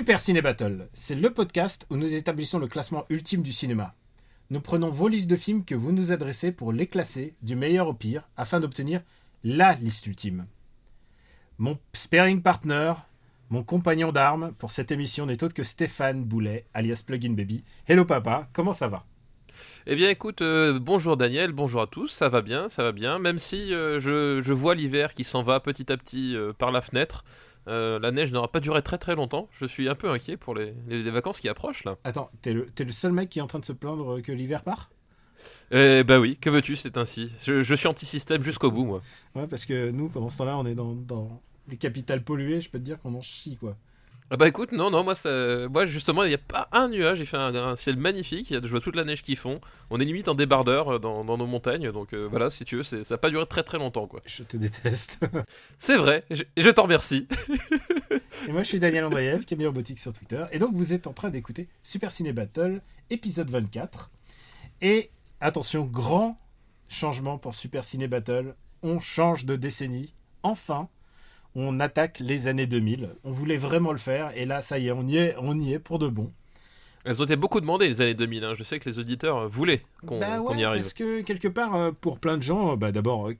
Super Ciné Battle, c'est le podcast où nous établissons le classement ultime du cinéma. Nous prenons vos listes de films que vous nous adressez pour les classer du meilleur au pire afin d'obtenir la liste ultime. Mon sparring partner, mon compagnon d'armes pour cette émission n'est autre que Stéphane Boulet, alias Plugin Baby. Hello papa, comment ça va? Eh bien écoute, euh, bonjour Daniel, bonjour à tous, ça va bien, ça va bien, même si euh, je, je vois l'hiver qui s'en va petit à petit euh, par la fenêtre. Euh, la neige n'aura pas duré très très longtemps. Je suis un peu inquiet pour les, les- les vacances qui approchent là. Attends, t'es le, t'es le seul mec qui est en train de se plaindre que l'hiver part? Eh bah oui, que veux-tu, c'est ainsi. Je, je suis anti-système jusqu'au bout, moi. Ouais, parce que nous, pendant ce temps-là, on est dans, dans les capitales polluées, je peux te dire qu'on en chie quoi. Ah bah écoute, non, non, moi, ça, moi justement, il n'y a pas un nuage. J'ai fait un, un ciel magnifique. Il y a, je vois toute la neige qui fond. On est limite en débardeur euh, dans, dans nos montagnes. Donc euh, voilà, si tu veux, ça n'a pas duré très très longtemps quoi. Je te déteste. C'est vrai, je, je t'en remercie. Et moi, je suis Daniel Andreev, Camille Robotique sur Twitter. Et donc, vous êtes en train d'écouter Super Ciné Battle, épisode 24. Et attention, grand changement pour Super Ciné Battle. On change de décennie. Enfin, on attaque les années 2000. On voulait vraiment le faire. Et là, ça y est, on y est, on y est pour de bon. Elles ont été beaucoup demandées les années 2000. hein. Je sais que les auditeurs euh, voulaient qu'on Bah y arrive. Parce que quelque part, euh, pour plein de gens, euh, bah d'abord,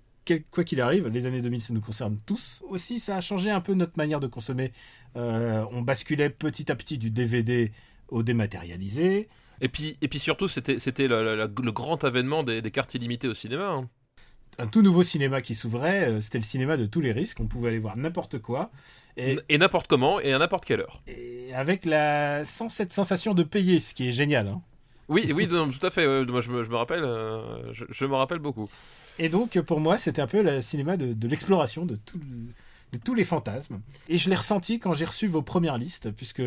quoi qu'il arrive, les années 2000, ça nous concerne tous. Aussi, ça a changé un peu notre manière de consommer. Euh, on basculait petit à petit du DVD au dématérialisé. Et puis, et puis surtout, c'était le grand avènement des, des cartes illimitées au cinéma. hein. Un tout nouveau cinéma qui s'ouvrait, euh, c'était le cinéma de tous les risques. On pouvait aller voir n'importe quoi. Et, Et n'importe comment et à n'importe quelle heure. et avec la, sans cette sensation de payer, ce qui est génial. hein. Oui, oui, non, tout à fait. euh, moi, je me, je me rappelle, euh, je, je me rappelle beaucoup. Et donc, pour moi, c'était un peu le cinéma de, de l'exploration de, tout- de tous les fantasmes. Et je l'ai ressenti quand j'ai reçu vos premières listes, puisque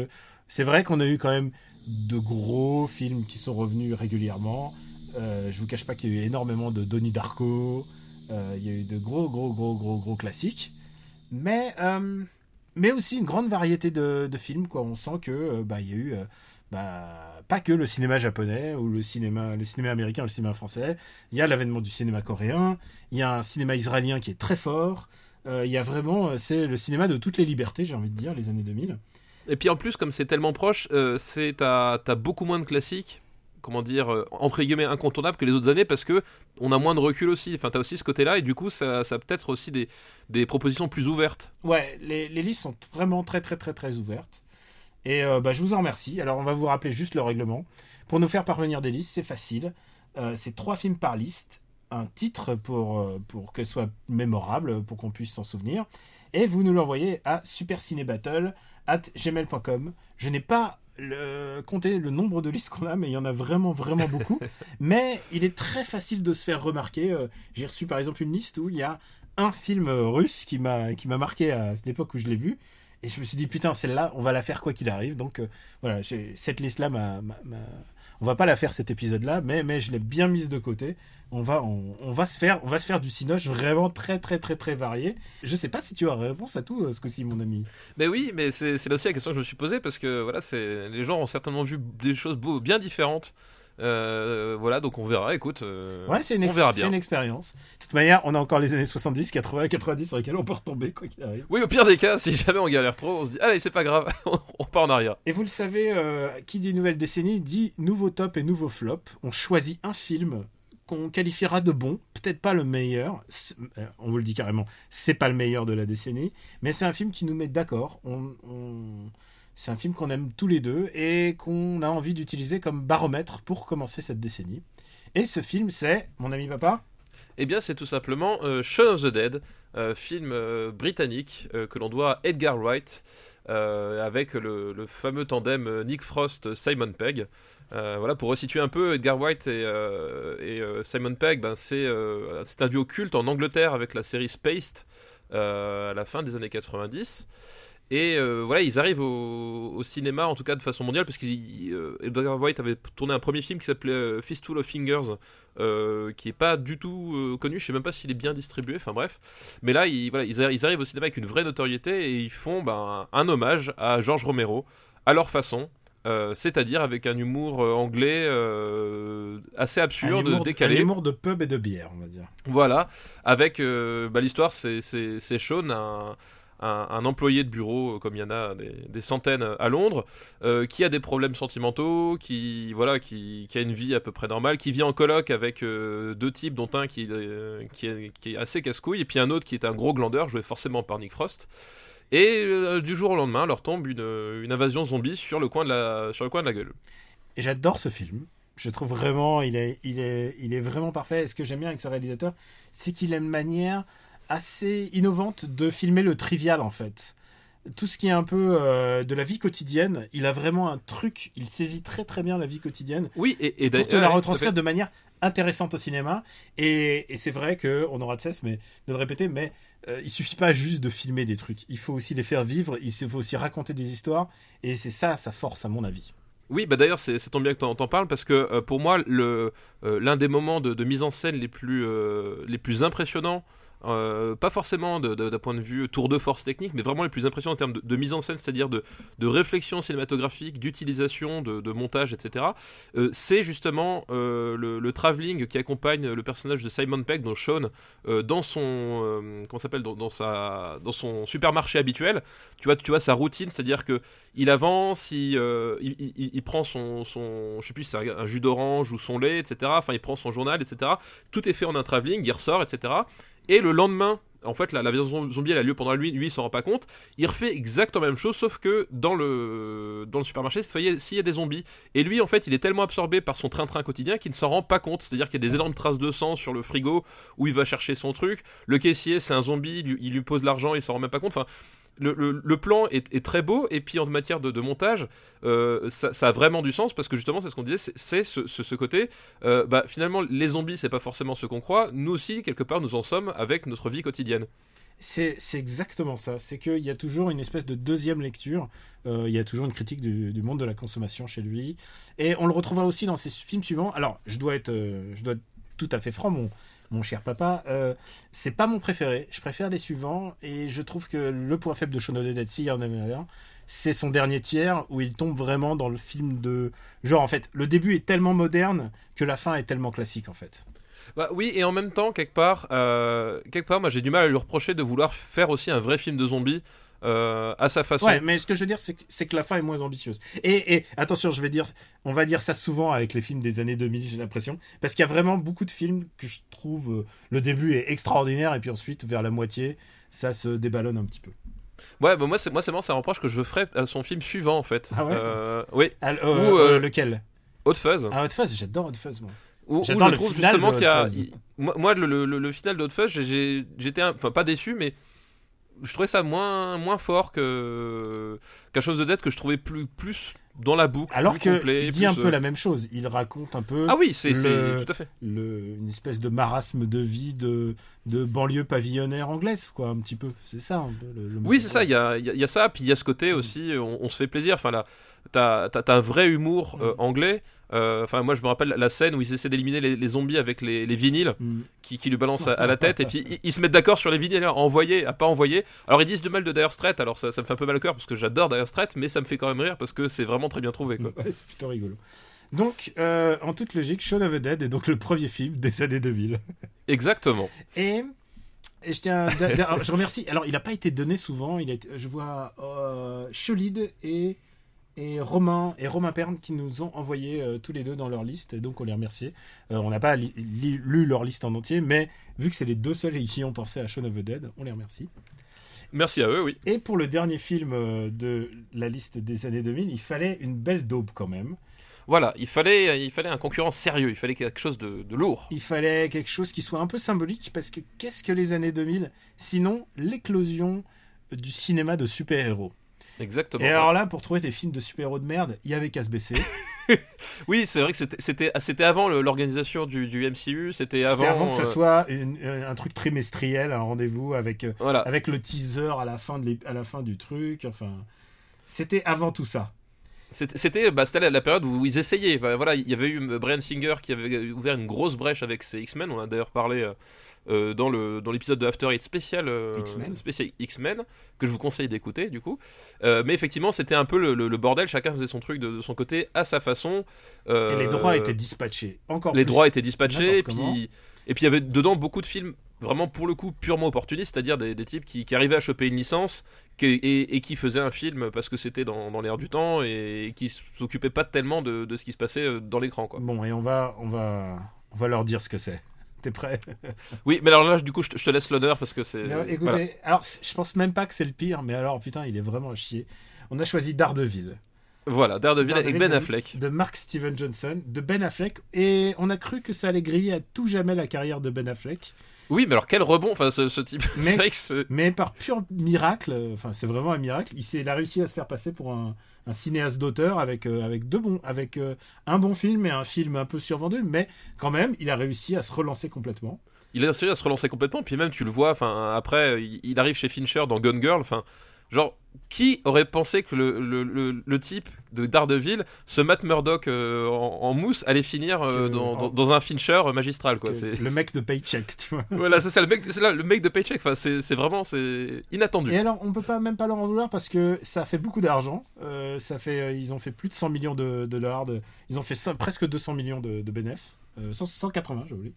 c'est vrai qu'on a eu quand même de gros films qui sont revenus régulièrement. Euh, je vous cache pas qu'il y a eu énormément de Donnie Darko. Euh, il y a eu de gros, gros, gros, gros, gros classiques. Mais, euh, mais aussi une grande variété de, films. Quoi. On sent que euh, bah, y a eu bah, pas que le cinéma japonais ou le cinéma, le cinéma américain ou le cinéma français. Il y a l'avènement du cinéma coréen. Il y a un cinéma israélien qui est très fort. Il y a vraiment, c'est le cinéma de toutes les libertés, j'ai envie de dire, les années 2000. Et puis en plus, comme c'est tellement proche, c'est t'as beaucoup moins de classiques, comment dire, euh, entre guillemets incontournables que les autres années parce que on a moins de recul aussi. Enfin, t'as aussi ce côté-là et du coup, ça, ça peut-être aussi des, des propositions plus ouvertes. Ouais, les, listes sont vraiment très très très très ouvertes. Et euh, bah, je vous en remercie. Alors on va vous rappeler juste le règlement. Pour nous faire parvenir des listes, c'est facile. Euh, c'est trois films par liste, un titre pour, pour que soit mémorable, pour qu'on puisse s'en souvenir. Et vous nous l'envoyez à supercinébattle at gmail.com. Je n'ai pas le- compté le nombre de listes qu'on a, mais il y en a vraiment vraiment beaucoup. mais il est très facile de se faire remarquer. Euh, J'ai reçu par exemple une liste où il y a un film euh, russe qui m'a qui m'a marqué à l'époque où je l'ai vu. Et je me suis dit, putain, celle-là, on va la faire quoi qu'il arrive. Donc euh, voilà, cette liste-là, m'a, m'a- m'a- on va pas la faire cet épisode-là, mais, mais je l'ai bien mise de côté. On va, on, on va se faire, on va se faire du cinoche vraiment très très très très varié. Je sais pas si tu as réponse à tout euh, ce coup-ci, mon ami. Mais oui, mais c'est aussi la question que je me suis posée parce que voilà, c'est les gens ont certainement vu des choses bien différentes. Euh, voilà, donc on verra. Écoute, euh, Ouais, c'est une, expérience. De toute manière, on a encore les années 70, 80, 90 sur lesquelles on peut retomber quoi qu'il arrive. Oui, au pire des cas, si jamais on galère trop, on se dit allez, c'est pas grave, on repart en arrière. Et vous le savez, euh, qui dit nouvelle décennie dit nouveau top et nouveau flop. On choisit un film qu'on qualifiera de bon, peut-être pas le meilleur, euh, on vous le dit carrément, c'est pas le meilleur de la décennie, mais c'est un film qui nous met d'accord. On, on- C'est un film qu'on aime tous les deux et qu'on a envie d'utiliser comme baromètre pour commencer cette décennie. Et ce film, c'est, mon ami papa Eh bien, c'est tout simplement euh, Shaun of the Dead, euh, film euh, britannique euh, que l'on doit à Edgar Wright, avec le, fameux tandem euh, Nick Frost-Simon Pegg. Euh, voilà, pour resituer un peu, Edgar Wright et, euh, euh, Simon Pegg, ben, c'est euh, un duo culte en Angleterre avec la série Spaced euh, à la fin des années 90. Et euh, voilà, ils arrivent au, au cinéma, en tout cas de façon mondiale, parce qu'Edgar White avait tourné un premier film qui s'appelait euh, Fistful of Fingers, euh, qui est pas du tout euh, connu, je sais même pas s'il est bien distribué, enfin bref. Mais là, ils, voilà, ils, arri- ils arrivent au cinéma avec une vraie notoriété et ils font ben, un hommage à George Romero, à leur façon. euh, c'est-à-dire avec un humour euh, anglais euh, assez Un absurde, humour, décalé. un humour de pub et de bière, on va dire. Voilà, avec euh, bah, l'histoire, c'est Sean, un, un, employé de bureau, euh, comme il y en a des, centaines à Londres, euh, qui a des problèmes sentimentaux, qui voilà, qui, a une vie à peu près normale, qui vit en coloc avec euh, deux types, dont un qui, euh, qui, est, assez casse-couille, et puis un autre qui est un gros glandeur, joué forcément par Nick Frost. Et euh, du jour au lendemain, leur tombe une, une invasion zombie sur le coin de la, sur le coin de la gueule. J'adore ce film. Je trouve vraiment, il est, il est, il est vraiment parfait. Et ce que j'aime bien avec ce réalisateur, c'est qu'il a une manière assez innovante de filmer le trivial en fait. Tout ce qui est un peu euh, de la vie quotidienne, il a vraiment un truc, il saisit très très bien la vie quotidienne Oui, et, et pour te la retranscrire de manière intéressante au cinéma. Et, et c'est vrai qu'on aura de cesse mais, de le répéter, mais euh, il suffit pas juste de filmer des trucs. Il faut aussi les faire vivre, il faut aussi raconter des histoires. Et c'est ça sa force, à mon avis. Oui, bah d'ailleurs, c'est tant bien que t'en t'en parles parce que euh, pour moi, euh, l'un des moments de, de mise en scène les plus, les plus impressionnants, euh, pas forcément d'un point de vue tour de force technique, mais vraiment les plus impressionnants en termes de, mise en scène, c'est-à-dire de, réflexion cinématographique, d'utilisation, de, montage, etc., euh, c'est justement euh, le, le travelling qui accompagne le personnage de Simon Pegg, donc Sean, dans son, comment s'appelle, dans, sa, dans son supermarché habituel. Tu vois, tu vois sa routine, c'est-à-dire que il avance, il, prend son, son, je sais plus, un, un jus d'orange ou son lait, etc. Enfin, il prend son journal, etc. Tout est fait en un travelling, il ressort, etc. Et le lendemain, en fait, la, la zombie, elle a lieu pendant la nuit, lui, il s'en rend pas compte. Il refait exactement la même chose, sauf que dans le, dans le supermarché, cette fois, s'il y a des zombies. Et lui, en fait, il est tellement absorbé par son train-train quotidien qu'il ne s'en rend pas compte. C'est-à-dire qu'il y a des énormes traces de sang sur le frigo où il va chercher son truc. Le caissier, c'est un zombie, il, lui- il lui pose l'argent, il s'en rend même pas compte. Enfin, le, plan est, très beau et puis en matière de, montage euh, ça, a vraiment du sens parce que justement c'est ce qu'on disait c'est- ce, côté euh, bah, finalement les zombies c'est pas forcément ce qu'on croit nous aussi quelque part nous en sommes avec notre vie quotidienne C'est exactement ça. C'est qu'il y a toujours une espèce de deuxième lecture. Euh, il y a toujours une critique du, monde de la consommation chez lui. Et on le retrouvera aussi dans ses films suivants. Alors, je dois être, je dois être tout à fait franc, mon, mon cher papa. Euh, c'est pas mon préféré. Je préfère les suivants. Et je trouve que le point faible de the Dead, s'il y en avait un, c'est son dernier tiers où il tombe vraiment dans le film de. Genre, en fait, le début est tellement moderne que la fin est tellement classique, en fait. Bah oui, et en même temps, quelque part, euh, quelque part, moi j'ai du mal à lui reprocher de vouloir faire aussi un vrai film de zombies euh, à sa façon. Ouais, mais ce que je veux dire, c'est que, la fin est moins ambitieuse. Et, et attention, je vais dire, on va dire ça souvent avec les films des années 2000, j'ai l'impression, parce qu'il y a vraiment beaucoup de films que je trouve euh, le début est extraordinaire et puis ensuite vers la moitié, ça se déballonne un petit peu. Ouais, bah moi c'est moi c'est un reproche que je ferais à son film suivant en fait. Ah ouais Euh, oui, Ou, lequel? Hot Fuzz. Ah, Hot Fuzz, j'adore Hot Fuzz, moi. Où, où J'adore je le trouve final justement qu'il y a. Moi, le, le, le- le final de Hot Fuzz, j'étais enfin pas déçu, mais je trouvais ça moins, moins fort que qu'un chose de Dead que je trouvais plus, plus dans la boucle. Alors que complet, il dit un peu euh, la même chose. Il raconte un peu Ah oui, c'est le- tout à fait. le, une espèce de marasme de vie de, de banlieue pavillonnaire anglaise, quoi, un petit peu. C'est ça, un peu. Le, le Oui, c'est ça, il y a, y a- y a ça, puis il y a ce côté aussi, on, on se fait plaisir. Enfin, là, t'as t'as un vrai humour euh, Mm. anglais. Euh, Enfin, moi, je me rappelle la scène où ils essaient d'éliminer les, les zombies avec les, les vinyles Mm. qui, qui lui balancent à, à la tête, et puis ils, ils se mettent d'accord sur les vinyles à envoyer, à pas envoyer. Alors, ils disent du mal de Dire Straits, alors ça, ça me fait un peu mal au cœur parce que j'adore Dire Straits, mais ça me fait quand même rire parce que c'est vraiment très bien trouvé. Quoi. Ouais, c'est plutôt rigolo. Donc, euh, en toute logique, Shaun of the Dead est donc le premier film des années 2000. Exactement. Et, et je tiens, je remercie. Alors, il n'a pas été donné souvent. Il a été- je vois euh, Cholide et et Romain et Romain Perne qui nous ont envoyé euh, tous les deux dans leur liste. Et donc, on les remercie. Euh, on n'a pas li- li- lu leur liste en entier, mais vu que c'est les deux seuls qui ont pensé à Shaun of the Dead, on les remercie. Merci à eux, oui. Et pour le dernier film euh, de la liste des années 2000, il fallait une belle daube quand même. Voilà, il fallait, il fallait un concurrent sérieux, il fallait quelque chose de, de lourd. Il fallait quelque chose qui soit un peu symbolique parce que qu'est-ce que les années 2000 sinon l'éclosion du cinéma de super-héros? Exactement. Et alors là, pour trouver des films de super-héros de merde, il y avait qu'à se baisser. Oui, c'est vrai que c'était- avant l'organisation du, du MCU, c'était avant. C'était avant que ça euh, soit une- euh, un truc trimestriel, un rendez-vous avec, euh, Voilà. avec le teaser à la, fin de à la fin du truc. Enfin, c'était avant tout ça. C'était bah, la, la période où ils essayaient. Bah, voilà, il y avait eu Brian Singer qui avait ouvert une grosse brèche avec ses X-Men. On a d'ailleurs parlé euh, euh, dans le dans l'épisode de After Eight spécial euh, X-Men. spécial X-Men que je vous conseille d'écouter du coup. Euh, mais effectivement, c'était un peu le, le- le bordel. Chacun faisait son truc de, de son côté à sa façon. Et les droits étaient dispatchés. Encore les plus. droits étaient dispatchés. Et puis et puis il y avait dedans beaucoup de films vraiment pour le coup purement opportunistes, c'est-à-dire des, des types qui, qui arrivaient à choper une licence qui- et, et qui faisaient un film parce que c'était dans, dans l'air du temps et qui s'occupaient pas tellement de, de ce qui se passait dans l'écran quoi. Bon, et on va, on va, on va leur dire ce que c'est. T'es prêt? Oui, mais alors là du coup je te, je te laisse l'honneur parce que c'est Écoutez, voilà. alors je pense même pas que c'est le pire, mais alors putain, il est vraiment à chier. On a choisi Daredevil. Voilà, Daredevil avec Daredevil Ben de- Affleck. De Mark Steven Johnson, de Ben Affleck. Et on a cru que ça allait griller à tout jamais la carrière de Ben Affleck. Oui, mais alors quel rebond enfin ce, ce type. Mais- c'est vrai que ce- Mais par pur miracle, euh, enfin c'est vraiment un miracle, il, il a réussi à se faire passer pour un, un cinéaste d'auteur avec, euh, avec, deux bons, avec euh, un bon film et un film un peu survendu, mais quand même, il a réussi à se relancer complètement. il a réussi à se relancer complètement puis même tu le vois enfin après il, il arrive chez Fincher dans Gone Girl enfin genre qui aurait pensé que le, le, le, le type de Daredevil ce Matt Murdock euh, en, en mousse allait finir euh, Que- dans, en- dans, un Fincher magistral quoi c'est le mec de Paycheck, tu vois. voilà c'est ça le mec c'est là, le mec de Paycheck enfin c'est c'est vraiment c'est inattendu Et alors, on peut pas même pas leur en vouloir parce que ça fait beaucoup d'argent. Euh, ça fait, euh, ils ont fait plus de 100 millions de, de dollars. de- ils ont fait presque 200 millions de, de bénéfices. Euh, 100 180, j'ai oublié.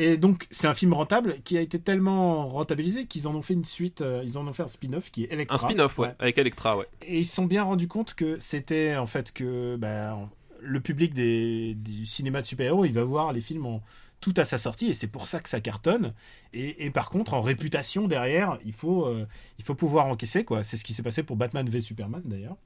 Et donc, c'est un film rentable qui a été tellement rentabilisé qu'ils en ont fait une suite. euh, ils en ont fait un spin-off qui est Electra. un spin-off ouais, avec Electra ouais Et ils se sont bien rendus compte que c'était en fait que ben, le public des, du cinéma de super-héros, il va voir les films en, tout à sa sortie et c'est pour ça que ça cartonne. Et, et par contre, en réputation derrière, il faut, euh, il faut pouvoir encaisser quoi. C'est ce qui s'est passé pour Batman v Superman d'ailleurs.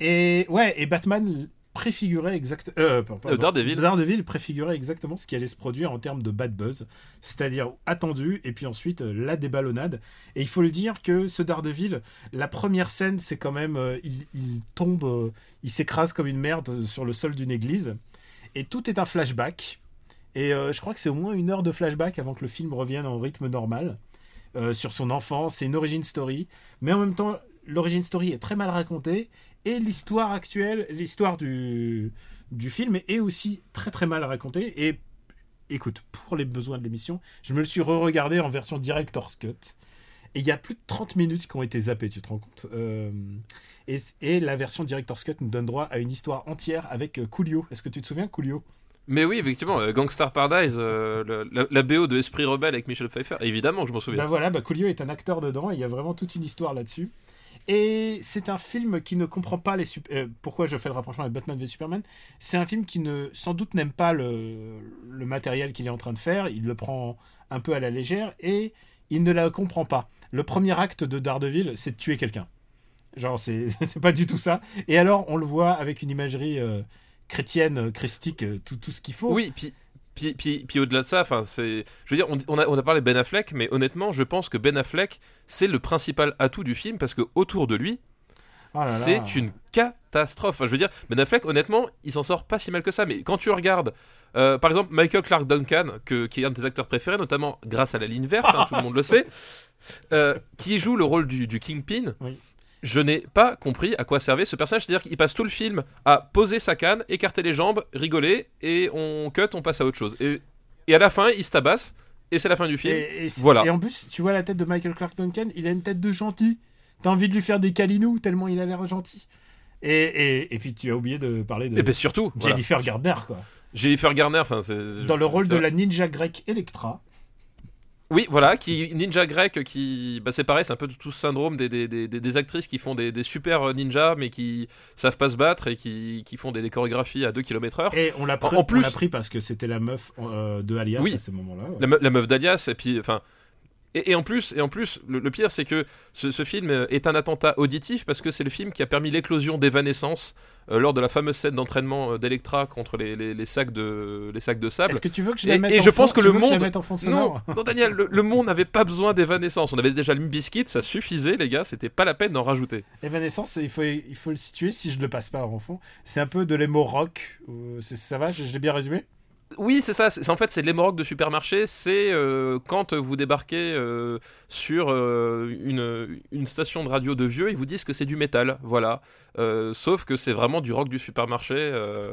Et ouais, et Batman préfigurait exact euh, Euh, Daredevil. Daredevil préfigurait exactement ce qui allait se produire en termes de bad buzz, c'est-à-dire attendu et puis ensuite euh, la déballonnade. Et il faut le dire que ce Daredevil, la première scène, c'est quand même il, il tombe, il s'écrase comme une merde sur le sol d'une église et tout est un flashback. Et euh, je crois que c'est au moins une heure de flashback avant que le film revienne en rythme normal euh, sur son enfance. C'est une origin story, mais en même temps, l'origin story est très mal racontée et l'histoire actuelle, l'histoire du, du film est aussi très très mal racontée. Et écoute, pour les besoins de l'émission, je me le suis re-regardé en version Director's Cut. Et il y a plus de 30 minutes qui ont été zappées, tu te rends compte Euh, et, et la version Director's Cut nous donne droit à une histoire entière avec euh, Coolio. Est-ce que tu te souviens, Coolio? Mais oui effectivement euh, Gangstar Paradise euh, le- la, la BO de Esprit Rebelle avec Michel Pfeiffer évidemment que je m'en souviens Bah voilà, bah Coolio est un acteur dedans, et il y a vraiment toute une histoire là-dessus. Et c'est un film qui ne comprend pas les euh, pourquoi je fais le rapprochement avec Batman v Superman. C'est un film qui ne sans doute n'aime pas le, matériel qu'il est en train de faire. Il le prend un peu à la légère et il ne la comprend pas. Le premier acte de Daredevil, c'est de tuer quelqu'un. Genre c'est pas du tout ça. Et alors on le voit avec une imagerie euh, chrétienne, christique, euh, tout tout ce qu'il faut. Oui, puis, puis, puis, puis au-delà de ça, enfin, c'est, je veux dire, on, on a, on a parlé de Ben Affleck, mais honnêtement, je pense que Ben Affleck, c'est le principal atout du film parce que autour de lui, Oh c'est une catastrophe. Enfin, je veux dire, Ben Affleck, honnêtement, il s'en sort pas si mal que ça. Mais quand tu regardes, euh, par exemple, Michael Clark Duncan, que, qui est un de tes acteurs préférés, notamment grâce à la ligne verte, hein, tout le monde le sait, euh, qui joue le rôle du, du Kingpin. Oui. Je n'ai pas compris à quoi servait ce personnage, c'est-à-dire qu'il passe tout le film à poser sa canne, écarter les jambes, rigoler, et on cut, on passe à autre chose. Et, et à la fin, il se tabasse, et c'est la fin du film. Et, Voilà. et en plus, tu vois la tête de Michael Clark Duncan, il a une tête de gentil. T'as envie de lui faire des câlinous tellement il a l'air gentil. Et, et, puis tu as oublié de parler de Et bien surtout, voilà. Jennifer Gardner, quoi. Jennifer Garner, enfin, c'est. Dans le rôle de la ninja grecque Electra. Oui, voilà, qui ninja grec, qui, bah c'est pareil, c'est un peu tout ce syndrome des, des, des, des actrices qui font des, des super ninjas, mais qui savent pas se battre et qui, qui font des, des chorégraphies à 2 km heure. Et on l'a pris, En plus- on l'a pris parce que c'était la meuf euh, de Alias Oui. à ce moment-là. ouais. La, me- la meuf d'Alias, et puis, enfin, Et, et en plus, et en plus le, le pire, c'est que ce, ce film euh, est un attentat auditif parce que c'est le film qui a permis l'éclosion d'Evanescence euh, lors de la fameuse scène d'entraînement euh, d'Electra contre les, les, les sacs de, les sacs de sable. Est-ce que tu veux que je Et- la mette et en je fond- pense que le monde- en Non, Daniel, le, le monde n'avait pas besoin d'Evanescence. On avait déjà le Biscuit, ça suffisait, les gars. C'était pas la peine d'en rajouter. Evanescence, il faut, il faut le situer si je le passe pas en fond. C'est un peu de l'émo rock. euh, ça va, je, je l'ai bien résumé? Oui, c'est ça. C'est en fait c'est l'hémorrogue de supermarché. C'est euh, quand vous débarquez euh, sur euh, une, une station de radio de vieux, ils vous disent que c'est du métal. Voilà. Sauf que c'est vraiment du rock du supermarché.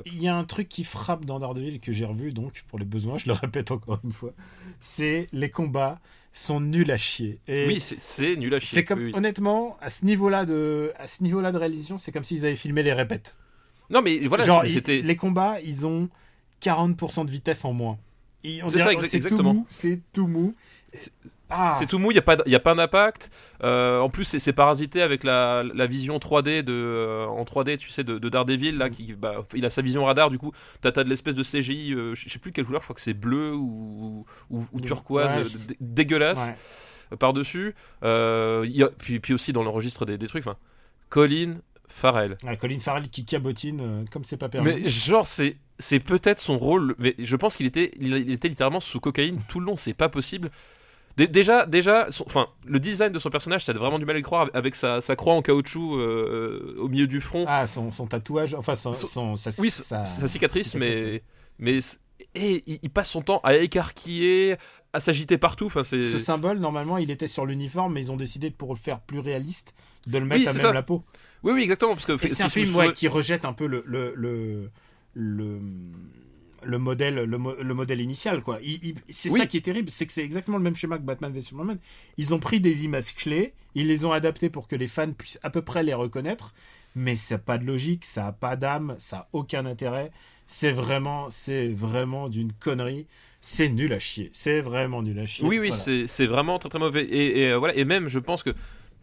Il y a un truc qui frappe dans Daredevil que j'ai revu, donc pour les besoins, je le répète encore une fois. C'est les combats sont nuls à chier. Et Oui, c'est- nul à chier. c'est comme oui, oui. honnêtement à ce niveau-là de à ce niveau-là de réalisation, c'est comme s'ils avaient filmé les répètes. Non, mais voilà, Genre ils- les combats, ils ont 40% de vitesse en moins. Et on C'est ça, exa- c'est tout exactement. mou, c'est tout mou. C'est- Ah, C'est tout mou, il n'y a pas, a d'impact. Euh, en plus, c'est- c'est parasité avec la, la vision 3D de, euh, en 3D, tu sais, de, de Daredevil. Là, qui, bah, il a sa vision radar, du coup, t'as as de l'espèce de CGI, euh, je sais plus quelle couleur, je crois que c'est bleu ou, ou, ou Ouais, turquoise, dégueulasse, ouais. euh, par-dessus. Euh, y a- puis, puis aussi dans l'enregistre des, des trucs, Colin Farrell. Colin Farrell qui cabotine comme c'est pas permis. Mais genre, c'est c'est peut-être son rôle, mais je pense qu'il était, il, était littéralement sous cocaïne tout le long, c'est pas possible. Dé- Déjà, déjà, son- enfin, le design de son personnage, t'as vraiment du mal à y croire avec sa, sa croix en caoutchouc euh, euh, au milieu du front. Ah, son, son tatouage, enfin son, sa, oui, sa, sa cicatrice, cicatrice, mais mais et il, passe son temps à écarquiller, à s'agiter partout. Enfin, c'est Ce symbole, normalement, il était sur l'uniforme, mais ils ont décidé pour le faire plus réaliste de le mettre Oui, à même ça. la peau. oui, oui, exactement, parce que c'est un film ouais, qui rejette un peu le le le, le, le modèle le, mo- le modèle initial quoi. C'est Oui. ça qui est terrible, c'est que c'est exactement le même schéma que Batman v Superman. Ils ont pris des images clés, ils les ont adaptées pour que les fans puissent à peu près les reconnaître, mais ça n'a pas de logique, ça a pas d'âme, ça a aucun intérêt. C'est vraiment c'est vraiment d'une connerie. C'est nul à chier. C'est vraiment nul à chier. Oui, oui, Voilà. c'est c'est vraiment très très mauvais. Et, et, euh, voilà. Et même, je pense que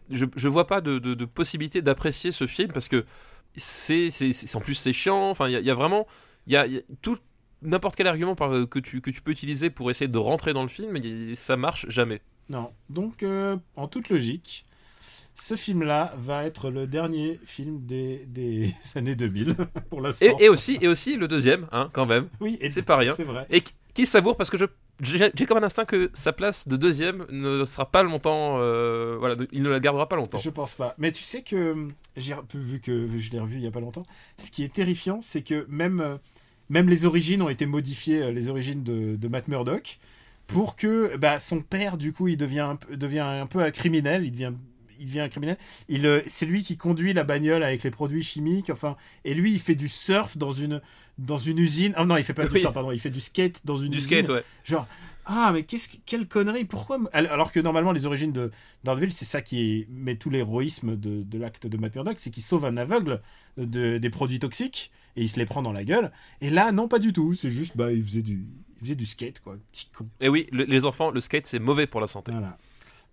je, je vois pas de, de, de possibilité d'apprécier ce film parce que c'est en plus c'est chiant. Enfin, il y, a- il y a vraiment il y a, il y a tout n'importe quel argument par, que tu que tu peux utiliser pour essayer de rentrer dans le film, il- ça marche jamais. Non. Donc, euh, en toute logique, ce film-là va être le dernier film des, des années 2000, pour l'instant. Et, et aussi et aussi le deuxième, hein, quand même. oui, et c'est pas rien. C'est vrai. Et qui savoure parce que je j'ai comme un instinct que sa place de deuxième ne sera pas longtemps. euh, voilà, il ne la gardera pas longtemps. Je pense pas. Mais tu sais que, vu que je l'ai revu il y a pas longtemps, ce qui est terrifiant, c'est que même, euh, même les origines ont été modifiées, euh, les origines de, de Matt Murdock, pour que bah, son père, du coup, il devient devient un peu un criminel, il devient, il devient un criminel. Il, euh, c'est lui qui conduit la bagnole avec les produits chimiques, enfin, et lui, il fait du surf dans une, dans une usine. Ah non, il fait pas du surf, pardon, il fait du skate dans une Du usine. skate, ouais. Genre, ah, mais qu'est-ce que- quelle connerie, pourquoi Alors que normalement, les origines de Daredevil, c'est ça qui met tout l'héroïsme de, de l'acte de Matt Murdock, c'est qu'il sauve un aveugle de, des produits toxiques et il se les prend dans la gueule. Et là, non, pas du tout, c'est juste, bah, il faisait du, il faisait du skate, quoi, petit con. Et oui, le- les enfants, le skate c'est mauvais pour la santé. Voilà.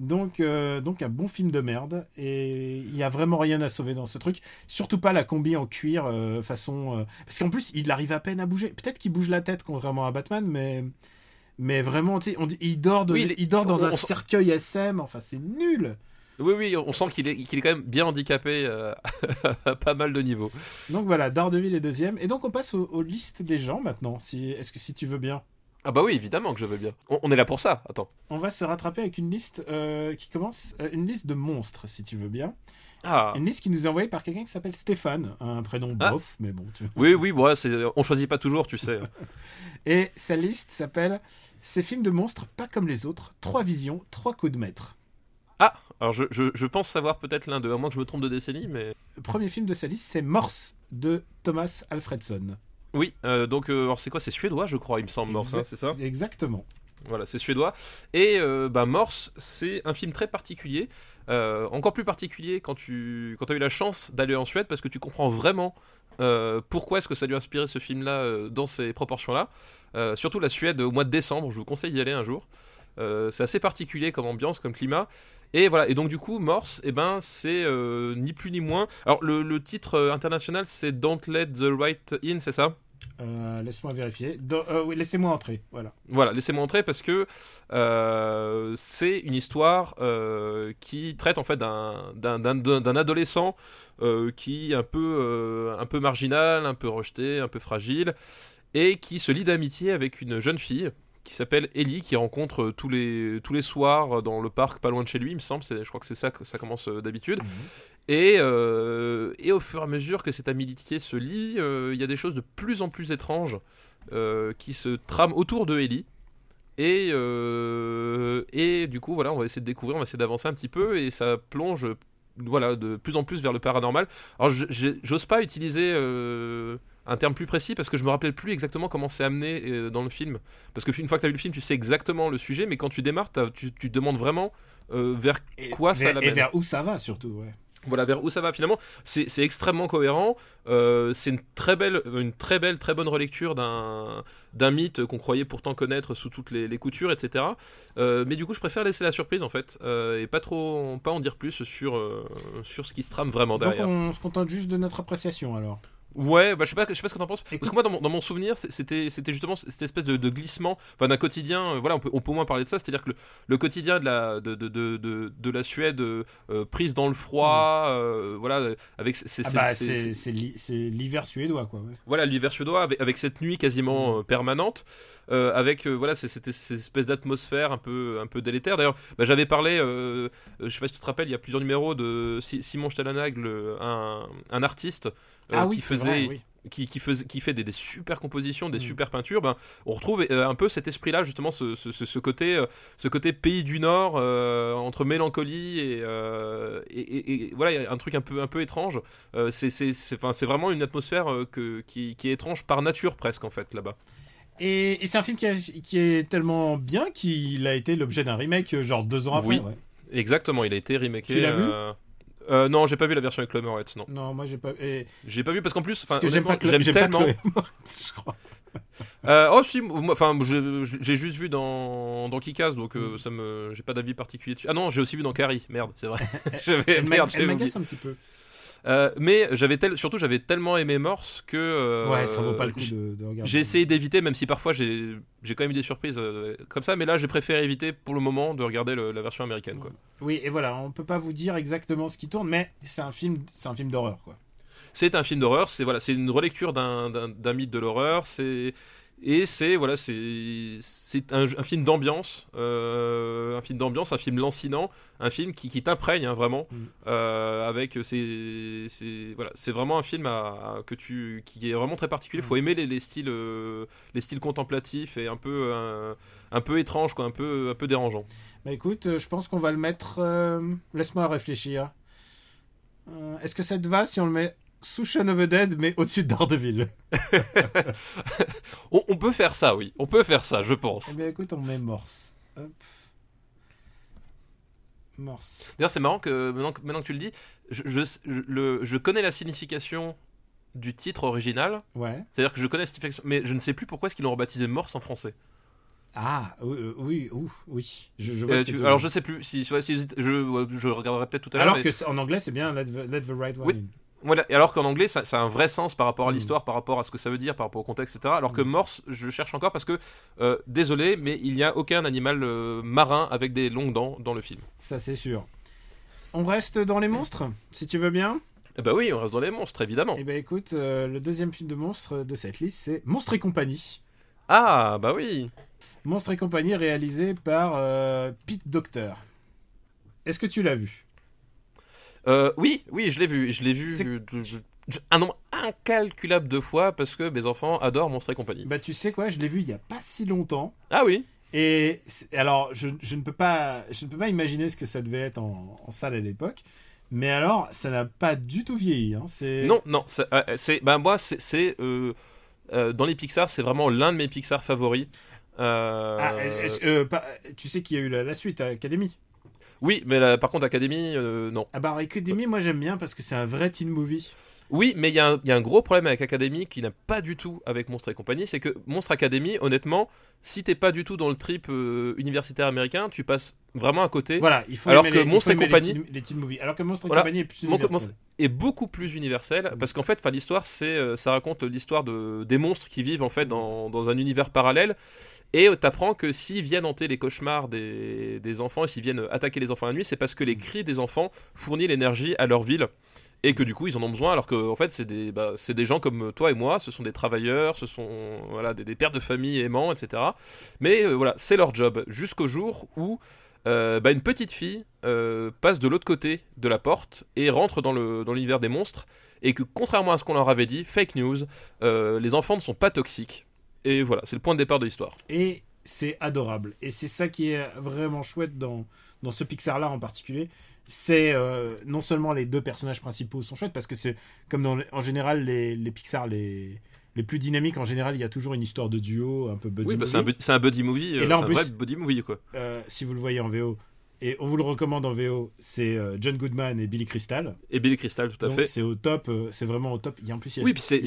Donc, euh, donc un bon film de merde et il y a vraiment rien à sauver dans ce truc. Surtout pas la combi en cuir euh, façon. euh, Parce qu'en plus, il arrive à peine à bouger. Peut-être qu'il bouge la tête contrairement à Batman, mais mais vraiment, on dit, il dort, de- Oui, il dort dans on- un on- cercueil SM. Enfin, c'est nul. Oui, oui, on sent qu'il est, qu'il est quand même bien handicapé euh, à pas mal de niveaux. Donc voilà, Daredevil est deuxième. Et donc on passe aux, aux listes des gens maintenant. Si, est-ce que si tu veux bien, Ah bah oui, évidemment que je veux bien. On, on est là pour ça, attends. on va se rattraper avec une liste euh, qui commence, euh, une liste de monstres, si tu veux bien. Ah. Une liste qui nous est envoyée par quelqu'un qui s'appelle Stéphane, un prénom Ah. bof, mais bon. Tu... Oui, oui, ouais, c'est, on choisit pas toujours, tu sais. Et sa liste s'appelle Ces films de monstres pas comme les autres, trois visions, trois coups de maître. Ah, alors je, je, je pense savoir peut-être l'un d'eux, à moins que je me trompe de décennie, mais... Le premier film de sa liste, c'est Morse de Thomas Alfredson. Oui, euh, donc, euh, alors c'est quoi C'est suédois, je crois, il me semble, Morse, hein, c'est ça Exactement. Voilà, c'est suédois. Et euh, bah, Morse, c'est un film très particulier. Euh, encore plus particulier quand tu quand as eu la chance d'aller en Suède parce que tu comprends vraiment pourquoi est-ce que ça lui a inspiré ce film-là dans ces proportions-là. Surtout la Suède au mois de décembre, je vous conseille d'y aller un jour. C'est assez particulier comme ambiance, comme climat. Et voilà, et donc du coup, Morse, eh ben, c'est euh, ni plus ni moins. Alors le, le titre euh, international, c'est Don't Let the Right In, c'est ça? Euh, Laisse-moi vérifier. Euh, oui, laissez-moi entrer. Voilà. Voilà, laissez-moi entrer parce que euh, c'est une histoire qui traite en fait d'un- adolescent qui est un peu, un peu marginal, un peu rejeté, un peu fragile, et qui se lie d'amitié avec une jeune fille qui s'appelle Ellie, qui rencontre tous les, tous les soirs dans le parc pas loin de chez lui, il me semble, c'est- je crois que c'est ça que ça commence euh, d'habitude. Et, euh, et au fur et à mesure que cette amitié se lie, euh, il y a des choses de plus en plus étranges euh, qui se trament autour de Ellie. Et, euh, et du coup, voilà, on va essayer de découvrir, on va essayer d'avancer un petit peu, et ça plonge voilà, de plus en plus vers le paranormal. Alors, j'ose pas utiliser euh, un terme plus précis parce que je me rappelle plus exactement comment c'est amené euh, dans le film. Parce que une fois que tu as vu le film, tu sais exactement le sujet, mais quand tu démarres, tu, tu te demandes vraiment euh, vers quoi ça l'amène. Et vers où ça va, surtout. Ouais. Voilà, vers où ça va finalement. C'est extrêmement cohérent. Euh, c'est une très belle, une très belle, très bonne relecture d'un d'un mythe qu'on croyait pourtant connaître sous toutes les, les coutures, etc. Euh, mais du coup, je préfère laisser la surprise en fait euh, et pas trop, pas en dire plus sur sur ce qui se trame vraiment Donc derrière. on se contente juste de notre appréciation alors. Ouais, bah, je sais pas, je sais pas ce que t'en penses. Écoute- Parce que moi, dans mon, dans mon souvenir, c'était, c'était justement cette espèce de, de glissement, enfin d'un quotidien. euh, voilà, on peut, on peut au moins parler de ça. C'est-à-dire que le, le quotidien de la, de, de, de, la Suède euh, euh, prise dans le froid, euh, voilà, avec Ah bah, ces- c'est c'est l'hiver suédois, quoi. ouais. voilà l'hiver suédois avec, avec cette nuit quasiment euh, permanente avec voilà c'est- cette, espèce d'atmosphère un peu un peu délétère d'ailleurs bah, j'avais parlé je sais pas si tu te rappelles il y a plusieurs numéros de Si- Simon Stellanag le- un, un artiste ah oui, qui faisait vrai, oui. qui, qui, qui fait des, des super compositions, des Mm. super peintures, ben, on retrouve euh, un peu cet esprit-là, justement, ce, ce, ce- ce côté, euh, ce côté pays du Nord, euh, entre mélancolie et, euh, et, et- et voilà, il y a un truc un peu, un peu étrange. Euh, c'est, vraiment une atmosphère euh, que, qui, qui est étrange par nature, presque, en fait, là-bas. Et, c'est un film qui, a- qui est tellement bien qu'il a été l'objet d'un remake, euh, genre deux ans après. Oui. ouais. Exactement, il a été remaké. Tu l'as vu? Euh, non, j'ai pas vu la version avec Chloé Moretz, non. Non, moi j'ai pas. et- J'ai pas vu parce qu'en plus, Parce que j'aime pas, pas tellement. Chloé Moretz, je crois. Euh, oh si, enfin j'ai juste vu dans dans Kick-Ass, donc euh, Mm. ça me j'ai pas d'avis particulier dessus. Ah non, j'ai aussi vu dans Carrie, merde, c'est vrai. Elle merde, elle m'agace un petit peu. Euh, mais j'avais tel, surtout j'avais tellement aimé Morse que euh, ouais, ça vaut pas le coup de, de regarder. J'ai essayé d'éviter, même si parfois j'ai j'ai quand même eu des surprises euh, comme ça, mais là j'ai préféré éviter pour le moment de regarder le- la version américaine. Quoi. Oui, et voilà, on peut pas vous dire exactement ce qui tourne, mais c'est un film, c'est un film d'horreur, quoi. C'est un film d'horreur, c'est voilà, c'est une relecture d'un d'un mythe de l'horreur, c'est et c'est voilà, c'est un, un film d'ambiance, euh, un film d'ambiance, un film lancinant, un film qui, qui t'imprègne hein, vraiment, Mm. euh, avec c'est voilà, c'est vraiment un film à, à- que tu qui est vraiment très particulier. Faut aimer les, les styles euh, les styles contemplatifs et un peu un, un peu étrange quoi, un peu un peu dérangeant. Bah écoute, je pense qu'on va le mettre. Laisse-moi réfléchir. Est-ce que ça te va si on le met sous Shaun of the Dead, mais au-dessus de Daredevil On, on peut faire ça, oui, on peut faire ça, je pense. Eh bien écoute, on met Morse. Hop. Morse. D'ailleurs, c'est marrant que maintenant, que maintenant que tu le dis, je, je, je- le- je connais la signification du titre original. Ouais. C'est-à-dire que je connais la signification, mais je ne sais plus pourquoi est-ce qu'ils l'ont rebaptisé Morse en français. Ah, oui, euh, oui, ouf, oui. Je, je vois Euh, ce que tu- tu veux alors dire. je sais plus. Si, si- si- je, je regarderai peut-être tout à l'heure. Alors mais- que c'est- en anglais, c'est bien Let the, let the right one Oui. In. Voilà, et alors qu'en anglais, ça, ça a un vrai sens par rapport à Mm. l'histoire, par rapport à ce que ça veut dire, par rapport au contexte, etc. Alors que Mm. Morse, je cherche encore parce que, euh, désolé, mais il n'y a aucun animal euh, marin avec des longues dents dans le film. Ça, c'est sûr. On reste dans les monstres, si tu veux bien? Eh bah oui, on reste dans les monstres, évidemment. Eh ben écoute, euh, le deuxième film de monstres de cette liste, c'est Monstres et compagnie. Ah, bah oui. Monstres et compagnie réalisé par Pete Docter. Est-ce que tu l'as vu? Euh, oui, oui, je l'ai vu. Je l'ai vu un nombre incalculable de fois parce que mes enfants adorent Monstres et compagnie. Bah tu sais quoi, je l'ai vu il y a pas si longtemps. Ah oui Et alors, je, ne peux pas, je ne peux pas imaginer ce que ça devait être en, en salle à l'époque. Mais alors, ça n'a pas du tout vieilli. Hein. C'est Non, non, c'est, euh, ben moi, c'est, euh, euh, dans les Pixar, c'est vraiment l'un de mes Pixar favoris. Euh, Ah, pas- tu sais qu'il y a eu la, la suite à Academy. Oui, mais là, par contre, Academy, euh, non. Ah bah Academy, moi j'aime bien parce que c'est un vrai teen movie. Oui, mais il y, a un- il y a un gros problème avec Academy qui n'a pas du tout avec Monstre et compagnie, c'est que Monstre Academy, honnêtement, si t'es pas du tout dans le trip euh, universitaire américain, tu passes vraiment à côté. Voilà, il faut Alors aimer que les, Monstre et compagnie- les teen, les teen movies. Alors que Monstre et compagnie est plus Mon- universel. est beaucoup plus universel parce qu'en fait, l'histoire, c'est, euh, ça raconte l'histoire de des monstres qui vivent en fait dans, dans un univers parallèle. Et t'apprends que s'ils viennent hanter les cauchemars des, des enfants et s'ils viennent attaquer les enfants la nuit, c'est parce que les cris des enfants fournissent l'énergie à leur ville et que du coup ils en ont besoin alors que en fait c'est des, bah, c'est des gens comme toi et moi, ce sont des travailleurs, ce sont voilà, des, des pères de famille aimants, etc. Mais euh, voilà, c'est leur job jusqu'au jour où euh, bah, une petite fille euh, passe de l'autre côté de la porte et rentre dans le dans l'univers des monstres et que contrairement à ce qu'on leur avait dit, fake news, les enfants ne sont pas toxiques. Et voilà, c'est le point de départ de l'histoire. Et c'est adorable. Et c'est ça qui est vraiment chouette dans, dans ce Pixar-là en particulier. C'est euh, non seulement les deux personnages principaux sont chouettes, parce que c'est comme dans, en général les, les Pixar les, les plus dynamiques, en général il y a toujours une histoire de duo, un peu buddy Oui, bah, movie. c'est un, un buddy movie, Et euh, là, en c'est un plus- vrai buddy movie quoi. Euh, si vous le voyez en VO, et on vous le recommande en VO, c'est euh, John Goodman et Billy Crystal. Et Billy Crystal, tout à Donc fait. c'est au top, c'est vraiment au top. Il y a en plus il y a, Oui, puis c'est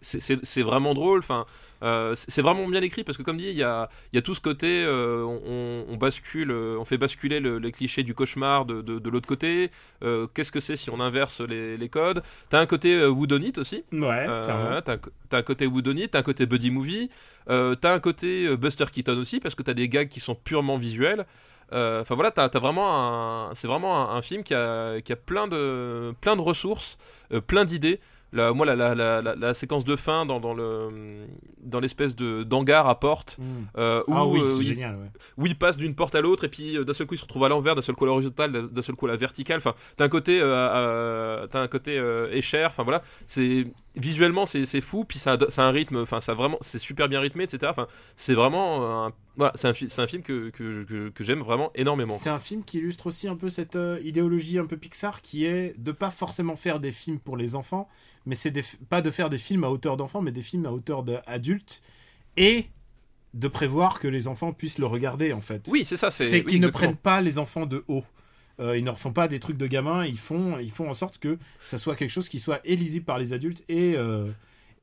c'est- vraiment drôle. Enfin, euh, c'est vraiment bien écrit parce que comme dit, il y a, il y a tout ce côté, euh, on, on bascule, on fait basculer le- les clichés du cauchemar de, de, de l'autre côté. Euh, Qu'est-ce que c'est si on inverse les, les codes? T'as un côté whodunit aussi. Ouais, t'as un côté whodunit, t'as un côté buddy movie, t'as un côté Buster Keaton aussi parce que t'as des gags qui sont purement visuels. Enfin voilà, t'as as vraiment un, c'est vraiment un, un film qui a, qui a plein de, plein de ressources, plein d'idées. La, moi, la, la, la, séquence de fin dans, dans le, dans l'espèce de d'hangar à porte, euh, où, Ah oui, euh, c'est il- génial. Ouais. où il passe d'une porte à l'autre et puis euh, d'un seul coup il se retrouve à l'envers, d'un seul coup à l'horizontale, d'un seul coup à la verticale. Enfin, t'as un côté, euh, euh, un côté euh, écher. Enfin voilà, c'est visuellement c'est fou. Puis ça, a- ça a un rythme. Enfin, ça vraiment, c'est super bien rythmé, etc. Enfin, c'est vraiment, un, voilà, c'est un, fi- un film que que, que, que j'aime vraiment énormément. C'est un film qui illustre aussi un peu cette euh, idéologie un peu Pixar qui est de pas forcément faire des films pour les enfants, mais c'est pas de faire des films à hauteur d'enfants, mais des films à hauteur d'adultes et de prévoir que les enfants puissent le regarder en fait. Oui, c'est ça. C'est oui, qu'ils ne prennent pas les enfants de haut. Euh, ils ne refont pas des trucs de gamins, ils font, ils font en sorte que ça soit quelque chose qui soit et lisible par les adultes et euh,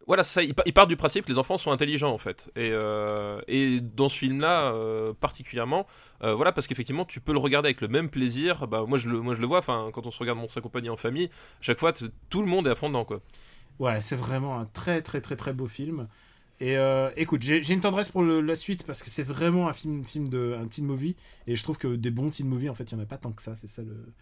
Voilà, ça, il, pa- il part du principe que les enfants sont intelligents en fait. Et, euh, dans ce film-là, euh, particulièrement, euh, voilà, parce qu'effectivement, tu peux le regarder avec le même plaisir. Bah, moi, je le, moi, je le vois, quand on se regarde et compagnie en famille, chaque fois, tout le monde est à fond dedans, quoi. Ouais, c'est vraiment un très très très très beau film. Et écoute, j'ai une tendresse pour la suite parce que c'est vraiment un film, film de un teen movie et je trouve que des bons teen movies en fait il y en a pas tant que ça, c'est ça le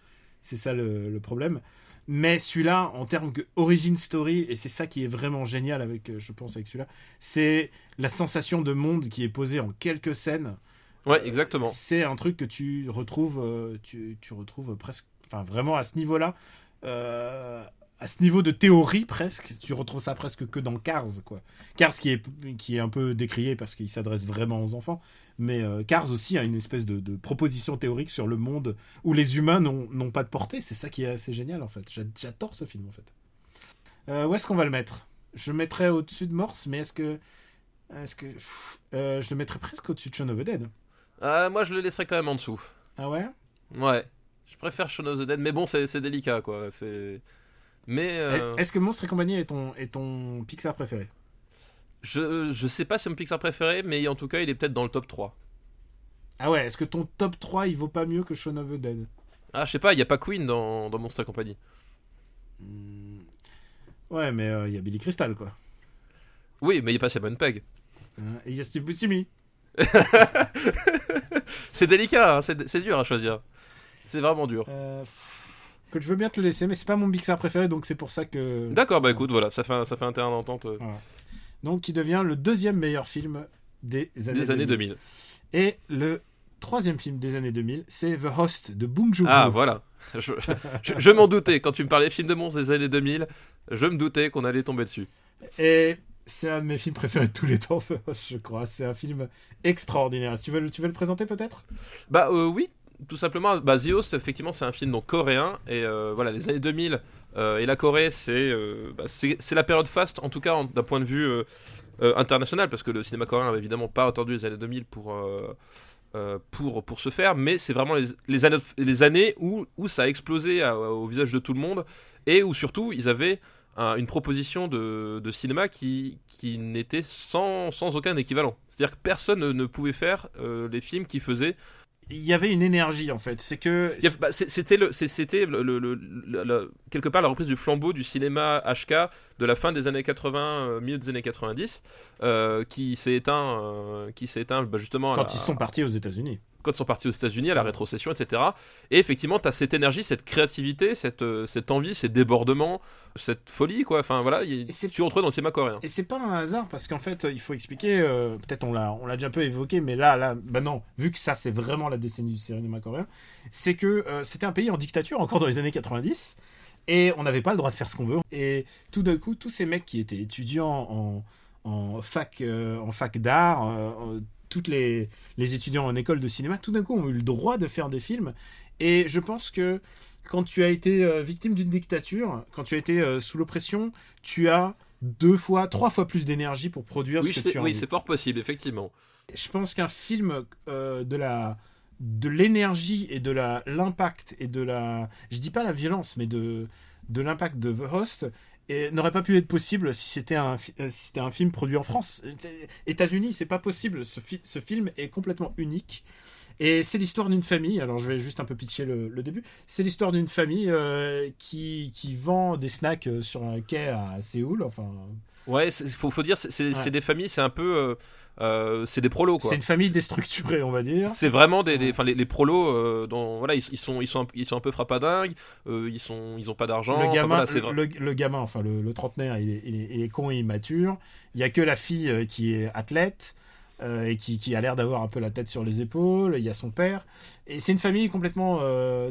ça le problème. Mais celui-là en termes que origin story et c'est ça qui est vraiment génial avec euh, je pense avec celui-là, c'est la sensation de monde qui est posée en quelques scènes. Ouais, exactement. C'est un truc que tu retrouves, euh, tu, tu retrouves presque, enfin vraiment à ce niveau-là, euh, à ce niveau de théorie presque, tu retrouves ça presque que dans Cars, quoi. Cars qui est, qui est un peu décrié parce qu'il s'adresse vraiment aux enfants, mais euh, Cars aussi a une espèce de, de proposition théorique sur le monde où les humains n'ont pas de portée. C'est ça qui est assez génial en fait. J'a- J'adore ce film en fait. Euh, où est-ce qu'on va le mettre? Je le mettrais au-dessus de Morse, mais est-ce que, est-ce que, pff, euh, je le mettrais presque au-dessus de Shaun of the Dead? Moi, je le laisserai quand même en dessous. Ah ouais? Ouais. Je préfère Shaun of the Dead, mais bon, c'est c'est délicat, quoi. C'est. Mais. euh, Est-ce que Monstre et compagnie est ton, est ton Pixar préféré? Je, je sais pas si c'est mon Pixar préféré, mais en tout cas, il est peut-être dans le top 3. Ah ouais, est-ce que ton top 3 il vaut pas mieux que Shaun of the Dead? Ah, je sais pas, il y a pas Queen dans, dans Monstre et compagnie. Hmm. Ouais, mais euh, il y a Billy Crystal quoi. Oui, mais il y a pas Simon Pegg. Hein, Et il y a Steve Buscemi. C'est délicat, hein, c'est c'est dur à choisir. C'est vraiment dur. Euh, pff, que je veux bien te le laisser, mais c'est pas mon Pixar préféré, donc c'est pour ça que. D'accord, bah écoute, voilà, ça fait un, ça fait un terrain d'entente euh, Donc qui devient le deuxième meilleur film des années, des années 2000. Et le troisième film des années 2000, c'est The Host de Bong Joon-ho. Ah, voilà. Je, je- je m'en doutais, quand tu me parlais film de monstres des années 2000, je me doutais qu'on allait tomber dessus. Et c'est un de mes films préférés de tous les temps, The Host, je crois. C'est un film extraordinaire. Tu veux, le- tu veux le présenter peut-être? Bah euh, oui, tout simplement. Bah, The Host, effectivement, c'est un film donc coréen. Et euh, voilà, les années 2000 euh, et la Corée, c'est euh, bah, la période faste, en tout cas d'un point de vue international, parce que le cinéma coréen n'avait évidemment pas attendu les années 2000 pour, pour, pour se faire. Mais c'est vraiment les, années, les années où, où ça a explosé au visage de tout le monde. et où surtout ils avaient un- une proposition de, cinéma qui, qui n'était sans, sans aucun équivalent. C'est-à-dire que personne ne, pouvait faire les films qui faisaient Il y avait une énergie en fait. C'est que. bah, C'était le, c'était le, quelque part la reprise du flambeau du cinéma HK de la fin des années 80, euh, milieu des années 90, euh, qui s'est éteint, euh, qui s'est éteint bah, justement Quand ils sont partis aux États-Unis. Quand ils sont partis aux États-Unis, à la rétrocession, etc. Et effectivement, tu as cette énergie, cette créativité, cette, euh, cette envie, ces débordements, cette folie, quoi. Enfin voilà, c'est- tu retrouves dans le cinéma coréen. Et c'est pas un hasard parce qu'en fait, il faut expliquer. euh, Peut-être on l'a, on l'a déjà un peu évoqué, mais là, là, bah non, vu que ça, c'est vraiment la décennie du cinéma coréen, c'est que euh, c'était un pays en dictature encore dans les années 90 et on n'avait pas le droit de faire ce qu'on veut. Et tout d'un coup, tous ces mecs qui étaient étudiants en, en fac, euh, en fac d'art, euh, toutes les, les étudiants en école de cinéma, tout d'un coup, ont eu le droit de faire des films. Et je pense que quand tu as été euh, victime d'une dictature, quand tu as été euh, sous l'oppression, tu as deux fois, trois fois plus d'énergie pour produire Oui, ce que c'est tu as oui, c'est fort possible, effectivement. Je pense qu'un film euh, de la de l'énergie et de la l'impact et de la je dis pas la violence mais de de l'impact de The Host n'aurait pas pu être possible si c'était un euh, si c'était un film produit en France. États-Unis, c'est pas possible. Ce, fi- ce film est complètement unique. Et c'est l'histoire d'une famille. Alors je vais juste un peu pitcher le, le début. C'est l'histoire d'une famille euh, qui, qui vend des snacks euh, sur un quai à Séoul. Enfin, Ouais, il faut, faut dire, c'est Ouais. des familles, c'est un peu. euh, euh, c'est des prolos, quoi. c'est une famille déstructurée, on va dire. C'est vraiment des, les, les prolos, euh, dont, voilà, ils, ils sont, ils sont, un, ils sont un peu frappadingues, euh, ils sont, ils ont pas d'argent. Le enfin, gamin, voilà, le, le gamin, enfin le, le trentenaire, il est, il, est, il est con et immature. Il y a que la fille qui est athlète et qui, qui a l'air d'avoir un peu la tête sur les épaules. Il y a son père. Et c'est une famille complètement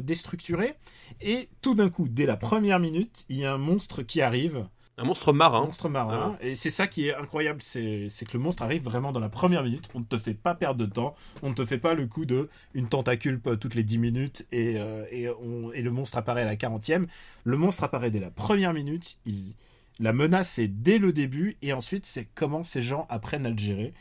déstructurée. Et tout d'un coup, dès la première minute, il y a un monstre qui arrive. Un monstre Un marin. monstre marin. Et c'est ça qui est incroyable, c'est que le monstre arrive vraiment dans la première minute. On ne te fait pas perdre de temps. On ne te fait pas le coup de une tentacule toutes les 10 minutes et, euh, et, on- et le monstre apparaît à la 40e. Le monstre apparaît dès la première minute. Il, la menace est dès le début et ensuite c'est comment ces gens apprennent à le gérer.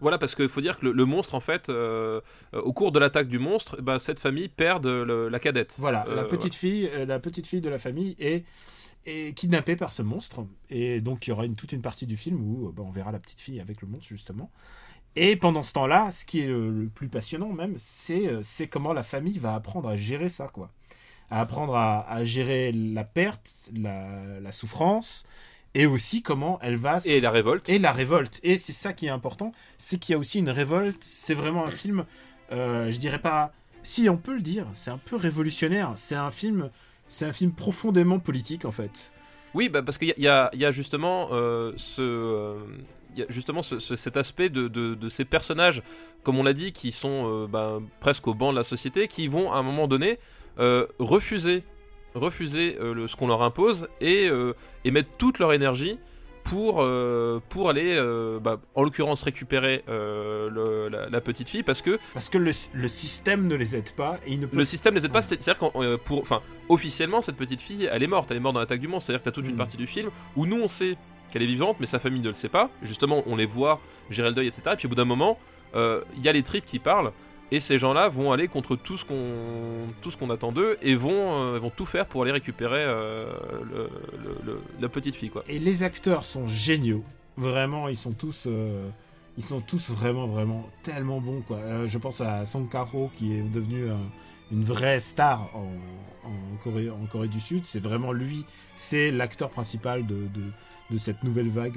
Voilà, parce qu'il faut dire que le, le monstre, en fait, euh, euh, au cours de l'attaque du monstre, ben, cette famille perd le- la cadette. Voilà, la petite fille, la petite fille de la famille est, est kidnappée par ce monstre et donc il y aura une, toute une partie du film où euh, bah, on verra la petite fille avec le monstre justement. Et pendant ce temps-là, ce qui est le, le plus passionnant même, c'est euh, c'est comment la famille va apprendre à gérer ça, quoi. À apprendre à, à gérer la perte, la, la souffrance, et aussi comment elle va Et la révolte. et la révolte. Et c'est ça qui est important, c'est qu'il y a aussi une révolte. C'est vraiment un film, euh, je dirais pas, si on peut le dire, c'est un peu révolutionnaire. C'est un film, c'est un film profondément politique en fait. Oui, bah, parce qu'il y, a- justement justement ce- ce- cet aspect de, ces personnages, comme on l'a dit, qui sont euh, bah, presque au banc de la société, qui vont à un moment donné euh, refuser, refuser euh, ce qu'on leur impose et, et mettre toute leur énergie pour, euh, pour aller, euh, bah, en l'occurrence, récupérer euh, le- la, la petite fille, parce que Parce que le, le système ne les aide pas et ne le système les aide pas, c'est-à-dire qu'en- pour, enfin, officiellement, cette petite fille, elle est morte, elle est morte dans l'attaque du monstre. C'est-à-dire que t'as toute une Mm. partie du film où nous on sait qu'elle est vivante, mais sa famille ne le sait pas. Justement, on les voit gérer le deuil, etc. Et puis au bout d'un moment, il y a les tripes qui parlent. Et ces gens-là vont aller contre tout ce qu'on tout ce qu'on attend d'eux et vont euh, vont tout faire pour aller récupérer euh, la petite fille quoi. Et les acteurs sont géniaux. Vraiment, ils sont tous, euh, ils sont tous vraiment, vraiment tellement bons quoi. Je pense à Song Kar-ho qui est devenu un- une vraie star en, Corée, du Sud. C'est vraiment lui, c'est l'acteur principal de, de, cette nouvelle vague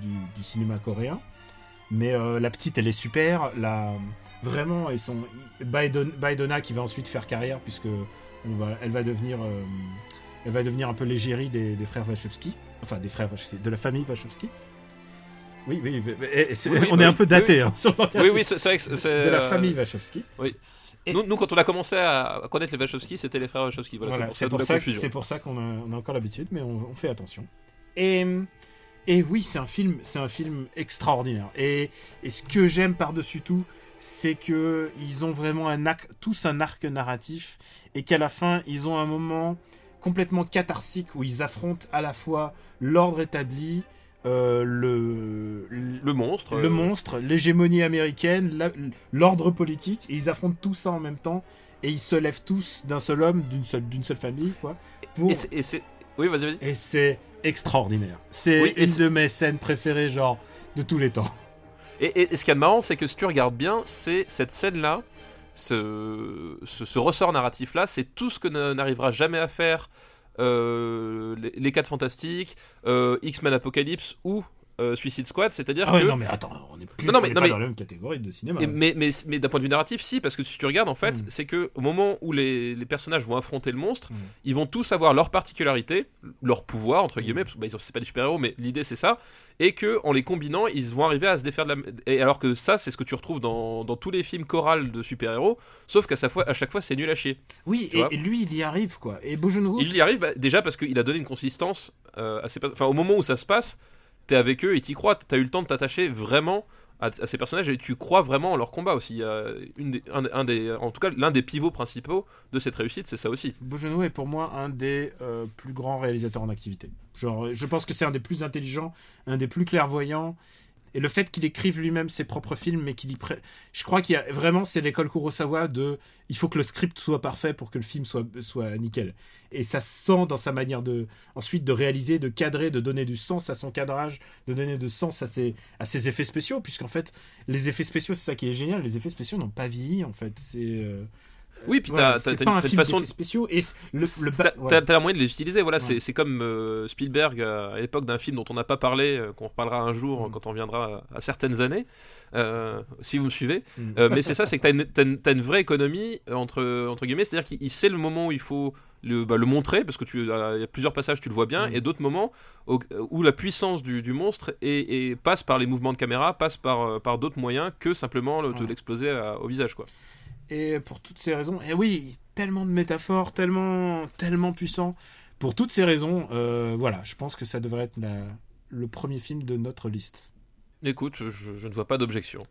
du, du cinéma coréen. Mais la petite, elle est super. La, vraiment, ils sont Baidon- Baidona qui va ensuite faire carrière puisque on va, elle va devenir, euh, elle va devenir un peu l'égérie des, des frères Wachowski, enfin des frères Wachowski, de la famille Wachowski. Oui, oui, mais- mais- c'est- Oui, oui, on bah est un oui, peu daté oui, hein, sur le Oui oui, c'est vrai que c'est de la euh, famille Wachowski. Et- Nous, nous, quand on a commencé à connaître les Wachowski, c'était les frères Wachowski. Voilà, Voilà, c'est pour ça, pour qu'on a, encore l'habitude, mais on, on fait attention. Et, et oui, c'est un film, c'est un film extraordinaire. Et, et ce que j'aime par-dessus tout, c'est que ils ont vraiment un arc, tous un arc narratif, et qu'à la fin, ils ont un moment complètement catharsique où ils affrontent à la fois l'ordre établi, euh, le, Le monstre. le euh, monstre, l'hégémonie américaine, l'ordre politique, et ils affrontent tout ça en même temps, et ils se lèvent tous d'un seul homme, d'une seule, d'une seule famille, quoi. Pour... Et c'est- Oui, vas-y, vas-y. Et c'est extraordinaire. C'est Oui, une de mes scènes préférées, genre, de tous les temps. Et, ce qu'il y a de marrant, c'est que si tu regardes bien, c'est cette scène-là, ce, ressort narratif-là, c'est tout ce que n'arrivera jamais à faire euh, les, les 4 Fantastiques, euh, X-Men Apocalypse ou euh, Suicide Squad, c'est-à-dire Ah ouais, que... non, mais attends, on est plus Non, non, on mais- est non, pas mais- dans la même catégorie de cinéma. Et- mais, mais, mais d'un point de vue narratif, si, parce que si tu regardes, en fait, Mm. c'est que au moment où les, les personnages vont affronter le monstre, Mm. ils vont tous avoir leur particularité, leur pouvoir, entre Mm. guillemets, parce que bah, c'est pas des super-héros, mais l'idée c'est ça, et que en les combinant, ils vont arriver à se défaire de la. Et alors que ça, c'est ce que tu retrouves dans, dans tous les films chorales de super-héros, sauf qu'à chaque fois, à chaque fois, c'est nul à chier. Oui, et, lui, il y arrive, quoi. Et Bojano, Il y arrive bah, déjà parce qu'il a donné une consistance euh, per- Enfin, au moment où ça se passe, t'es avec eux et t'y crois, t'as eu le temps de t'attacher vraiment à, ces personnages et tu crois vraiment en leur combat aussi. Un, des, en tout cas, l'un des pivots principaux de cette réussite, c'est ça aussi. Bojano est pour moi un des euh, plus grands réalisateurs en activité. Genre, je pense que c'est un des plus intelligents, un des plus clairvoyants. Et le fait qu'il écrive lui-même ses propres films, mais qu'il y pré... Je crois qu'il y a vraiment, c'est l'école Kurosawa de. Il faut que le script soit parfait pour que le film soit, soit nickel. Et ça se sent dans sa manière de. Ensuite, de réaliser, de cadrer, de donner du sens à son cadrage, de donner du sens à ses, à ses effets spéciaux, puisqu'en fait, les effets spéciaux, c'est ça qui est génial. Les effets spéciaux n'ont pas vieilli, en fait. C'est. euh, Oui, puis voilà, t'as- une- une façon- spéciaux. Et le, le T'as t'as la moyen de les utiliser, voilà, c'est Ouais. c'est comme euh, Spielberg euh, à l'époque d'un film dont on n'a pas parlé, euh, qu'on reparlera un jour Mm. quand on viendra à, à certaines années, si vous me suivez. Mm. Mais c'est ça, c'est que t'as une, une- vraie économie entre, entre guillemets, c'est-à-dire qu'il il sait le moment où il faut le, bah, le montrer, parce que tu il y a plusieurs passages, tu le vois bien, Mm. et d'autres moments où, où la puissance du, du monstre est, passe par les mouvements de caméra, passe par, par d'autres moyens que simplement le- de l'exploser au visage, quoi. Et pour toutes ces raisons, et oui, tellement de métaphores, tellement, tellement puissant. Pour toutes ces raisons, euh, voilà, je pense que ça devrait être la- le premier film de notre liste. Écoute, je, je ne vois pas d'objection.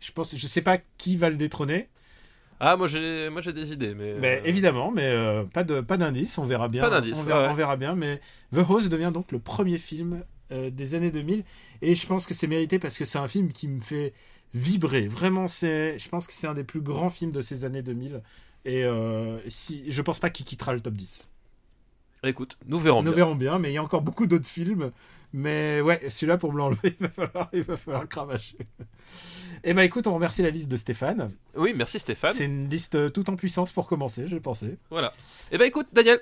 Je pense, je sais pas qui va le détrôner, Ah, moi j'ai moi j'ai des idées, mais. mais euh, évidemment, mais euh, pas de pas d'indice, on verra bien. Pas d'indice, on verra, ouais, on verra bien. Mais The Host devient donc le premier film des années 2000, et je pense que c'est mérité parce que c'est un film qui me fait vibrer. Vraiment, c'est, je pense que c'est un des plus grands films de ces années 2000. Et euh, si, je pense pas qu'il quittera le top 10. Écoute, nous verrons Nous bien. verrons bien, mais il y a encore beaucoup d'autres films. Mais ouais, celui-là, pour me l'enlever, il va falloir, il va falloir le cravacher. Eh ben écoute, on remercie la liste de Stéphane. Oui, merci Stéphane. C'est une liste euh, toute en puissance pour commencer, j'ai pensé. Voilà. Eh ben écoute, Daniel,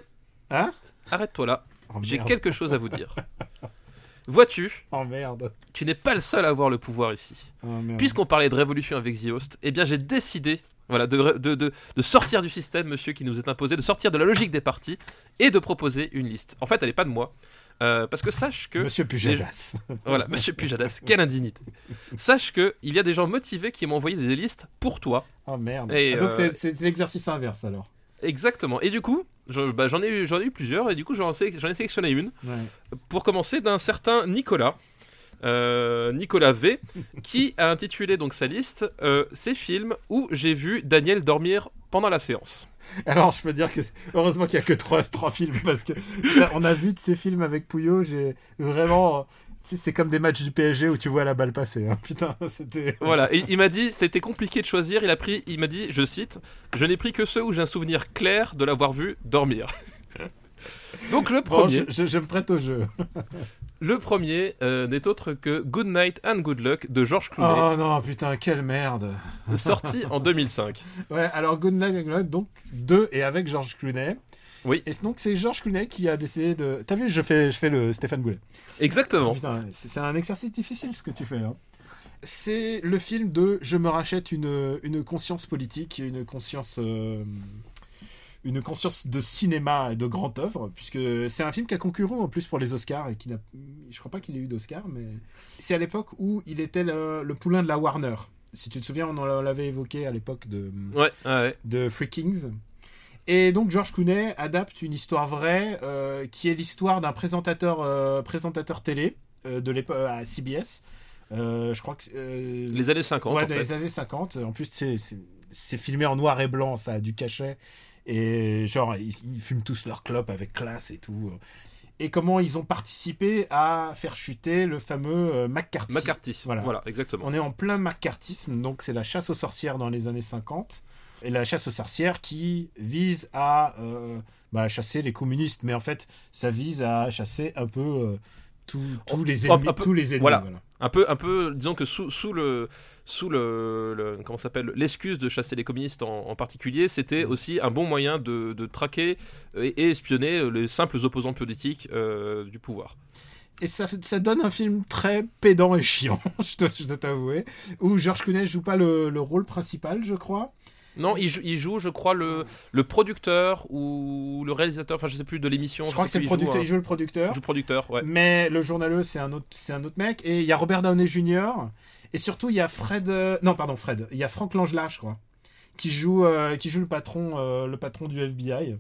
Hein? Arrête-toi là. Oh, J'ai quelque chose à vous dire. Vois-tu, Oh merde. tu n'es pas le seul à avoir le pouvoir ici. Oh. Puisqu'on parlait de révolution avec The Host, eh bien j'ai décidé voilà, de, de, de, de sortir du système, monsieur, qui nous est imposé, de sortir de la logique des partis et de proposer une liste. En fait, elle n'est pas de moi. Euh, parce que sache que. Monsieur Pujadas. Voilà, monsieur Pujadas, quelle indignité. Sache que il y a des gens motivés qui m'ont envoyé des listes pour toi. Oh merde. Et, Ah, donc euh, c'est l'exercice inverse alors. Exactement. Et du coup, bah, j'en ai, eu- j'en ai eu plusieurs, et du coup, j'en sé- ai sélectionné une. Ouais. pour commencer d'un certain Nicolas. euh, Nicolas V, qui a intitulé donc sa liste euh, Ces films où j'ai vu Daniel dormir pendant la séance. Alors je peux dire que heureusement qu'il y a que trois, trois films parce que là, on a vu de ces films avec Pouillot, j'ai vraiment. C'est comme des matchs du PSG où tu vois la balle passer. hein. Putain, c'était. Voilà, et il m'a dit c'était compliqué de choisir. Il a pris, il m'a dit, je cite, je n'ai pris que ceux où j'ai un souvenir clair de l'avoir vu dormir. donc le Bon, premier, je, je- je me prête au jeu. le premier euh, n'est autre que Good Night and Good Luck de George Clooney, Oh non, putain, quelle merde. sorti en 2005. Ouais, alors Good Night, Good Night, donc deux et avec George Clooney. Oui. Et donc c'est George Clooney qui a décidé de. T'as vu, je fais, je fais le Stéphane Boulet. Exactement. Putain, c'est un exercice difficile ce que tu fais. hein. C'est le film de Je me rachète une, une conscience politique, une conscience, euh, une conscience de cinéma et de grande œuvre, puisque c'est un film qui a concurrent en plus pour les Oscars et qui n'a, je crois pas qu'il ait eu d'Oscar, mais c'est à l'époque où il était le, le poulain de la Warner. Si tu te souviens, on en l'avait évoqué à l'époque de, Ouais, ouais. de Free Kings. Et donc George Clooney adapte une histoire vraie euh, qui est l'histoire d'un présentateur, euh, présentateur télé euh, de l'époque à CBS. Je crois que Les années 50 ouais, en fait. les années 50. En plus, c'est- filmé en noir et blanc, ça a du cachet. Et genre, ils, ils fument tous leur clope avec classe et tout. Et comment ils ont participé à faire chuter le fameux McCarthy. McCarthy. Voilà. Voilà. exactement. On est en plein McCarthyisme, donc c'est la chasse aux sorcières dans les années 50. Et la chasse aux sorcières qui vise à euh, bah, chasser les communistes, mais en fait, ça vise à chasser un peu euh, tous- tous les ennemis. un peu- tous les ennemis voilà. voilà. Un peu, un peu, disons que sous, sous le, sous le, le- comment s'appelle, l'excuse de chasser les communistes en, en particulier, c'était aussi un bon moyen de, de traquer et, et espionner les simples opposants politiques euh, du pouvoir. Et ça, ça donne un film très pédant et chiant, je dois, t'avouer, où George Clooney joue pas le, le rôle principal, je crois. Non, il, joue- il joue, je crois, le, le producteur ou le réalisateur, enfin je sais plus de l'émission. Je crois que c'est le joue producteur, il joue le producteur. il joue le producteur, ouais. Mais le journaleux, c'est un autre, un autre mec. Et il y a Robert Downey Jr. Et surtout, il y a Fred. euh, Non, pardon, Fred. Il y a Frank Langella, je crois, qui joue, euh, qui joue le patron, euh, le patron du FBI.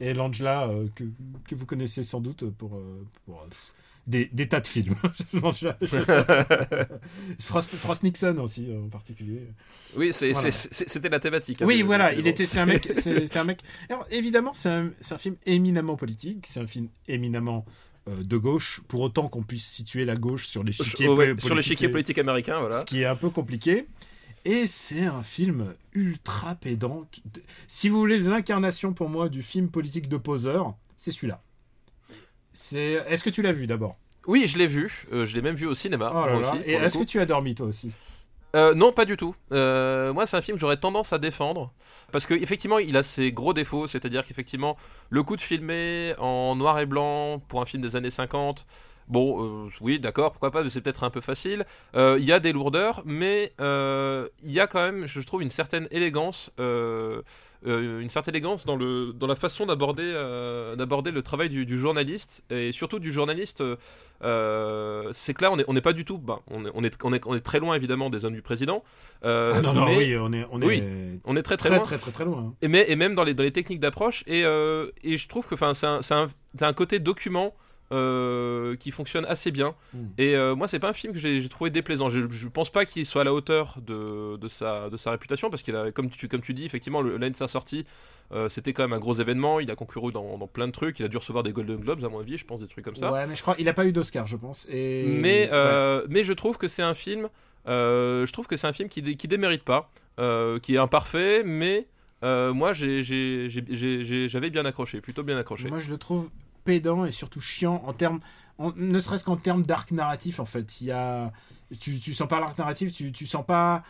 Et Langella, euh, que, que vous connaissez sans doute pour, pour, des, des tas de films. Frost Nixon aussi, euh, en particulier. Oui, Voilà. c'était la thématique. hein, Oui, voilà, il était, c'est un mec, un mec. Alors évidemment, c'est un, film éminemment politique, c'est un film éminemment euh, de gauche, pour autant qu'on puisse situer la gauche sur l'échiquier Oh, ouais, politique, américain, voilà. ce qui est un peu compliqué. Et c'est un film ultra pédant. Si vous voulez l'incarnation pour moi du film politique de poseur, c'est celui-là. C'est. Est-ce que tu l'as vu d'abord? Oui, je l'ai vu. euh, je l'ai même vu au cinéma. Oh là moi là. aussi, Et est-ce que tu as dormi toi aussi? Euh, non, pas du tout. Euh, moi, c'est un film que j'aurais tendance à défendre parce que effectivement, il a ses gros défauts, c'est-à-dire qu'effectivement, le coup de filmer en noir et blanc pour un film des années 50. Bon, euh, oui, d'accord, pourquoi pas, mais c'est peut-être un peu facile. Il y a des lourdeurs, mais il y a quand même, je trouve, une certaine élégance, euh, une certaine élégance dans le dans la façon d'aborder euh, d'aborder le travail du, du journaliste et surtout du journaliste. euh, c'est que là, on n'est on n'est pas du tout, ben, on, est, on, est, on, est, on est très loin évidemment des zones du président. Ah Non, non, mais oui, on est, on est oui, on est très très, très, loin. très, très, très loin. hein. Et, mais, et même dans les, dans les techniques d'approche. Et, et je trouve que c'est un, un côté document euh, qui fonctionne assez bien. Mm. Et euh, moi, c'est pas un film que j'ai trouvé déplaisant. Je, je pense pas qu'il soit à la hauteur de, de, sa, de sa réputation, parce qu'il a, comme tu, comme tu dis, effectivement, l'année de sa sortie, euh, c'était quand même un gros événement. Il a concouru dans, dans plein de trucs. Il a dû recevoir des Golden Globes, à mon avis, je pense, des trucs comme ça. Ouais, mais je crois il a pas eu d'Oscar, je pense. Et... Mais, Ouais. euh, mais je trouve que c'est un film. je trouve que c'est un film qui, dé- qui démérite pas, qui est imparfait, mais euh, moi j'avais bien accroché, plutôt bien accroché. Moi, je le trouve pédant et surtout chiant en termes, ne serait-ce qu'en termes d'arc narratif. En fait, il y a, tu, tu sens pas l'arc narratif, tu, tu sens pas,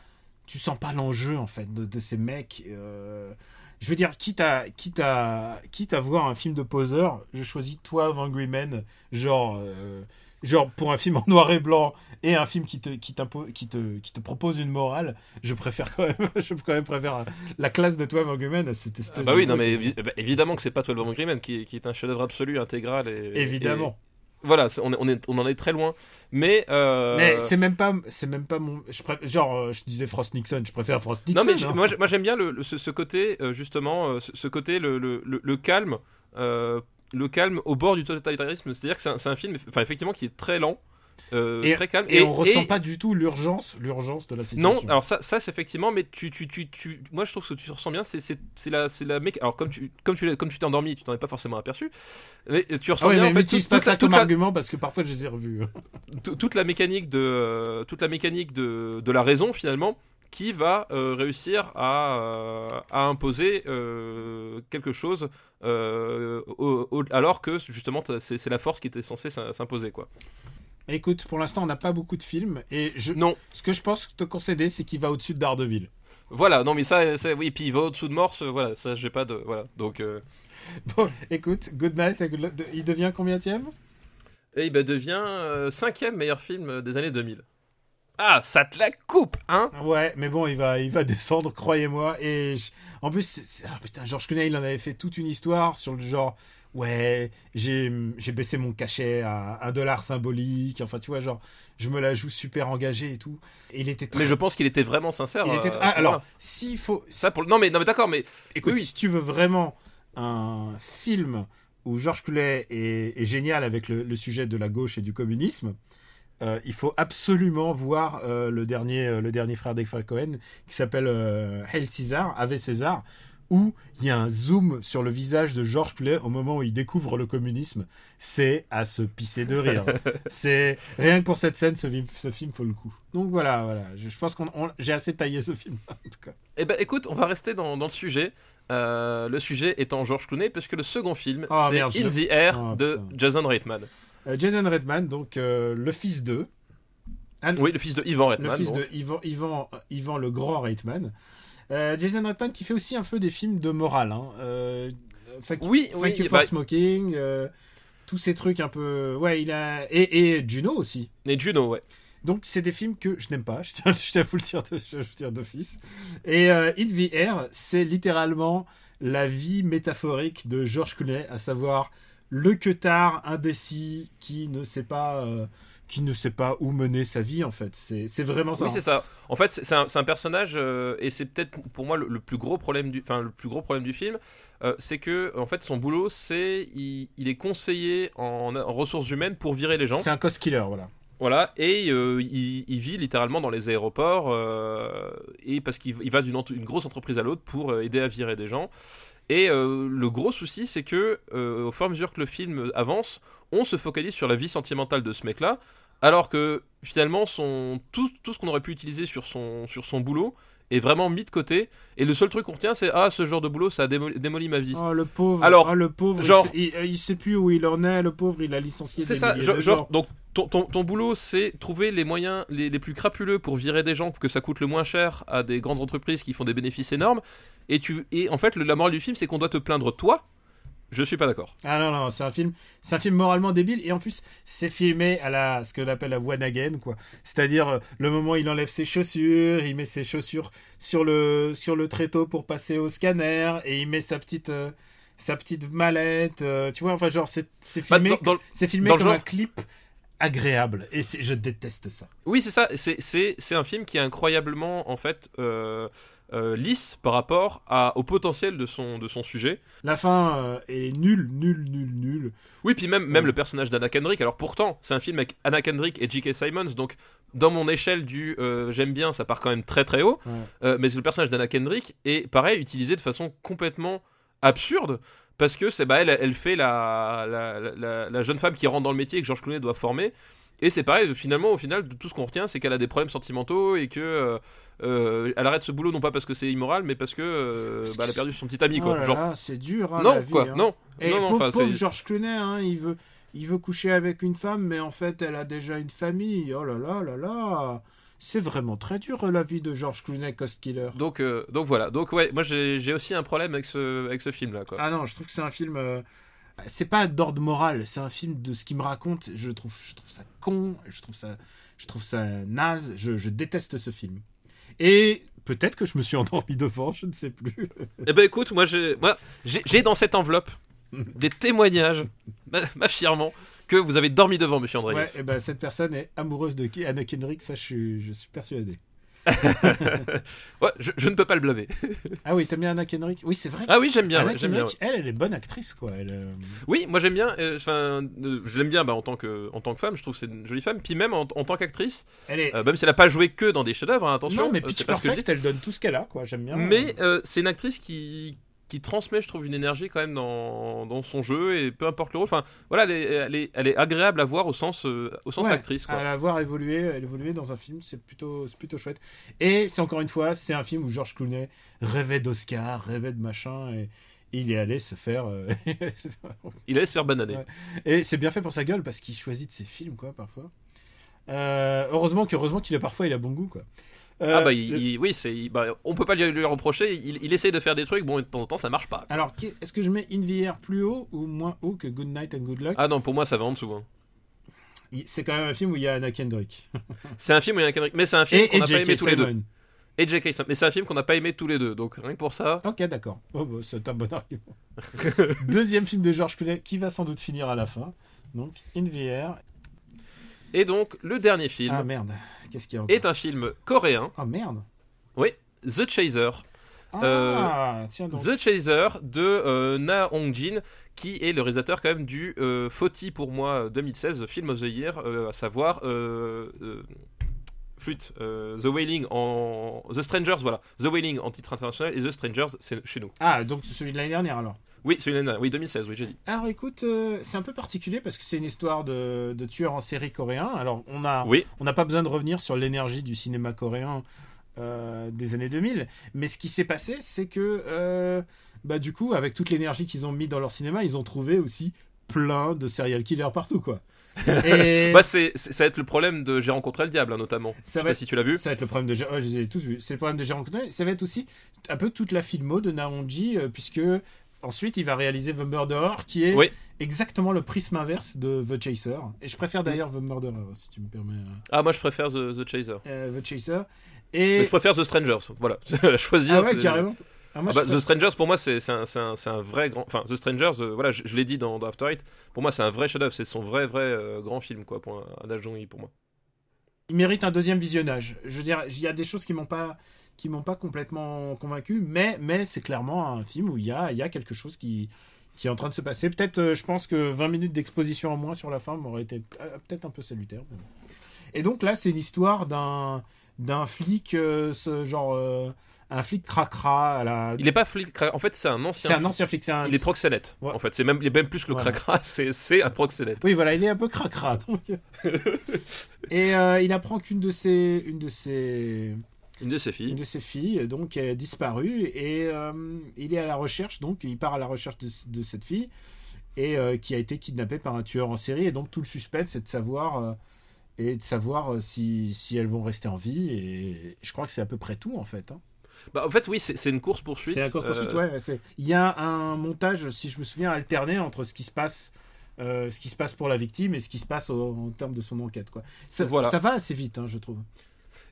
tu sens pas l'enjeu en fait de, ces mecs. euh, Je veux dire, quitte à, quitte à, quitte à voir un film de poseur, je choisis 12 Angry Men, genre, euh, genre pour un film en noir et blanc et un film qui te, qui te, qui te propose une morale. Je préfère quand même, je quand même préfère la classe de 12 Angry Men à cette espèce. Ah bah de oui, non mais évi- bah, évidemment que c'est pas 12 Angry Men qui, est- qui est un chef-d'œuvre absolu, intégral et Évidemment. et- voilà, on, est, on, est, on en est très loin, mais euh, Mais c'est même pas, c'est même pas mon. Je préfère, genre, euh, je disais Frost Nixon, je préfère Frost Nixon. non mais hein. moi, j'aime bien le, le- ce, ce côté euh, justement, ce, ce côté le, le, le- le calme, euh, le calme au bord du totalitarisme. C'est-à-dire que c'est un, film, enfin effectivement, qui est très lent, euh, Et- très calme, et, on ressent pas du tout l'urgence, l'urgence de la situation. Non, alors ça, ça c'est effectivement, mais tu, tu, tu, tu, moi je trouve que tu ressens bien, c'est, la, c'est la mec. Alors comme tu, comme tu, comme tu t'es endormi, tu t'en es pas forcément aperçu, mais tu ressens Ah oui, bien mais en fait toute, pas toute ça la, comme toute, la, argument parce que parfois je les ai revus. tout- toute la mécanique de, toute la mécanique de, de la raison finalement, qui va euh, réussir à, euh, à imposer euh, quelque chose, au- au- alors que justement c'est, la force qui était censée s'im- s'imposer quoi. Écoute, pour l'instant, on n'a pas beaucoup de films et je, Non, ce que je pense te concéder, c'est qu'il va au-dessus de Daredevil. voilà, non mais ça, ça oui, puis il va au-dessous de Morse, voilà, ça j'ai pas de, voilà, donc. Bon, écoute, Good Night, il devient combienième Et il bah, devient cinquième meilleur film des années 2000. Ah, ça te la coupe, hein? Ouais, mais bon, il va, il va descendre, croyez-moi. Et je- en plus, ah, putain, George Clooney, il en avait fait toute une histoire sur le genre, ouais, j'ai, j'ai baissé mon cachet à un dollar symbolique. Enfin, tu vois, genre, je me la joue super engagé et tout. Et il était très. Mais je pense qu'il était vraiment sincère. il était ah, alors, s'il faut. ça pour non mais non mais d'accord, mais Écoute, oui. si tu veux vraiment un film où Georges Clooney est, est génial avec le, le sujet de la gauche et du communisme, euh, il faut absolument voir euh, le dernier, euh, le dernier frère frères Cohen qui s'appelle Hail César, Ave César, où il y a un zoom sur le visage de George Clooney au moment où il découvre le communisme. C'est à se pisser de rire. c'est rien que pour cette scène, ce film, ce film faut le coup. Donc voilà, voilà. Je, je pense qu'on on- j'ai assez taillé ce film en tout cas. Eh ben écoute, on va rester dans, dans le sujet. Euh, le sujet étant George Clooney, puisque le second film, Oh, c'est In the Air Oh, de. Jason Reitman. Euh, Jason Redman, donc euh, le fils de. Oui, le fils de Ivan le Reitman. fils donc. de Ivan, Ivan, Ivan le grand Reitman. Euh, Jason Reitman qui fait aussi un peu des films de morale. Hein. Euh, Oui, oui, You bah- for Smoking, euh, tous ces trucs un peu. Ouais, il a. Et, et Juno aussi. Et Juno, ouais. Donc, c'est des films que je n'aime pas, je tiens, je tiens à vous le dire d'office. Et euh, In the Air, c'est littéralement la vie métaphorique de George Clooney, à savoir le queutard indécis qui ne sait pas. euh, qui ne sait pas où mener sa vie en fait. C'est vraiment ça. Oui, c'est ça. En fait, c'est un, personnage, euh, et c'est peut-être pour moi le, le plus gros problème du, enfin le plus gros problème du film, euh, c'est que en fait son boulot, c'est il, il est conseiller en, en ressources humaines pour virer les gens. C'est un cost killer, voilà. Voilà, et euh, il, il vit littéralement dans les aéroports, et parce qu'il il va d'une grosse entreprise à l'autre pour aider à virer des gens. Et euh, le gros souci, c'est que euh, au fur et à mesure que le film avance, on se focalise sur la vie sentimentale de ce mec-là, alors que finalement, tout, ce qu'on aurait pu utiliser sur son boulot est vraiment mis de côté. Et le seul truc qu'on retient, c'est Ah, ce genre de boulot, ça a démoli, démoli ma vie. Oh le pauvre. Alors, oh, le pauvre. genre- il, sait, il- il sait plus où il en est. Le pauvre, il a licencié. C'est ça, genre, de genre, gens. donc ton, ton, ton boulot c'est trouver les moyens les, les plus crapuleux pour virer des gens pour que ça coûte le moins cher à des grandes entreprises qui font des bénéfices énormes. Et, tu, et en fait, le, la morale du film c'est qu'on doit te plaindre toi. Je suis pas d'accord. Ah non non, c'est un film, c'est un film moralement débile et en plus c'est filmé à la ce qu'on appelle la one again quoi. C'est-à-dire euh, le moment où il enlève ses chaussures, il met ses chaussures sur le sur le tréteau pour passer au scanner et il met sa petite euh, sa petite mallette, euh, tu vois enfin genre c'est Bah, filmé c'est filmé dans comme un clip agréable et je déteste ça. Oui, c'est ça. C'est- C'est c'est un film qui est incroyablement en fait euh, euh, lisse par rapport à, au potentiel de son, de son sujet. La fin euh, est nulle, nulle, nulle, nulle. Oui, puis même, même Ouais. le personnage d'Anna Kendrick. Alors pourtant, c'est un film avec Anna Kendrick et J.K. Simmons, donc dans mon échelle du euh, j'aime bien, ça part quand même très très haut. Ouais. Euh, mais le personnage d'Anna Kendrick est pareil utilisé de façon complètement absurde parce que c'est bah elle, elle fait la, la, la- la jeune femme qui rentre dans le métier et que George Clooney doit former. Et c'est pareil, finalement, au final, tout ce qu'on retient, c'est qu'elle a des problèmes sentimentaux et que euh, euh, elle arrête ce boulot non pas parce que c'est immoral, mais parce que euh, Parce bah, elle a perdu son petit ami, Oh quoi. là Genre, là, c'est dur hein, non, la vie, quoi, hein. non, Et non, non, pauvre, pauvre. George Clooney, hein, il veut, il veut coucher avec une femme, mais en fait, elle a déjà une famille. Oh là là là là. C'est vraiment très dur la vie de George Clooney, Cost Killer. Donc, euh, donc voilà. Donc ouais, moi j'ai aussi un problème avec ce, avec ce film-là, quoi. Ah non, je trouve que c'est un film. C'est pas d'ordre moral, c'est un film de ce qu'il me raconte. Je trouve, je trouve ça con, je trouve ça, je trouve ça naze. Je, je déteste ce film. Et peut-être que je me suis endormi devant, je ne sais plus. Eh ben écoute, moi j'ai moi, j'ai j'ai dans cette enveloppe des témoignages ma- m'affirmant que vous avez dormi devant, monsieur André. Ouais, et ben cette personne est amoureuse de Anna Kendrick, ça je suis, je suis persuadé. Ouais, je, je ne peux pas le blâmer. Ah oui, t'aimes bien Anna Kendrick? Oui, c'est vrai. Ah oui, j'aime bien. Anna j'aime bien. Kendrick, elle, elle est bonne actrice, quoi. Elle, euh, Oui, moi j'aime bien. euh, Enfin, euh, je l'aime bien bah, en tant que en tant que femme. Je trouve que c'est une jolie femme. Puis même en, en tant qu'actrice, elle est. même si elle a pas joué que dans des chefs-d'œuvre, hein, attention. non, mais Pitch c'est pas ce que je dis. Elle donne tout ce qu'elle a, quoi. J'aime bien. Mais c'est une actrice qui qui transmet, je trouve, une énergie quand même dans, dans son jeu et peu importe le rôle. Enfin, voilà, elle est, elle est, elle est agréable à voir au sens euh, au sens Ouais, actrice. Quoi. À la voir évoluer, elle évoluer dans un film, c'est plutôt, c'est plutôt chouette. Et c'est encore une fois, c'est un film où George Clooney rêvait d'Oscar, rêvait de machin, et il est allé se faire. euh, Il allait se faire bananer. Ouais. et c'est bien fait pour sa gueule parce qu'il choisit de ses films, quoi, parfois. Euh, heureusement que heureusement qu'il a parfois il a bon goût, quoi. Euh, Ah bah il- le- il- oui c'est il- bah, on peut pas lui, lui reprocher il, il essaye de faire des trucs bon et de temps en temps ça marche pas Alors, est-ce que je mets In the Air plus haut ou moins haut que Good Night and Good Luck? Ah non pour moi ça va en dessous hein. C'est quand même un film où il y a Anna Kendrick. c'est un film où il y a un Kendrick mais c'est un film qu'on n'a pas aimé tous les deux et J.K. Mais c'est un film qu'on n'a pas aimé tous les deux donc rien que pour ça Ok, d'accord. Oh, bah, c'est un bon argument. Deuxième film de George Clooney qui va sans doute finir à la fin. Donc, In the Air. Et donc le dernier film Ah merde, qu'est-ce qu'il y a encore est un film coréen Ah merde. oui The Chaser Ah, tiens donc. The Chaser de euh, Na Hong-jin qui est le réalisateur quand même du euh, Foti pour moi 2016 Film of the Year euh, à savoir euh, euh, flûte. euh, The Wailing en. The Strangers, voilà. The Wailing en titre international et The Strangers, c'est chez nous. Ah, donc celui de l'année dernière alors. Oui, celui de l'année- oui, 2016, oui, j'ai dit. Alors écoute, euh, c'est un peu particulier parce que c'est une histoire de, de tueurs en série coréen. Alors on a, Oui. on n'a pas besoin de revenir sur l'énergie du cinéma coréen euh, des années 2000, mais ce qui s'est passé, c'est que euh, bah du coup, avec toute l'énergie qu'ils ont mis dans leur cinéma, ils ont trouvé aussi plein de serial killers partout quoi. Et Bah, c'est, ça va être le problème de J'ai rencontré le diable, hein, notamment. Ça je sais va pas être- si tu l'as vu. ça va être le problème de, ouais, je les ai tous vus. C'est le problème de Jérôme Connery. Ça va être aussi un peu toute la filmo de Naonji, euh, puisque ensuite il va réaliser The Murderer, qui est Oui. exactement le prisme inverse de The Chaser. Et je préfère d'ailleurs The Murderer, si tu me permets. euh, Ah, moi, je préfère The, The Chaser. euh, The Chaser. Mais Et je préfère The Strangers, voilà. Choisir. ah ouais, carrément. Ah, moi, Ah bah, The Strangers, pour moi, c'est un, vrai grand. Enfin, The Strangers, euh, voilà, je, je l'ai dit dans, dans After Eight. Pour moi, c'est un vrai chef-d'œuvre. C'est son vrai, vrai euh, grand film, quoi, pour un, un pour moi. il mérite un deuxième visionnage. Je veux dire, il y a des choses qui m'ont pas qui m'ont pas complètement convaincu, mais mais c'est clairement un film où il y a y a quelque chose qui qui est en train de se passer. Peut-être, euh, je pense que 20 minutes d'exposition en moins sur la fin m'aurait été euh, peut-être un peu salutaire. mais. Et donc là, c'est l'histoire d'un d'un flic, euh, ce genre un flic cracra à la. Il est pas flic. cra- En fait, c'est un ancien. C'est un ancien flic, c'est un. Il est proxénète. Ouais. En fait, c'est même, il est même plus que le Voilà. cracra. C'est c'est un proxénète. Oui, voilà, il est un peu cracra. donc. Et euh, il apprend qu'une de ses une de ses Une de ses une filles. de ses filles donc a disparu et euh, il est à la recherche donc il part à la recherche de, de cette fille et euh, qui a été kidnappée par un tueur en série et donc tout le suspense c'est de savoir euh, et de savoir euh, si, si elles vont rester en vie et je crois que c'est à peu près tout en fait hein. Bah, en fait, oui, c'est une course poursuite. c'est la course poursuite Euh, ouais il y a un montage si je me souviens alterné entre ce qui se passe euh, ce qui se passe pour la victime et ce qui se passe au- en termes de son enquête quoi ça, Voilà. ça va assez vite hein, je trouve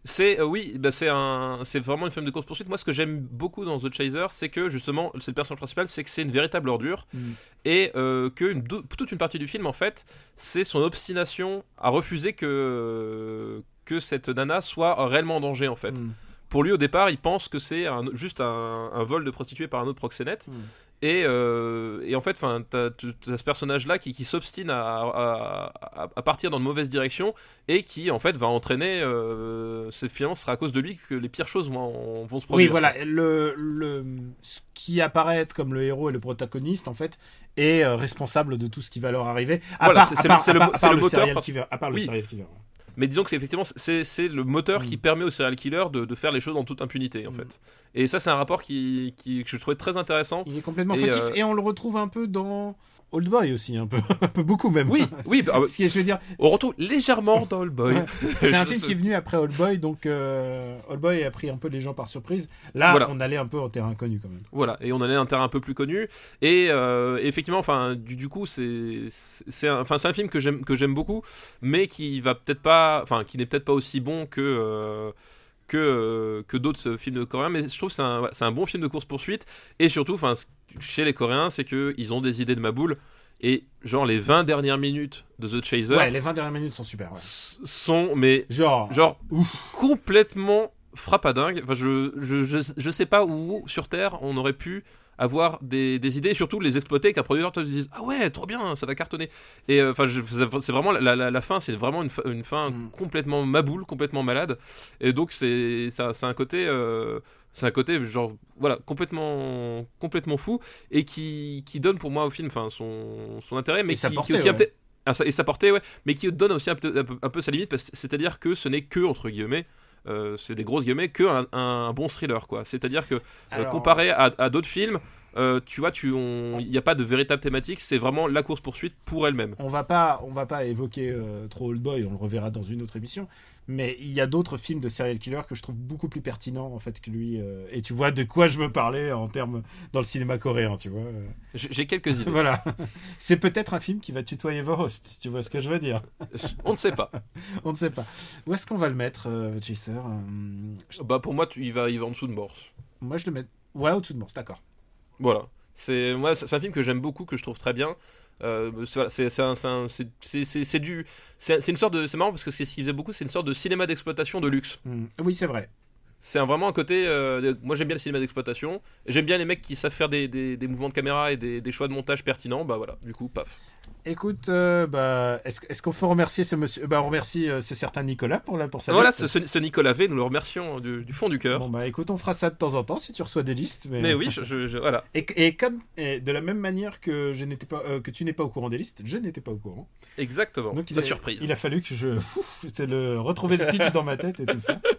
C'est euh, oui, bah, c'est un, c'est vraiment une film de course poursuite. Moi, ce que j'aime beaucoup dans The Chaser, c'est que justement, c'est le personnage principal, c'est que c'est une véritable ordure Mm. et euh, que une- toute une partie du film, en fait, c'est son obstination à refuser que que cette nana soit réellement en danger, en fait. Mm. Pour lui, au départ, il pense que c'est juste un, un vol de prostituée par un autre proxénète. Mm. Et, euh, et en fait, enfin, t'as t'as ce personnage-là qui, qui s'obstine à, à- à- à partir dans de mauvaises directions et qui, en fait, va entraîner. Euh, c'est finalement, ce sera à cause de lui que les pires choses vont, vont se produire. Oui, voilà, le, le, ce qui apparaît être comme le héros et le protagoniste, en fait, est euh, responsable de tout ce qui va leur arriver. À Voilà, part, c'est- le- moteur parce- killer, à part le Oui. serial killer. Mais disons que c'est effectivement, c'est c'est le moteur qui Mm. permet au serial killer de, de faire les choses en toute impunité, en Mm. fait. Et ça, c'est un rapport qui, qui- que je trouvais très intéressant. Il est complètement Et, fautif euh, et on le retrouve un peu dans Old Boy aussi, un peu, un peu beaucoup même. Oui, oui, bah, Ce qui est- je veux dire, on retrouve légèrement dans le boy. C'est un film qui est venu après Old Boy, donc euh, Old Boy a pris un peu les gens par surprise. Là, Voilà. on allait un peu en terrain connu quand même. Voilà, et on allait un terrain un peu plus connu. Et euh, effectivement, enfin, du, du coup, c'est c'est un, enfin, c'est un film que j'aime que j'aime beaucoup, mais qui va peut-être pas, enfin, qui n'est peut-être pas aussi bon que euh, que euh, que d'autres films de coréens. Mais je trouve que c'est un, un bon film de course poursuite. Et surtout, enfin, chez les Coréens, c'est que ils ont des idées de maboule. Et genre les 20 dernières minutes de The Chaser Ouais, les 20 dernières minutes sont super. ouais. sont mais Genre, genre complètement frappadingue. Enfin, je, je, je, je sais pas où sur Terre on aurait pu avoir des, des idées et surtout les exploiter qu'un producteur te dise ah ouais trop bien ça va cartonner et euh, enfin c'est vraiment la, la, la fin c'est vraiment une, fin- une fin Mm. complètement maboule complètement malade et donc c'est ça- c'est un côté euh, c'est un côté genre voilà complètement complètement fou et qui, qui donne pour moi au film enfin son, son intérêt mais Et sa qui, aussi ouais. ah, ça- et sa portée ouais mais qui donne aussi un peu, un peu, un peu sa limite c'est-à-dire que ce n'est que entre guillemets euh, c'est des grosses guillemets que un, un bon thriller quoi. C'est à dire que euh, comparé à, à d'autres films euh, tu vois tu il n'y a pas de véritable thématique c'est vraiment la course poursuite pour elle-même. On va pas on va pas évoquer euh, trop Old Boy on le reverra dans une autre émission mais il y a d'autres films de serial killer que je trouve beaucoup plus pertinents en fait que lui euh, et tu vois de quoi je veux parler en termes dans le cinéma coréen tu vois euh. j'ai quelques idées. Voilà. C'est peut-être un film qui va tutoyer Vost si tu vois ce que je veux dire. On ne sait pas. On ne sait pas. Où est-ce qu'on va le mettre euh, Chaser Euh, je- bah pour moi tu, il va il va en dessous de Morse. Moi je le mets ouais au-dessous de Morse d'accord. Voilà. C'est moi, c'est c'est un film que j'aime beaucoup, que je trouve très bien. Euh, c'est du, c'est une sorte de, c'est marrant parce que c'est ce qu'il faisait beaucoup, c'est une sorte de cinéma d'exploitation de luxe. Hmm. oui c'est vrai C'est vraiment un côté. euh, de- moi, j'aime bien le cinéma d'exploitation. J'aime bien les mecs qui savent faire des, des- des mouvements de caméra et des, des choix de montage pertinents. Bah voilà. Du coup, paf. Écoute, euh, bah, est-ce qu'on faut remercier ce monsieur Bah, on remercie euh, ce certain Nicolas pour, la, pour sa Voilà, ce, ce Nicolas V, nous le remercions du, du fond du cœur. Bon, bah, écoute, on fera ça de temps en temps si tu reçois des listes. Mais, Mais oui, je, je- je- voilà. Et, et comme et de la même manière que je n'étais pas euh, que tu n'es pas au courant des listes, je n'étais pas au courant. Exactement. Donc il la a, surprise. Il a fallu que je ouf, le retrouver le pitch dans ma tête et tout ça.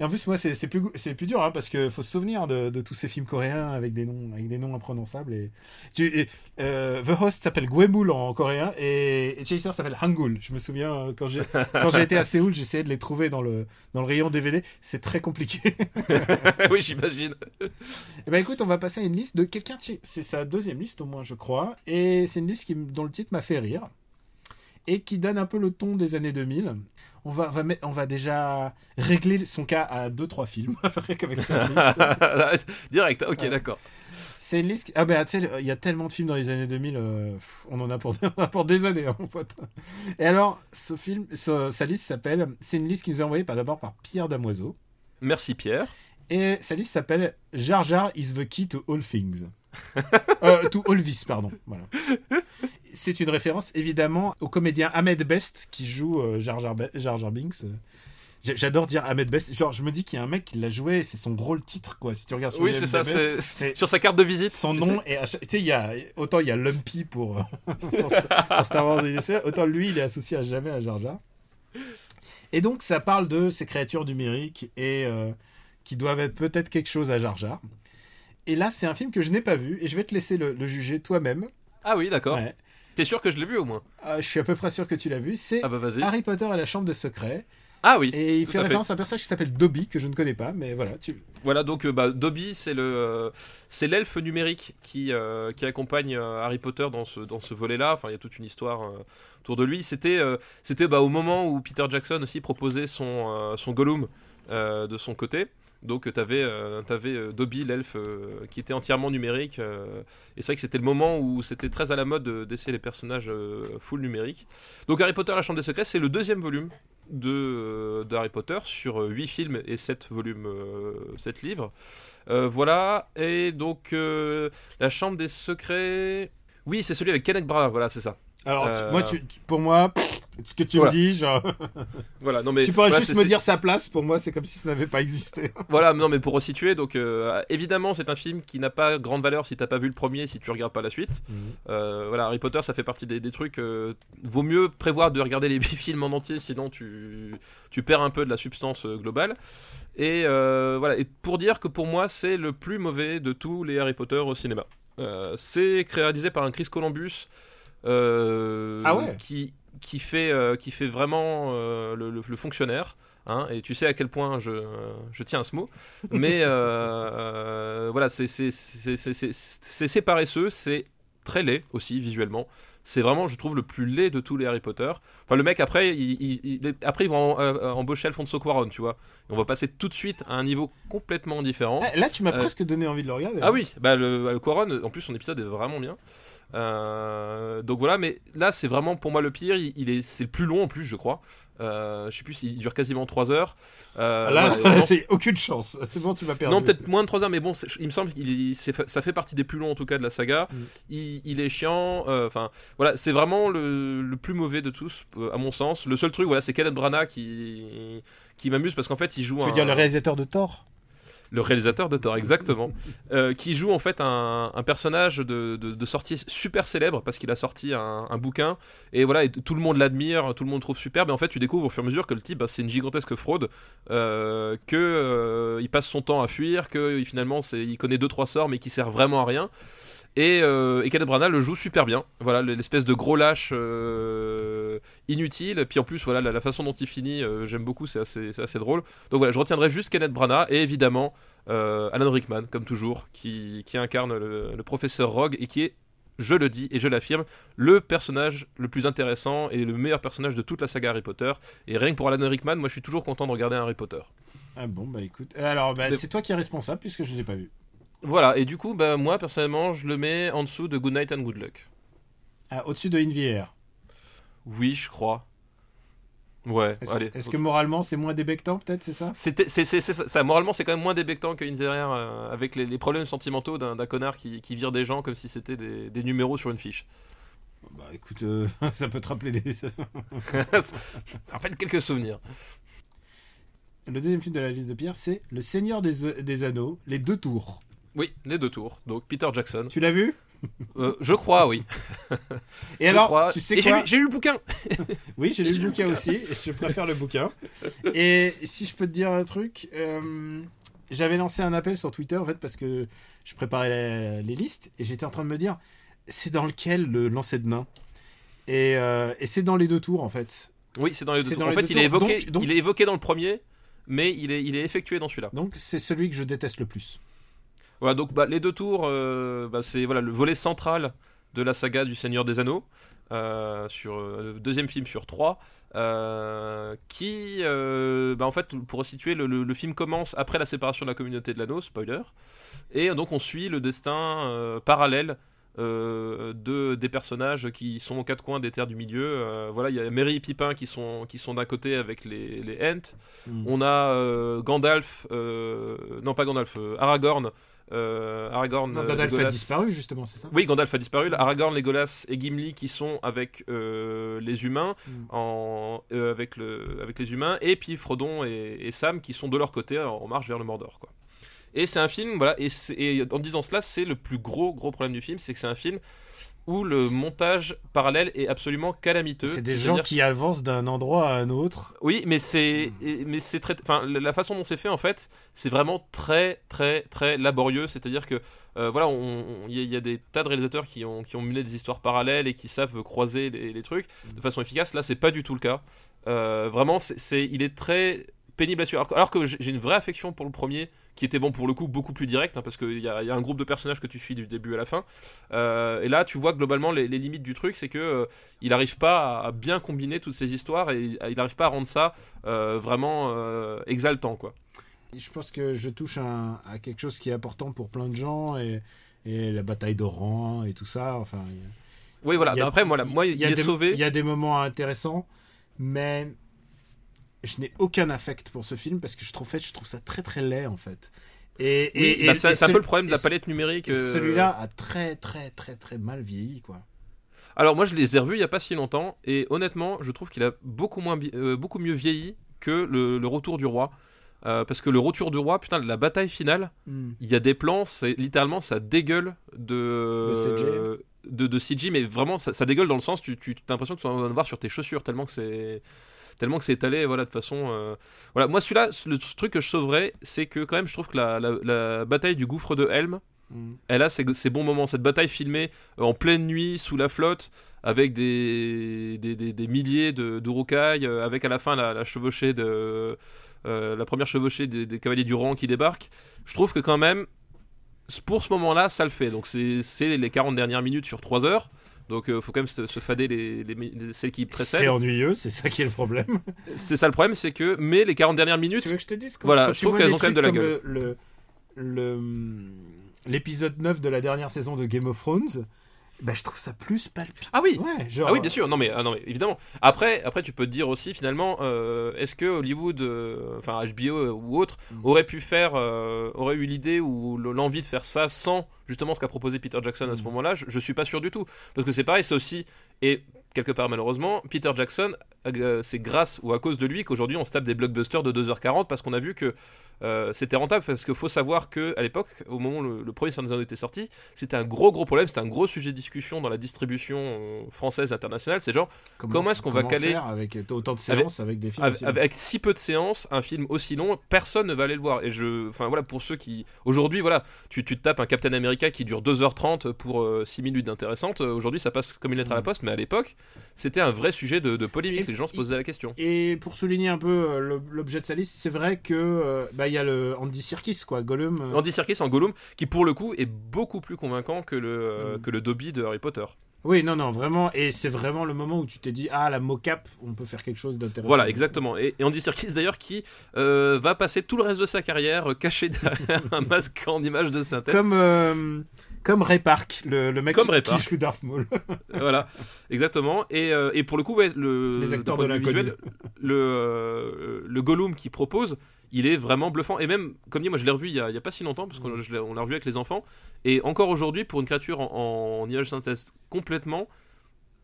Et en plus moi c'est plus plus dur hein, parce que faut se souvenir de, de tous ces films coréens avec des noms avec des noms imprononçables et, tu, et, euh, The Host s'appelle Gwemul en coréen et, et Chaser s'appelle Hangul. Je me souviens euh, quand j'ai été à Séoul, j'essayais de les trouver dans le dans le rayon DVD, c'est très compliqué. oui, j'imagine. Eh ben écoute, on va passer à une liste de quelqu'un. C'est sa deuxième liste au moins, je crois, et c'est une liste qui, dont le titre m'a fait rire et qui donne un peu le ton des années 2000. On va, on va, met- on va déjà régler son cas à deux trois films avec cette liste. Direct, ok, Ouais. d'accord. C'est une liste. qui- Ah ben tu sais, il y a tellement de films dans les années 2000, euh, pff, on en a pour, on en a pour des années, hein, mon pote. Et alors, ce film, ce- sa liste s'appelle. C'est une liste qui nous est envoyée d'abord par Pierre Damoiseau. Merci Pierre. Et sa liste s'appelle Jar Jar is the key to all things. Euh, to all this, pardon. Voilà. C'est une référence évidemment au comédien Ahmed Best qui joue euh, Jar, Jar, Be- Jar Jar Binks. J'adore dire Ahmed Best. Genre, je me dis qu'il y a un mec qui l'a joué, c'est son rôle titre, quoi. Si tu regardes sur Oui, c'est ça, c'est c'est- sur sa carte de visite. son nom sais. est tu sais il y a autant il y a Lumpy pour, euh, pour Star, pour Star Wars autant lui il est associé à jamais à Jar Jar et donc ça parle de ces créatures numériques et euh, qui doivent être peut-être quelque chose à Jar Jar et là c'est un film que je n'ai pas vu et je vais te laisser le, le juger toi-même Ah oui, d'accord. Ouais. T'es sûr que je l'ai vu au moins? Euh, je suis à peu près sûr que tu l'as vu c'est Ah bah. Harry Potter et la chambre de secret Ah oui. et il fait référence à un personnage qui s'appelle Dobby que je ne connais pas mais voilà tu Voilà, donc euh, bah, Dobby, c'est le, euh, c'est l'elfe numérique qui, euh, qui accompagne euh, Harry Potter dans ce, dans ce volet-là. Enfin, il y a toute une histoire autour de lui. C'était, c'était bah, au moment où Peter Jackson aussi proposait son, son Gollum de son côté. Donc tu avais, Dobby, l'elfe, euh, qui était entièrement numérique. euh, et c'est vrai que c'était le moment où c'était très à la mode de- d'essayer les personnages euh, full numériques. Donc Harry Potter, la Chambre des Secrets, c'est le deuxième volume de, euh, de Harry Potter sur 8 films et 7 volumes, euh, 7 livres. Euh, voilà, et donc euh, la Chambre des Secrets... Oui, c'est celui avec Kenneth Branagh, voilà, c'est ça. alors tu- Euh, moi tu, tu- pour moi pff, ce que tu Voilà. me dis genre Voilà, non mais tu pourrais voilà, juste me dire sa place pour moi c'est comme si ça n'avait pas existé Voilà, non mais pour resituer, donc euh, évidemment c'est un film qui n'a pas grande valeur si t'as pas vu le premier, si tu regardes pas la suite. Euh, voilà, Harry Potter ça fait partie des, des trucs. euh, vaut mieux prévoir de regarder les films en entier, sinon tu, tu perds un peu de la substance globale. Et voilà, et pour dire que pour moi c'est le plus mauvais de tous les Harry Potter au cinéma. C'est réalisé par un Chris Columbus. Ah ouais? qui, qui, fait, euh, qui fait vraiment euh, le, le- le fonctionnaire. Hein, et tu sais à quel point je, je tiens à ce mot. Mais euh, voilà, c'est paresseux, c'est très laid aussi visuellement. C'est vraiment, je trouve, le plus laid de tous les Harry Potter. Enfin, le mec, après, il, il- il- après ils vont en- embaucher Alfonso Cuarón, tu vois. Et on va passer tout de suite à un niveau complètement différent. Ah, Là, tu m'as Euh, presque donné envie de le regarder. Ah oui, bah le, le en plus son épisode est vraiment bien. Euh, donc voilà, mais là c'est vraiment pour moi le pire. Il, il est, c'est le plus long en plus, je crois. Euh, je sais plus s'il dure quasiment 3 heures. Euh, Là, c'est aucune chance. C'est bon, tu m'as perdu. non, peut-être moins de 3 heures, mais bon, il me semble c'est- ça fait partie des plus longs en tout cas de la saga. Mm. Il, il est chiant. euh, Enfin, voilà, c'est vraiment le, le plus mauvais de tous, à mon sens. Le seul truc, voilà, c'est Kenneth Branagh qui, qui m'amuse parce qu'en fait, il joue Tu veux un- dire le réalisateur de Thor? Le réalisateur de Thor, exactement, euh, qui joue en fait un, personnage de, de, sortie super célèbre parce qu'il a sorti un, bouquin et voilà, tout le monde l'admire, tout le monde le trouve superbe. Et en fait, tu découvres au fur et à mesure que le type, bah, c'est une gigantesque fraude, euh, euh, passe son temps à fuir, que finalement, il connaît deux trois sorts mais qui sert vraiment à rien. Et, euh, et Kenneth Branagh le joue super bien. Voilà, l'espèce de gros lâche euh, inutile. Puis en plus, voilà, la, la façon dont il finit, euh, j'aime beaucoup, c'est assez, drôle. Donc voilà, je retiendrai juste Kenneth Branagh et évidemment Alan Rickman, comme toujours, qui, qui incarne le, le professeur Rogue et qui est, je le dis et je l'affirme, le personnage le plus intéressant et le meilleur personnage de toute la saga Harry Potter. Et rien que pour Alan Rickman, moi je suis toujours content de regarder un Harry Potter. Ah bon, bah écoute. Alors, bah, c'est toi qui es responsable puisque je ne l'ai pas vu. Voilà, et du coup, bah, moi personnellement, je le mets en dessous de Good Night and Good Luck. Ah, Au-dessus de InVR. Oui, je crois. Ouais, Est-ce allez. est-ce que moralement c'est moins débectant peut-être, c'est ça? C'est, ça, moralement, c'est quand même moins débectant que Inzerer euh, avec les, les problèmes sentimentaux d'un, connard qui, qui vire des gens comme si c'était des, des numéros sur une fiche. Bah écoute, euh, ça peut te rappeler des. Ça rappelle quelques souvenirs. Le deuxième film de la liste de Pierre, c'est Le Seigneur des, des Anneaux, les deux tours. Oui, les deux tours. Donc Peter Jackson. Tu l'as vu? Euh, je crois, oui. Et Je alors, crois. tu sais j'ai quoi? lu, j'ai lu le bouquin. Oui, j'ai lu le bouquin aussi, et je préfère le bouquin. Et si je peux te dire un truc, euh, j'avais lancé un appel sur Twitter en fait parce que je préparais la- les listes et j'étais en train de me dire, c'est dans lequel le lancer de nain? Et, euh, et c'est dans les deux tours en fait. Oui, c'est dans les deux tours. dans En fait, il est, évoqué, Donc- donc- il est évoqué dans le premier, mais il est, il est effectué dans celui-là. Donc c'est celui que je déteste le plus. Voilà, donc bah, les deux tours, euh, bah, c'est voilà, le volet central de la saga du Seigneur des Anneaux, euh, sur euh, le deuxième film sur trois, euh, qui, bah, en fait, pour resituer, le, le- le film commence après la séparation de la communauté de l'anneau, spoiler, et donc on suit le destin parallèle euh, de des personnages qui sont aux quatre coins des terres du milieu. Euh, voilà, il y a Merry et Pipin qui sont qui sont d'un côté avec les les Ents. Mm. On a euh, Gandalf, non pas Gandalf, Aragorn. Euh, Aragorn, Non, euh, Gandalf a disparu justement, c'est ça Oui, Gandalf a disparu. Aragorn, Legolas et Gimli qui sont avec euh, les humains, Mm. en, euh, avec, le, avec les humains, et puis Frodon et, et Sam qui sont de leur côté en, marche vers le Mordor. Quoi. Et c'est un film, voilà, et, et en disant cela, c'est le plus gros gros problème du film, c'est que c'est un film où le montage parallèle est absolument calamiteux. C'est des gens qui avancent d'un endroit à un autre. oui, mais c'est et- mais c'est très enfin la façon dont c'est fait en fait, c'est vraiment très très très laborieux, c'est-à-dire que euh, voilà, il y, a- il y a des tas de réalisateurs qui ont qui ont mené des histoires parallèles et qui savent croiser les, les trucs de façon efficace. Là, c'est pas du tout le cas. Euh, vraiment, c'est il est très pénible à suivre. Alors, que- alors que j'ai une vraie affection pour le premier, qui était bon pour le coup beaucoup plus direct, hein, parce qu'il y, y a un groupe de personnages que tu suis du début à la fin. Euh, et là, tu vois globalement les, les limites du truc, c'est que euh, il n'arrive pas à, à bien combiner toutes ces histoires et il n'arrive pas à rendre ça euh, vraiment exaltant, quoi. Je pense que je touche à quelque chose qui est important pour plein de gens et, et la bataille d'Oran et tout ça. Enfin, il y a- Oui, voilà. a- Après, moi, il, y a est des, sauvé. Il y a des moments intéressants, mais je n'ai aucun affect pour ce film parce que je trouve, en fait, je trouve ça très très laid en fait. Et, Oui, et- bah, et- c'est un peu le problème de la et palette numérique. euh, Celui-là a très très très très mal vieilli quoi. Alors moi je les ai revus il y a pas si longtemps et honnêtement je trouve qu'il a beaucoup moins euh, beaucoup mieux vieilli que le, le Retour du Roi Euh, parce que le Retour du Roi putain la bataille finale il y a des plans c'est littéralement ça dégueule de De CG. de, de CG mais vraiment ça, ça dégueule dans le sens tu tu as l'impression que tu vas en voir sur tes chaussures tellement que c'est tellement que c'est étalé voilà de façon euh, voilà moi celui-là le truc que je sauverais c'est que quand même je trouve que la, la, la bataille du gouffre de Helm Mm. elle a ses, ses bons moments. Cette bataille filmée euh, en pleine nuit sous la flotte avec des, des, des- des milliers de, d'urukai, euh, avec à la fin la, la chevauchée de euh, la première chevauchée des, des cavaliers du rang qui débarquent. Je trouve que quand même pour ce moment-là, ça le fait. Donc c'est, c'est les 40 dernières minutes sur 3 heures. Donc il faut quand même se, se fader les, les mi- les- celles qui C'est précèdent. ennuyeux, c'est ça qui est le problème. C'est ça le problème, c'est que mais les 40 dernières minutes, Tu veux que je te dise quand, Voilà, quand je trouve qu'elles ont quand même de la gueule. comme Le, le- le- l'épisode 9 de la dernière saison de Game of Thrones, bah, je trouve ça plus palpitant. Ah oui, Ouais, genre, Ah oui, bien sûr. Non mais, ah non mais évidemment. Après, après, tu peux te dire aussi finalement, euh, est-ce que Hollywood, euh, enfin HBO ou autre, Mm. aurait pu faire, euh, aurait eu l'idée ou le- l'envie de faire ça sans justement ce qu'a proposé Peter Jackson à ce Mm. moment-là? Je, je suis pas sûr du tout. Parce que c'est pareil, c'est aussi et quelque part malheureusement, Peter Jackson, euh, c'est grâce ou à cause de lui qu'aujourd'hui on se tape des blockbusters de 2h40 parce qu'on a vu que euh, c'était rentable parce qu'il faut savoir que à l'époque, au moment où le, le premier Anneaux était sorti, c'était un gros gros problème, c'était un gros sujet de discussion dans la distribution euh, française internationale. C'est genre comment est-ce qu'on va caler- avec autant de séances avec, des films avec, aussi avec si peu de séances, un film aussi long, personne ne va aller le voir. Et je, enfin voilà, pour ceux qui, aujourd'hui, voilà, tu, tu te tapes un Captain America qui dure 2h30 pour 6 minutes d'intéressante. Euh, Aujourd'hui, ça passe comme une lettre à la Mm. poste, mais à l'époque, c'était un vrai sujet de, de polémique. Les gens se posaient la question. Et pour souligner un peu euh, l'objet de sa liste, c'est vrai que euh, bah, il y a le Andy Serkis quoi, Gollum. euh, Andy Serkis en Gollum, qui pour le coup est beaucoup plus convaincant que le, Mm. que le Dobby de Harry Potter. Oui, non, non, vraiment. Et c'est vraiment le moment où tu t'es dit ah la mocap, on peut faire quelque chose d'intéressant. Voilà, exactement. Et, et Andy Serkis d'ailleurs qui euh, va passer tout le reste de sa carrière euh, caché derrière un masque en image de synthèse. Comme euh, comme Ray Park, le, le mec Comme qui, qui joue Darth Maul. voilà, exactement. Et, euh, et pour le coup, ouais, le, Les acteurs de visuel, le, euh, le Gollum qu'il propose, il est vraiment bluffant. Et même, comme dit, moi je l'ai revu il y, a, il y a pas si longtemps, parce qu'on on l'a revu avec les enfants. Et encore aujourd'hui, pour une créature en, en image synthèse complètement,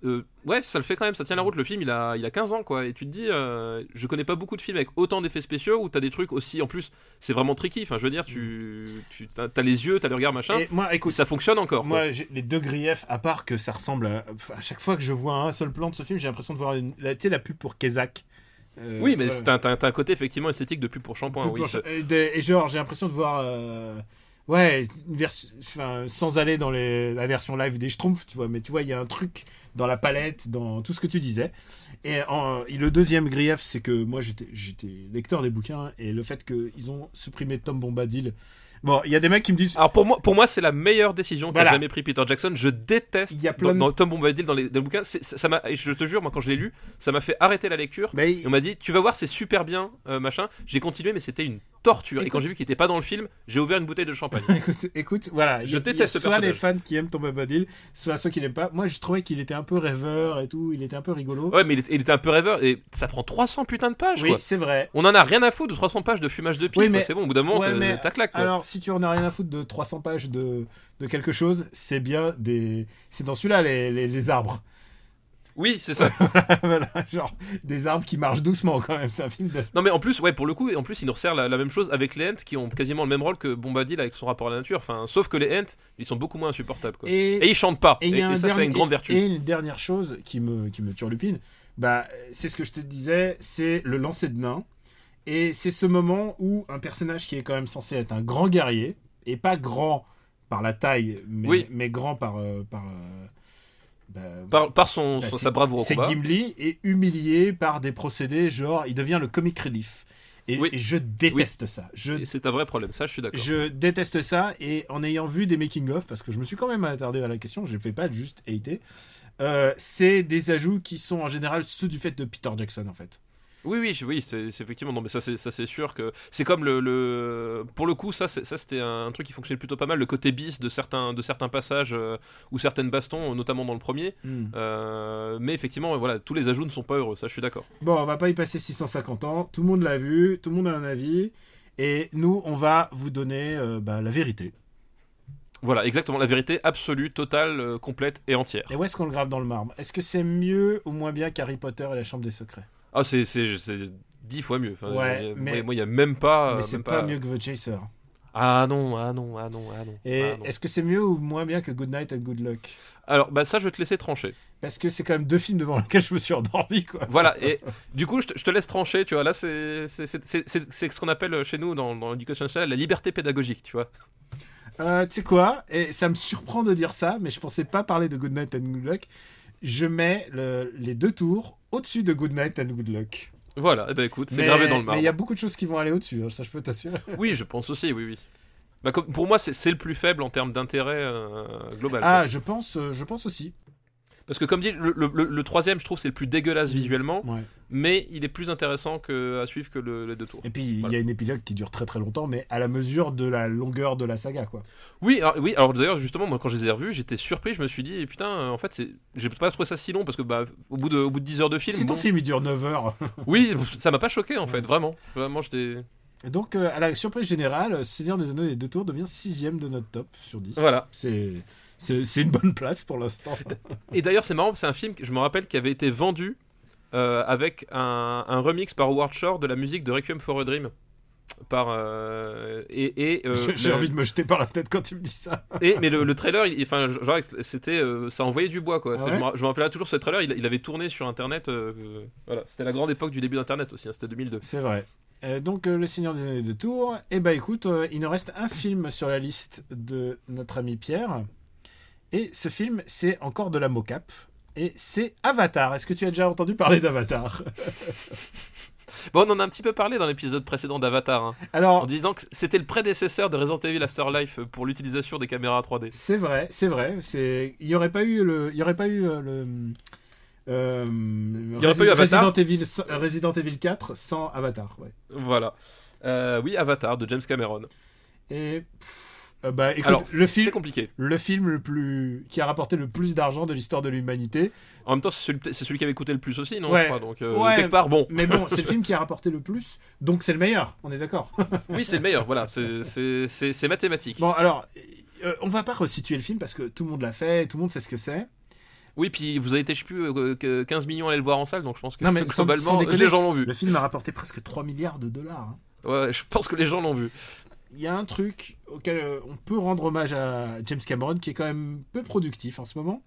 euh, ouais, ça le fait quand même, ça tient la route. Le film, il a, il a 15 ans, quoi. Et tu te dis, euh, je connais pas beaucoup de films avec autant d'effets spéciaux où t'as des trucs aussi. En plus, c'est vraiment tricky. Enfin, je veux dire, tu, tu as, as les yeux, t'as le regard, machin. Et moi, écoute, ça fonctionne encore. Moi, j'ai les deux griefs, à part que ça ressemble à. À chaque fois que je vois un seul plan de ce film, j'ai l'impression de voir une. la- Tu sais, la pub pour Kezak. Euh, Oui, mais t'as t'as- t'as un côté effectivement esthétique de pub pour shampoing. Oui, pour- et genre, j'ai l'impression de voir. Ouais, une version. Enfin, sans aller dans les, la version live des Schtroumpfs, tu vois. Mais tu vois, il y a un truc dans la palette, dans tout ce que tu disais. Et, en- le deuxième grief, c'est que moi, j'étais lecteur des bouquins. Et le fait qu'ils ont supprimé Tom Bombadil. Bon, il y a des mecs qui me disent. Alors pour moi, pour moi c'est la meilleure décision qu'a Voilà. jamais pris Peter Jackson. Je déteste Il y a plein dans, de- dans Tom Bombadil dans les, dans les bouquins. Ça m'a, je te jure, moi quand je l'ai lu, ça m'a fait arrêter la lecture. Et on m'a dit, tu vas voir, c'est super bien, euh, machin. J'ai continué, mais c'était une torture. Et quand j'ai vu qu'il était pas dans le film, j'ai ouvert une bouteille de champagne. Écoute, écoute, voilà. Je il y a- déteste il y a ce soit les personnage. fans qui aiment Tom Bombadil, soit ceux qui l'aiment pas. Moi, je trouvais qu'il était un peu rêveur et tout. Il était un peu rigolo. ouais, mais il était, il était un peu rêveur et ça prend 300 putains de pages, oui, c'est vrai. On en a rien à foutre de 300 pages de fumage de pied. Oui, mais- C'est bon, au bout d'un moment, Ouais, t'as- claque, quoi. Alors, si tu en as rien à foutre de 300 pages de, de quelque chose, c'est bien des. C'est dans celui-là, les, les, les arbres. Oui, c'est ça. voilà, genre, des arbres qui marchent doucement quand même. C'est un film de. non, mais en plus, ouais, pour le coup, et en plus, il nous resserre la, la même chose avec les Ents qui ont quasiment le même rôle que Bombadil avec son rapport à la nature. Enfin, sauf que les Ents, ils sont beaucoup moins insupportables, quoi. Et, Et, ils chantent pas. et Et, il y a un et ça, c'est une grande vertu. Et une dernière chose qui me, qui me turlupine, bah, c'est ce que je te disais, c'est le lancer de nain. Et c'est ce moment où un personnage qui est quand même censé être un grand guerrier, et pas grand par la taille, mais, Oui. mais grand par. euh, par euh, bah, Par, par son, bah, son- c'est- sa bravoure au C'est. Gimli est humilié par des procédés, genre, il devient le comic relief. Et, Oui. et je déteste ça. Je c'est un vrai problème, ça, je suis d'accord. je déteste ça et en ayant vu des making-of, parce que je me suis quand même attardé à la question, je ne fais pas juste hater, euh, c'est des ajouts qui sont en général ceux du fait de Peter Jackson en fait. Oui, oui, oui, c'est effectivement. Non, mais ça, c'est sûr que c'est comme le, le- pour le coup, ça, c'était un truc qui fonctionnait plutôt pas mal. Le côté bis de certains, de certains passages euh, ou certaines bastons, notamment dans le premier. Euh, mais effectivement, voilà, tous les ajouts ne sont pas heureux. Ça, je suis d'accord. Bon, on va pas y passer 650 ans, tout le monde l'a vu, tout le monde a un avis, et nous, on va vous donner euh, bah, la vérité. Voilà, exactement, la vérité absolue, totale, euh, complète et entière. Et où est-ce qu'on le grave dans le marbre? Est-ce que c'est mieux ou moins bien qu'Harry Potter et la Chambre des Secrets? Ah, c'est c'est c'est dix fois mieux. Enfin, Ouais, j'ai- mais- moi, il y a même pas. Mais euh, c'est même pas... mieux que The Chaser. Ah non, ah non, ah non, ah non. Et ah est-ce que c'est mieux ou moins bien que Good Night and Good Luck? Alors, bah ça, je vais te laisser trancher. Parce que c'est quand même deux films devant lesquels je me suis endormi, quoi. Voilà, et du coup, je te, je te laisse trancher, tu vois. Là, c'est c'est- c'est- c'est- c'est- c'est ce qu'on appelle chez nous, dans, dans l'éducation nationale, la liberté pédagogique, tu vois. Euh, tu sais quoi? Et ça me surprend de dire ça, mais je pensais pas parler de Good Night and Good Luck. Je mets le- les deux tours au-dessus de Good Night and Good Luck. Voilà, et ben écoute, c'est Mais- gravé dans le Mais marbre. il y a beaucoup de choses qui vont aller au-dessus, hein, ça je peux t'assurer. Oui, je pense aussi, oui, oui. Bah, comme- pour moi, c'est le plus faible en termes d'intérêt euh, global. Ah, quoi. je pense, euh, je pense aussi. Parce que, comme dit, le, le- le- le troisième, je trouve, c'est le plus dégueulasse visuellement, Ouais. mais il est plus intéressant que, à suivre que le- les deux tours. Et puis il y a une épilogue qui dure très très longtemps, mais à la mesure de la longueur de la saga, quoi. Oui, alors, oui, alors d'ailleurs, justement, moi, quand je les ai revus, j'étais surpris, je me suis dit, putain, euh, en fait, c'est- j'ai pas trouvé ça si long, parce que, bah, au bout de, au bout de 10 heures de film, si ton film il dure 9 heures. oui, ça m'a pas choqué, en fait, vraiment. Vraiment, j'étais. Et donc, euh, à la surprise générale, Seigneur des Anneaux et les deux tours devient sixième de notre top sur 10. Voilà. C'est, c'est, une bonne place pour l'instant. Et d'ailleurs, c'est marrant, c'est un film que je me rappelle qui avait été vendu euh, avec un, un remix par Howard Shore de la musique de Requiem for a Dream. Par euh, et, et, euh, J'ai- envie de me jeter par la fenêtre quand tu me dis ça. et- mais le, le trailer il- enfin genre c'était ça envoyait du bois quoi Ah ouais je, me, je me toujours ce trailer il, il avait tourné sur internet voilà c'était la grande époque du début d'internet aussi hein, c'était 2002 C'est vrai. Donc, Le Seigneur des Anneaux de Tours. Et bah écoute, euh, il nous reste un film sur la liste de notre ami Pierre. Et ce film, c'est encore de la mocap. Et c'est Avatar. Est-ce que tu as déjà entendu parler d'Avatar bon on en a un petit peu parlé dans l'épisode précédent d'Avatar hein, en disant que c'était le prédécesseur de Resident Evil Afterlife pour l'utilisation des caméras 3D c'est vrai, c'est vrai. C'est, il y aurait pas eu le, il y aurait pas eu euh, le. euh, y aurait pas eu Avatar Resident Evil, euh, Resident Evil 4 sans Avatar. Ouais. voilà Euh, oui Avatar de James Cameron Et pff, euh, bah écoute, alors le c'est film, compliqué le film le plus qui a rapporté le plus d'argent de l'histoire de l'humanité. En même temps, c'est celui, qui avait coûté le plus aussi, non Ouais. je crois, Donc, euh, Ouais. quelque part, bon. Mais bon, c'est le film qui a rapporté le plus, donc c'est le meilleur. On est d'accord. Oui, c'est le meilleur, voilà. C'est- mathématique. Bon, alors, euh, on va pas resituer le film parce que tout le monde l'a fait, tout le monde sait ce que c'est. Oui, puis vous avez été, je sais plus, euh, que 15 millions à aller le voir en salle, donc je pense que Non, mais sans- sans globalement, déconner, les gens l'ont vu. Le film a rapporté presque 3 milliards de dollars. hein. Ouais, je pense que les gens l'ont vu. Il y a un truc auquel euh, on peut rendre hommage à James Cameron qui est quand même peu productif en ce moment.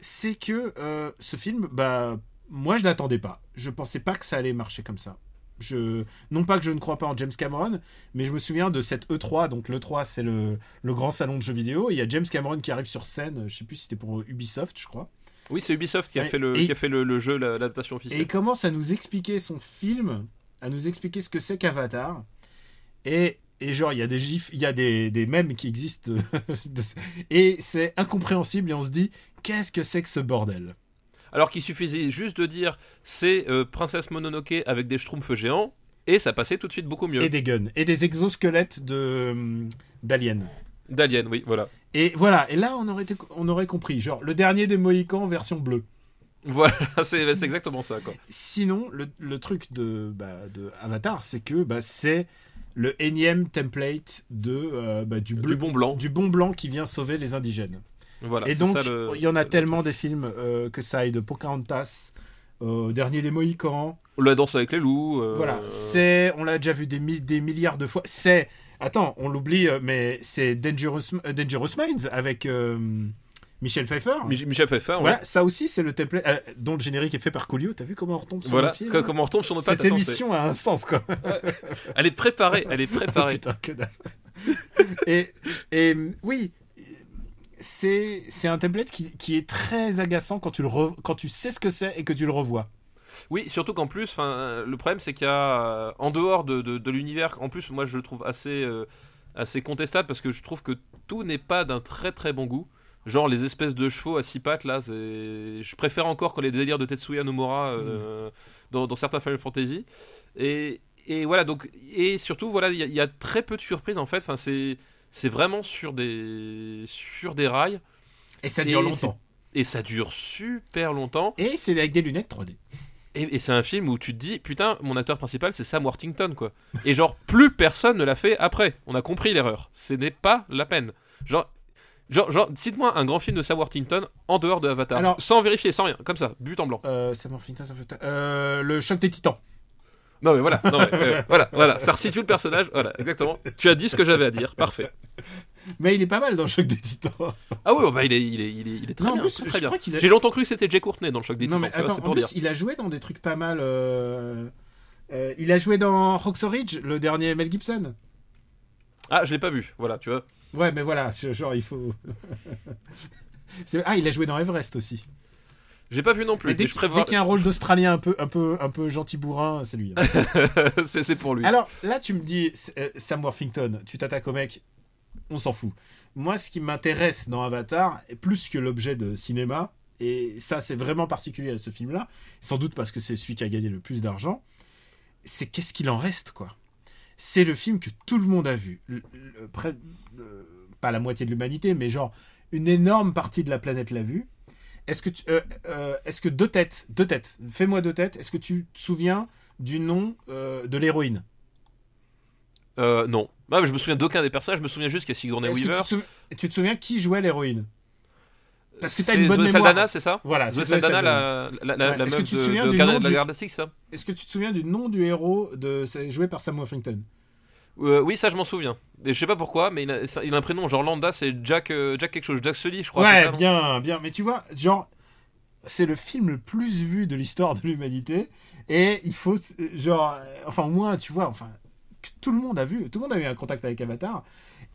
C'est que euh, ce film, bah, moi je l'attendais pas. Je pensais pas que ça allait marcher comme ça. Je, non pas que je ne crois pas en James Cameron, mais je me souviens de cette E3. Donc l'E3, c'est le, le grand salon de jeux vidéo. Il y a James Cameron qui arrive sur scène. Je sais plus si c'était pour Ubisoft, je crois. Oui, c'est Ubisoft qui a fait le, et- qui a fait le, le jeu, la- l'adaptation Et officielle. il commence à nous expliquer son film, à nous expliquer ce que c'est qu'Avatar. Et, et genre, il y a des gifs, il y a des, des mèmes qui existent. de- et c'est incompréhensible et on se dit, qu'est-ce que c'est que ce bordel? Alors qu'il suffisait juste de dire c'est euh, Princesse Mononoke avec des schtroumpfs géants et ça passait tout de suite beaucoup mieux. Et des guns. Et des exosquelettes de hum, d'aliens. D'Alien, oui, voilà. Et voilà, et là on aurait, on aurait compris. Genre, le dernier des Mohicans version bleue. Voilà, c'est c'est exactement ça, quoi. Sinon, le, le truc de, bah, de Avatar, c'est que bah, c'est le énième template de, euh, bah, du, bleu, Du bon blanc. du bon blanc qui vient sauver les indigènes. Voilà, et donc, ça, le- il y en a tellement des films euh, que ça aille de Pocahontas, euh, Dernier des Mohicans. La danse avec les loups. euh, Voilà, c'est, on l'a déjà vu des, mi- des milliards de fois. C'est, attends, on l'oublie, mais c'est Dangerous, Dangerous Minds avec Michel Pfeiffer. Mich- Michel Pfeiffer, ouais. Voilà, ça aussi, c'est le template euh, dont le générique est fait par Coolio. T'as vu comment on retombe sur Voilà, le pied co- là comment on retombe sur nos pattes Cette émission a un sens, quoi. Elle est préparée, elle est Oh, préparée. putain, que dalle. et, et oui, c'est c'est un template qui, qui est très agaçant quand tu, le re- quand tu sais ce que c'est et que tu le revois. Oui, surtout qu'en plus, le problème c'est qu'il y a, euh, en dehors de, de- de l'univers, en plus, moi je le trouve assez, euh, assez contestable parce que je trouve que tout n'est pas d'un très très bon goût. Genre les espèces de chevaux à six pattes là, c'est- je préfère encore que les délires de Tetsuya Nomura euh, dans, dans certains Final Fantasy. Et, et voilà, donc, et surtout, voilà, il y, a- il y a très peu de surprises en fait. Enfin, c'est, c'est vraiment sur des, sur des rails Et ça dure longtemps. et ça dure super longtemps. Et c'est avec des lunettes 3D. Et, et c'est un film où tu te dis, putain, mon acteur principal c'est Sam Worthington, quoi. Et genre, plus personne ne l'a fait après. On a compris l'erreur. Ce n'est pas la peine. Genre, genre, genre cite-moi un grand film de Sam Worthington en dehors de Avatar. Alors- sans vérifier, sans rien, comme ça, but en blanc. Euh, fait- ça m'a fait- euh, le choc des titans. Non, mais voilà, non, mais, euh, voilà, voilà, ça resitue le personnage. Voilà, exactement. Tu as dit ce que j'avais à dire, parfait. Mais il est pas mal dans le choc des titans. Ah oui, oh, bah, il, est, il, est, il, est, il est très Non, en bien. plus, très, bien. a- J'ai longtemps cru que c'était Jay Courtney dans le choc des non Titans. mais tu vois, attends, en plus dire. il a joué dans des trucs pas mal. euh, euh, il a joué dans Roxo Ridge, le dernier Mel Gibson. Ah, je l'ai pas vu, voilà, tu vois. Ouais, mais voilà, genre il faut. Ah, il a joué dans Everest aussi. J'ai pas vu non plus. Mais dès qu'il prévois- dès qu'il y a un rôle d'Australien un peu, un peu, un peu gentil bourrin, c'est lui. hein. c'est pour lui. Alors là, tu me dis euh, Sam Worthington, tu t'attaques au mec, on s'en fout. Moi, ce qui m'intéresse dans Avatar, plus que l'objet de cinéma, et ça, c'est vraiment particulier à ce film-là, sans doute parce que c'est celui qui a gagné le plus d'argent, c'est qu'est-ce qu'il en reste, quoi. C'est le film que tout le monde a vu. Le- le- près- le- pas la moitié de l'humanité, mais genre une énorme partie de la planète l'a vu. Est-ce que, tu- euh, euh, est-ce que deux têtes, deux têtes, fais-moi deux têtes, est-ce que tu te souviens du nom euh, de l'héroïne? Non. Ah, je me souviens d'aucun des personnages, je me souviens juste qu'il y a Sigourney Weaver. tu, te tu te souviens qui jouait l'héroïne? Parce que t'as une bonne Zoé mémoire. Saldana, c'est ça Voilà, Zoé Saldana, la, la, la, Ouais. la meuf de, de Garde- de la du- Galactique, ça Est-ce que tu te souviens du nom du héros de joué par Sam Worthington? Euh, Oui, ça je m'en souviens. Et je sais pas pourquoi, mais il a, ça- il a un prénom genre lambda, c'est Jack, euh, Jack quelque chose, Jack Sully, je crois. Ouais, ça, bien, bien. Mais tu vois, genre, c'est le film le plus vu de l'histoire de l'humanité. Et il faut, genre, enfin, moi, tu vois, enfin, tout le monde a vu, tout le monde a eu un contact avec Avatar.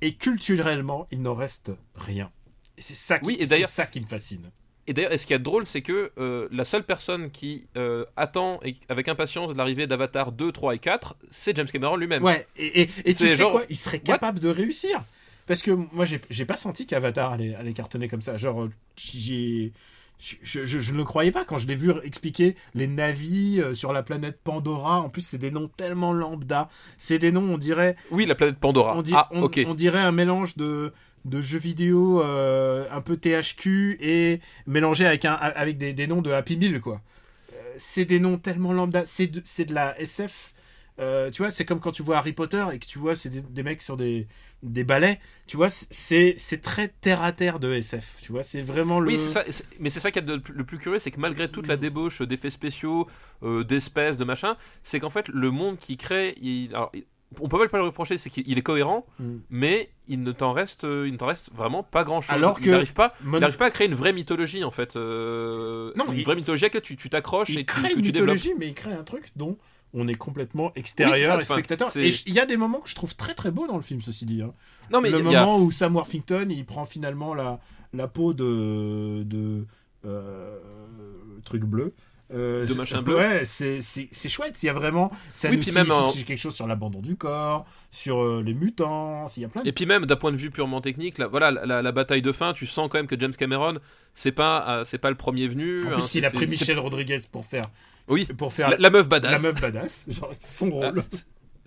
Et culturellement, il n'en reste rien. Et c'est ça, qui, Oui, et c'est d'ailleurs- ça qui me fascine. Et d'ailleurs, ce qui est drôle, c'est que euh, la seule personne qui euh, attend avec impatience l'arrivée d'Avatar 2, 3 et 4, c'est James Cameron lui-même. Ouais, et, et, et tu C'est sais genre- quoi Il serait capable de réussir. Parce que moi, j'ai pas senti qu'Avatar allait, allait cartonner comme ça. Genre, j'ai. Je, je- je ne le croyais pas quand je l'ai vu expliquer les navis euh, sur la planète Pandora. En plus, c'est des noms tellement lambda. C'est des noms, on dirait, Oui, la planète Pandora. on, di- ah, on- ok. on dirait un mélange de, de jeux vidéo euh, un peu THQ et mélangé avec, un, avec des, des noms de Happy Meal, quoi. Euh, C'est des noms tellement lambda. C'est de, de la SF Euh, tu vois, c'est comme quand tu vois Harry Potter et que tu vois c'est des, des mecs sur des, des balais. Tu vois, c'est très terre à terre de SF. Tu vois, c'est vraiment le. Oui, ça. Mais c'est ça qui est le plus- curieux, c'est que malgré toute la débauche d'effets spéciaux, euh, d'espèces, de machin, c'est qu'en fait le monde qu'il crée, il, alors, il- on peut pas le reprocher, c'est qu'il il est cohérent, Mm. mais il ne t'en reste, il ne t'en reste vraiment pas grand chose. Alors il que n'arrive pas, Mon- il n'arrive pas à créer une vraie mythologie en fait. euh, Non, une il- vraie mythologie à laquelle tu tu t'accroches et tu, crée que une tu développes. mythologie, mais il crée un truc dont on est complètement Oui, extérieur et enfin, spectateur. Et il y a des moments que je trouve très très beaux dans le film, ceci dit. hein. Non mais le y a- moment où Sam Worthington il prend finalement la, la peau de, de euh, truc bleu. Euh, De machin bleu. Ouais, c'est chouette. Il y a vraiment. Ça Oui, nous puis même en- quelque chose sur l'abandon du corps, sur euh, les mutants. Il y a plein de Et puis même d'un point de vue purement technique, là, voilà, la, la bataille de fin, tu sens quand même que James Cameron, c'est pas, euh, c'est pas le premier venu. En hein, plus, c'est- il a pris Michel Rodriguez pour faire, Oui, pour faire la, la meuf badass. la meuf badass. Genre, c'est son rôle.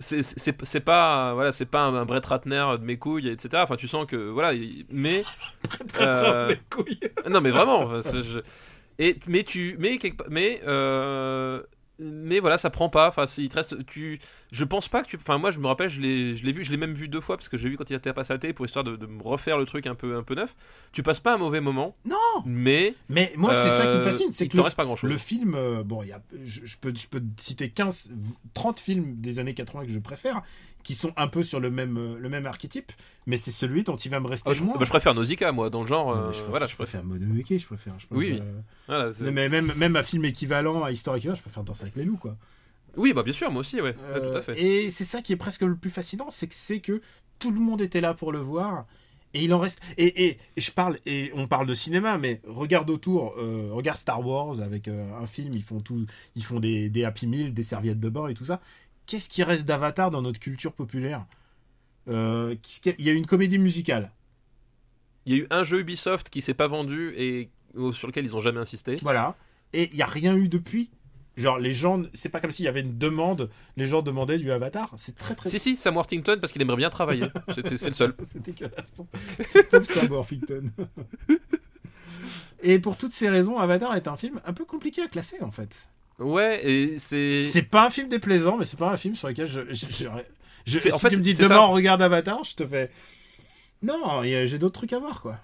C'est- C'est pas, voilà, c'est pas un, un Brett Ratner de mes couilles, etc. Enfin, tu sens que, voilà, il- mais Euh, Les couilles. non, mais vraiment. je- Et mais tu, mais mais euh, mais voilà, ça prend pas. Enfin, il te reste, tu, je pense pas que tu, enfin, moi, je me rappelle, je l'ai, je l'ai vu, je l'ai même vu deux fois parce que j'ai vu quand il était passé à la télé pour histoire de, de me refaire le truc un peu, un peu neuf. Tu passes pas un mauvais moment. Non. Mais Mais moi, c'est ça qui me euh, fascine. C'est que le, reste pas grand chose. Le film, euh, bon, y a, je, je peux, je peux citer 15, 30 films des années 80 que je préfère, qui sont un peu sur le même, euh, le même archétype, mais c'est celui dont il va me rester Ah, je, moins. bah, je préfère Nausicaa, moi, dans le genre. Euh, je préfère, voilà, je préfère Mononoke, je préfère. Je préfère Oui, Voilà, mais même, même un film équivalent à Histoire équivalent, je préfère Danser avec les loups, quoi. Oui, bah bien sûr, moi aussi, ouais, Ouais, Euh, tout à fait. Et c'est ça qui est presque le plus fascinant, c'est que c'est que tout le monde était là pour le voir. Et il en reste. Et, et, et je parle, et on parle de cinéma, mais regarde autour, euh, regarde Star Wars avec euh, un film, ils font tout, ils font des, des Happy Meal, des serviettes de bain et tout ça. Qu'est-ce qui reste d'Avatar dans notre culture populaire? Euh, y a- Il y a une comédie musicale. Il y a eu un jeu Ubisoft qui s'est pas vendu et euh, sur lequel ils ont jamais insisté. Voilà. Et il n'y a rien eu depuis. Genre, les gens. C'est pas comme s'il y avait une demande. Les gens demandaient du Avatar. C'est très très. Si, si, Sam Worthington parce qu'il aimerait bien travailler. C'est le seul. C'est dégueulasse. Pauvre Sam Worthington. Et pour toutes ces raisons, Avatar est un film un peu compliqué à classer en fait. Ouais, et c'est. C'est pas un film déplaisant, mais c'est pas un film sur lequel je. je, je- si en fait, tu me dis demain on regarde Avatar, je te fais. Non, j'ai d'autres trucs à voir quoi.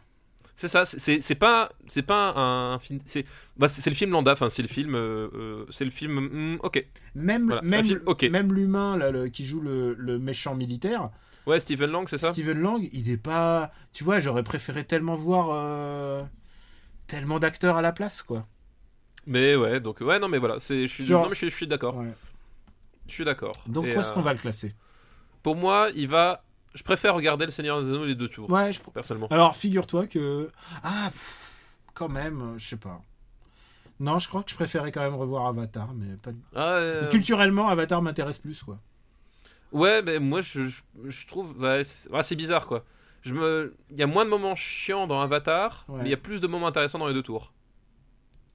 C'est ça, c'est- pas, c'est pas un film. C'est bah, le film lambda, enfin, c'est le film. euh, euh, c'est le film. hmm, ok. Même, Voilà, même, film même l'humain là, le- qui joue le, le méchant militaire, Ouais, Stephen Lang, c'est ça? Steven Lang, il est pas. Tu vois, j'aurais préféré tellement voir euh, tellement d'acteurs à la place quoi. Mais ouais, donc, ouais, non, mais voilà, c'est- je suis, d'accord. Je suis d'accord. Donc Et, où est-ce qu'on va le classer? Pour moi, il va. Je préfère regarder Le Seigneur des Anneaux les deux tours, Ouais, je personnellement. Alors, figure-toi que. Ah, pff, quand même, euh, je sais pas. Non, je crois que je préférais quand même revoir Avatar, mais pas... Ah, euh, culturellement, Avatar m'intéresse plus, quoi. Ouais, mais moi je, je, je trouve. ouais, c'est bizarre quoi. Je me... Il y a moins de moments chiants dans Avatar, Ouais. mais il y a plus de moments intéressants dans les deux tours.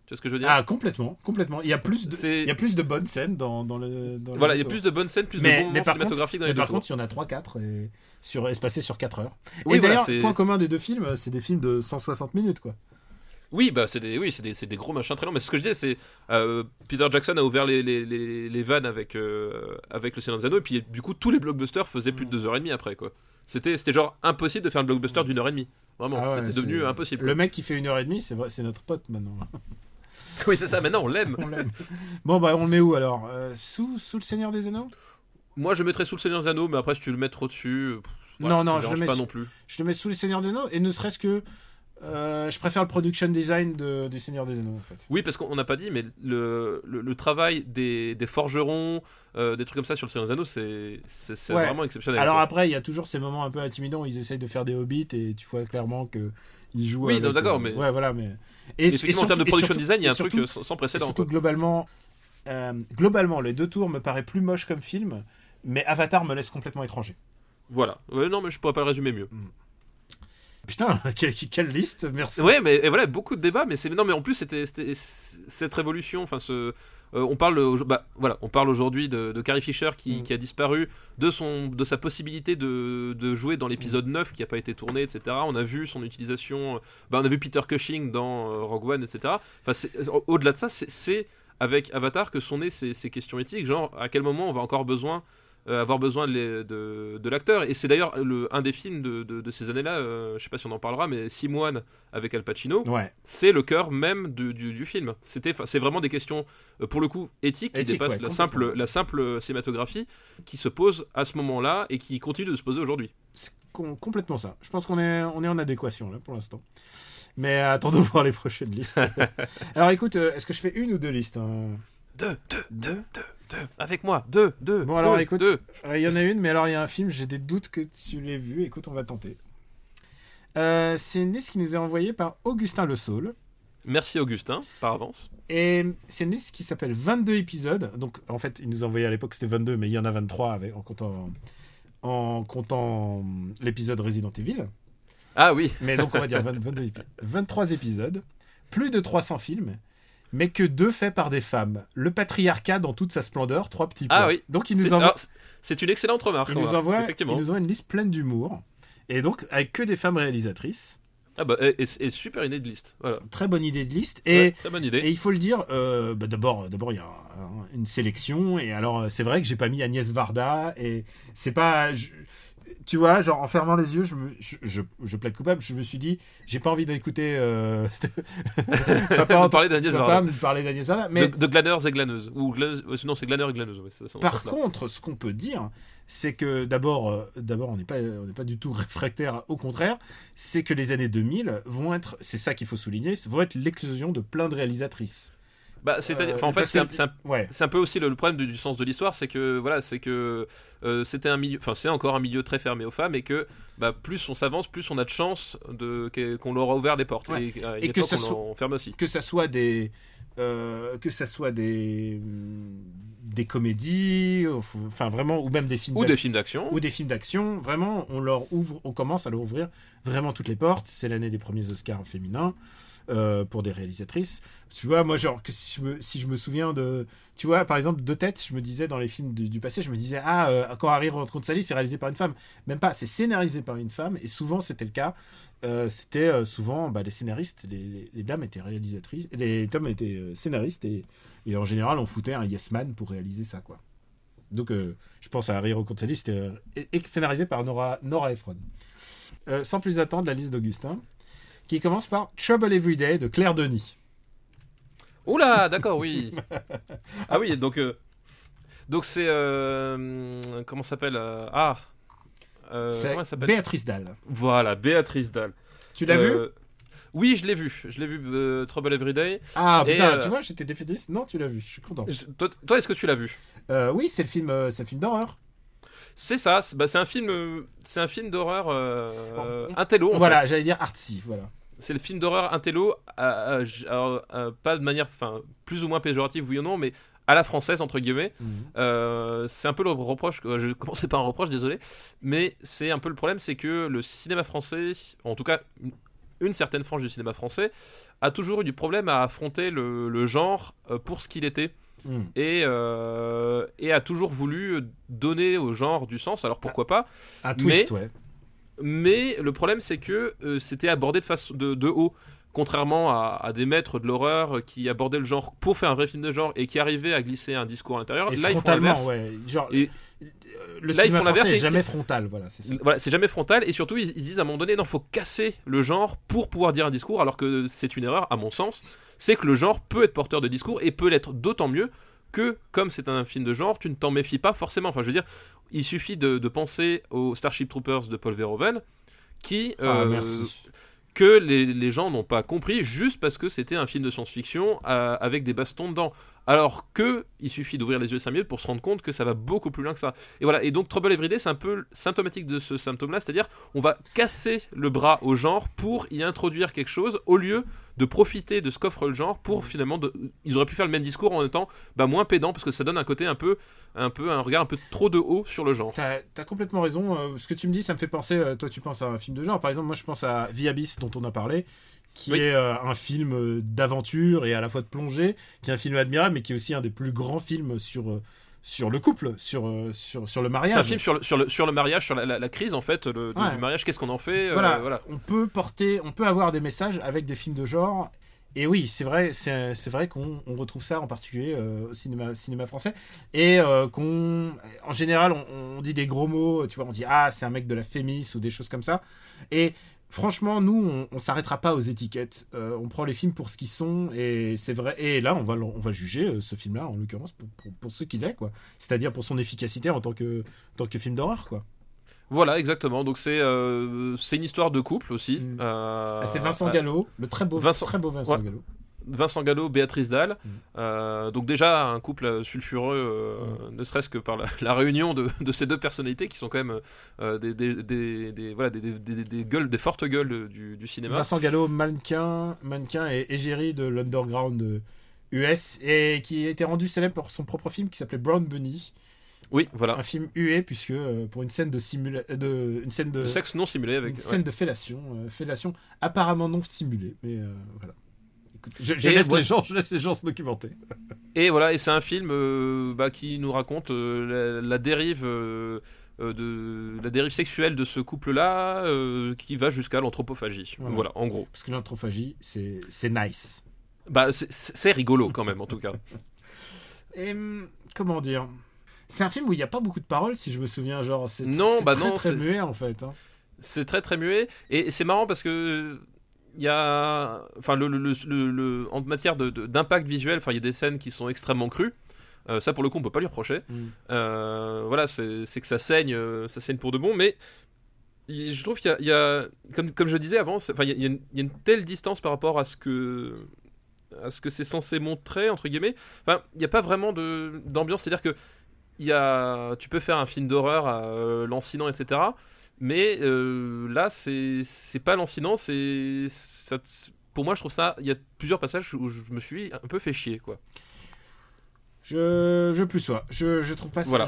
Tu vois ce que je veux dire? Ah, complètement, complètement. Il y a plus de, il y a plus de bonnes scènes dans, dans le. Dans Voilà, il y a plus de bonnes scènes, plus de Mais- bons mais moments par contre- cinématographiques dans Mais les deux par tours. contre, il y en a 3-4 et sur, espacés sur 4 heures. Oui, et d'ailleurs, point commun des deux films, c'est des films de 160 minutes, quoi. Oui, bah c'est des, oui, c'est des, des gros machins très longs. Mais ce que je dis, c'est euh, Peter Jackson a ouvert les, les, les, les vannes avec euh, avec le Seigneur des Anneaux, et puis du coup tous les blockbusters faisaient plus de deux heures et demie après quoi. C'était c'était genre impossible de faire un blockbuster d'une heure et demie. Vraiment, Ah ouais, c'était devenu impossible. Le mec qui fait une heure et demie, c'est c'est notre pote maintenant. Oui, c'est ça. Maintenant, on l'aime. On l'aime. bon, bah, on le met où alors? Euh, sous, sous le Seigneur des Anneaux? Moi, je mettrais sous le Seigneur des Anneaux, mais après, si tu le mets trop dessus, voilà, Non, non, je le mets pas sous- non plus. Je le mets sous le Seigneur des Anneaux, et ne serait-ce que. euh, je préfère le production design de, du Seigneur des Anneaux en fait. Oui, parce qu'on n'a pas dit, mais le, le, le travail des, des forgerons, euh, des trucs comme ça sur le Seigneur des Anneaux, c'est c'est- c'est Ouais. vraiment exceptionnel. Alors quoi. après, il y a toujours ces moments un peu intimidants où ils essayent de faire des hobbits et tu vois clairement que ils jouent. Oui, avec, non, d'accord, euh, mais- Ouais, voilà, mais. Et, Effectivement, en termes de et production surtout- design, il y a et un truc surtout- sans, sans et précédent. surtout globalement, globalement, les deux tours me paraissent plus moches comme film, mais Avatar me laisse complètement étranger. Voilà. Ouais, non, mais je pourrais pas le résumer mieux. Putain, quelle, quelle liste, merci. Ouais, mais et voilà, beaucoup de débats, mais c'est non, mais en plus c'était cette révolution, enfin ce, euh, on parle, bah voilà, on parle aujourd'hui de, de Carrie Fisher qui, Mm. qui a disparu, de son, de sa possibilité de, de jouer dans l'épisode Mm. 9 qui a pas été tourné, etc. On a vu son utilisation, euh, bah on a vu Peter Cushing dans euh, Rogue One, etc. Enfin, au-delà de ça, c'est- avec Avatar que sont nées ces, ces questions éthiques, genre à quel moment on va encore besoin avoir besoin de, de, de l'acteur. Et c'est d'ailleurs le- un des films de, de- de ces années-là, euh, je sais pas si on en parlera, mais Simoine avec Al Pacino, Ouais. c'est le cœur même du, du- du film. C'est vraiment des questions, euh, pour le coup, éthiques, qui Éthique, dépassent ouais, la, simple, complètement. la simple cinématographie, qui se pose à ce moment-là et qui continue de se poser aujourd'hui. C'est com- complètement ça. Je pense qu'on est, on est en adéquation là pour l'instant. Mais attendons voir les prochaines listes. Alors écoute, euh, est-ce que je fais une ou deux listes hein? Deux, deux, Deux deux, deux, avec moi, deux, deux. Bon alors deux, écoute, euh, il y en a une, mais alors il y a un film, j'ai des doutes que tu l'aies vu. Écoute, on va tenter. Euh, c'est une liste qui nous est envoyée par Augustin Le Saul. Merci Augustin, par avance. Et c'est une liste qui s'appelle 22 épisodes. Donc en fait, il nous a envoyé à l'époque c'était 22, mais il y en a 23 avec, en comptant, en comptant l'épisode Resident Evil. Ah oui, Mais donc on va dire 20 22 épi- 23 épisodes, plus de 300 films, mais que deux faits par des femmes. Le patriarcat dans toute sa splendeur, trois petits points. Ah oui. Donc il nous envoie, alors, c'est une excellente remarque. il nous envoie, effectivement. il nous envoie une liste pleine d'humour. Et donc avec que des femmes réalisatrices. Ah bah, et, super idée de liste. Voilà. Très bonne idée de liste. Ouais, Et, très bonne idée. et il faut le dire, euh, bah, d'abord, d'abord il y a un- une sélection. Et alors euh, c'est vrai que j'ai pas mis Agnès Varda. Et c'est pas... je- tu vois, genre en fermant les yeux, je, me, je, je, je plaide coupable. Je me suis dit, j'ai pas envie d'écouter. Euh, On parler d'Agnès Varda. me parler d'Agnès Varda, mais De, de glaneurs et glaneuses. Ou glaneuses- euh, non, c'est glaneurs et glaneuses. ouais, ça, par contre, ce qu'on peut dire, c'est que d'abord, euh, d'abord, on n'est pas, on n'est pas du tout réfractaire. Au contraire, c'est que les années 2000 vont être, c'est ça qu'il faut souligner, vont être l'éclosion de plein de réalisatrices. Bah, c'est-à-dire, Euh, enfin, en fait, c'est un, c'est un- Ouais. c'est un peu aussi le, le problème du, du sens de l'histoire, c'est que voilà, c'est que euh, c'était un milieu, enfin c'est encore un milieu très fermé aux femmes et que bah, plus on s'avance, plus on a de chances de qu'on leur a ouvert des portes Ouais. et, euh, Et est que ça en ferme aussi. Que ça soit des, euh, que ça soit des, hum, des comédies, enfin vraiment, ou même des films Ou des d'action- films d'action. ou des films d'action. Vraiment, on leur ouvre, on commence à leur ouvrir vraiment toutes les portes. C'est l'année des premiers Oscars féminins euh, pour des réalisatrices. Tu vois, moi, genre, que si je me, si je me souviens de, tu vois, par exemple, de tête, je me disais dans les films du, passé, je me disais, ah, euh, quand Harry rencontre Sally, c'est réalisé par une femme. Même pas, c'est scénarisé par une femme, et souvent c'était le cas. Euh, c'était euh, souvent bah, les scénaristes, les, les- les dames étaient réalisatrices, les hommes étaient scénaristes, et, et en général, on foutait un yes man pour réaliser ça, quoi. Donc, je pense à Harry rencontre Sally, c'était scénarisé par Nora, Nora Ephron. Sans plus attendre, la liste d'Augustin, qui commence par Trouble Every Day de Claire Denis. Oula, d'accord, oui. ah oui, donc euh, donc c'est euh, comment ça s'appelle euh, Ah, euh, C'est comment elle s'appelle? Béatrice Dalle. Voilà, Béatrice Dalle. Tu l'as vu Euh, Oui, je l'ai vu. Je l'ai vu Trouble Every Day. Ah et, putain, tu vois, j'étais défaitiste. Non, tu l'as vu, je suis content. Je- Toi, toi, est-ce que tu l'as vu oui, c'est le film, c'est un film d'horreur. C'est ça. C'est bah, un film. C'est un film d'horreur intello. en voilà, j'allais dire artsy, voilà. C'est le film d'horreur intello. euh, euh, euh, pas de manière, enfin, plus ou moins péjorative, oui ou non, mais à la française entre guillemets. Euh, c'est un peu le reproche, je commençais par un reproche, désolé, mais c'est un peu le problème, c'est que le cinéma français, en tout cas une- une certaine frange du cinéma français, a toujours eu du problème à affronter le, le genre pour ce qu'il était et, euh, et a toujours voulu donner au genre du sens, alors pourquoi pas, Un twist, ouais. Mais le problème c'est que euh, c'était abordé de, façon, de, de haut. Contrairement à, à des maîtres de l'horreur qui abordaient le genre pour faire un vrai film de genre et qui arrivaient à glisser un discours à l'intérieur, là ils font l'inverse. ouais. Genre, Et- euh, le là, ils cinéma font l'inverse, français est c'est- jamais frontal, voilà, c'est ça. Voilà, c'est jamais frontal et surtout ils, ils disent à un moment donné non, faut casser le genre pour pouvoir dire un discours alors que c'est une erreur à mon sens. C'est que le genre peut être porteur de discours et peut l'être d'autant mieux que comme c'est un film de genre, tu ne t'en méfies pas forcément. Enfin, je veux dire, il suffit de, de penser au Starship Troopers de Paul Verhoeven qui Ah, euh, merci. que les, les gens n'ont pas compris juste parce que c'était un film de science-fiction euh, avec des bastons dedans. Alors que il suffit d'ouvrir les yeux 5 minutes pour se rendre compte que ça va beaucoup plus loin que ça. Et voilà, et donc Trouble Everyday, c'est un peu symptomatique de ce symptôme-là, c'est-à-dire on va casser le bras au genre pour y introduire quelque chose au lieu de profiter de ce qu'offre le genre pour finalement ils auraient pu faire le même discours en étant bah, moins pédant parce que ça donne un côté un peu un peu un regard un peu trop de haut sur le genre. T'as as complètement raison. euh, ce que tu me dis, ça me fait penser. euh, toi, tu penses à un film de genre. Par exemple, moi, je pense à The dont on a parlé, qui Oui. est euh, un film euh, d'aventure et à la fois de plongée, qui est un film admirable, mais qui est aussi un des plus grands films sur euh, sur le couple, sur sur sur le mariage. C'est un film sur le, sur, le, sur le mariage, sur la, la- la crise en fait le- Ouais. du mariage, qu'est-ce qu'on en fait euh, voilà, on peut porter, on peut avoir des messages avec des films de genre et oui, c'est vrai, c'est c'est vrai qu'on on retrouve ça en particulier euh, au cinéma, cinéma français. Et euh, qu'on, en général, on, on dit des gros mots, tu vois, on dit ah, c'est un mec de la Fémis ou des choses comme ça. Et franchement, nous, on, on s'arrêtera pas aux étiquettes. Euh, on prend les films pour ce qu'ils sont, et c'est vrai. Et là, on va, on va juger euh, ce film-là, en l'occurrence, pour, pour, pour ce qu'il est, quoi. C'est-à-dire pour son efficacité en tant que, en tant que film d'horreur, quoi. Voilà, exactement. Donc c'est euh, c'est une histoire de couple aussi. Mm. Ah, c'est Vincent Gallo, le très beau, Vincent- très beau Vincent Ouais. Gallo. Vincent Gallo, Béatrice Dalle. Mm. Euh, donc déjà un couple sulfureux, euh, ne serait-ce que par la, la réunion de, de ces deux personnalités qui sont quand même euh, des, des, des- des- voilà, des, gueules, des fortes gueules du, du cinéma. Vincent Gallo, mannequin, mannequin et égérie de l'underground US et qui a été rendu célèbre pour son propre film qui s'appelait Brown Bunny, Oui, voilà. un film hué puisque euh, pour une scène de simula de une scène de sexe non simulé avec. une ouais. scène de fellation, euh, fellation apparemment non simulée, mais euh, voilà. Je, laisse les gens, je laisse les gens se documenter. Et voilà, et c'est un film euh, bah, qui nous raconte euh, la, la dérive. euh, de la dérive sexuelle de ce couple-là qui va jusqu'à l'anthropophagie. Voilà. Voilà. en gros. Parce que l'anthrophagie, c'est nice. Bah, c'est- rigolo quand même, en tout cas. Et hum, comment dire? C'est un film où il n'y a pas beaucoup de paroles, si je me souviens. Genre, c'est bah très, non, très muet en fait. hein. C'est très très muet et c'est marrant parce que il y a enfin le, le, le- en matière de- de- d'impact visuel enfin il y a des scènes qui sont extrêmement crues. Euh, ça pour le coup on peut pas lui reprocher. Mm. Euh, voilà c'est que ça saigne euh, ça saigne pour de bon mais il- je trouve qu'il y a, il y a- comme, comme je disais avant enfin il y, a- il y a une- telle distance par rapport à ce que à ce que c'est censé montrer entre guillemets. Enfin il n'y a pas vraiment de d'ambiance. C'est à dire que il y a tu peux faire un film d'horreur euh, lancinant etc mais euh, là, c'est c'est pas lancinant, c'est pour moi je trouve ça il y a plusieurs passages où je me suis un peu fait chier quoi. Je, je plus sois. Je, je trouve pas ça. Voilà.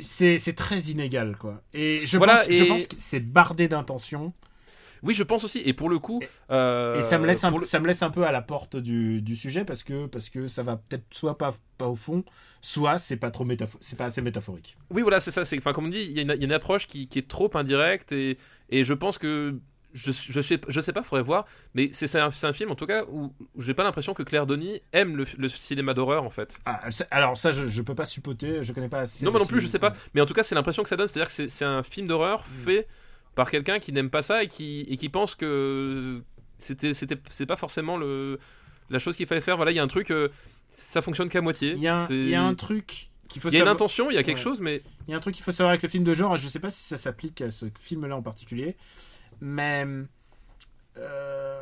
C'est c'est très inégal, quoi. Et je Voilà, pense, je et- pense que c'est bardé d'intention. Oui, je pense aussi et pour le coup Et- euh, Et ça me, laisse un, peu- le- ça me laisse un peu à la porte du, du sujet parce que, parce que ça va peut-être soit pas, pas au fond, soit c'est pas trop c'est pas assez métaphorique. Oui, voilà, c'est ça. C'est, enfin, comme on dit, il y, a une- il y a une approche qui, qui est trop indirecte et, et je pense que je, je sais, je sais pas, faudrait voir, mais c'est, un, film en tout cas où j'ai pas l'impression que Claire Denis aime le, le cinéma d'horreur en fait. Ah, alors ça, je, je peux pas supporter, je connais pas assez. non, moi non plus, je sais pas, mais en tout cas, c'est l'impression que ça donne, c'est-à-dire que c'est, c'est un film d'horreur Mm. fait par quelqu'un qui n'aime pas ça et qui, et qui pense que c'était, c'était, c'est pas forcément le, la chose qu'il fallait faire. Voilà, il y a un truc, euh, ça fonctionne qu'à moitié. Il y, a un- C'est- il y a un truc qu'il faut il y a une savoir. intention, il y a quelque Ouais. chose, mais Il y a un truc qu'il faut savoir avec le film de genre, je sais pas si ça s'applique à ce film-là en particulier, mais euh,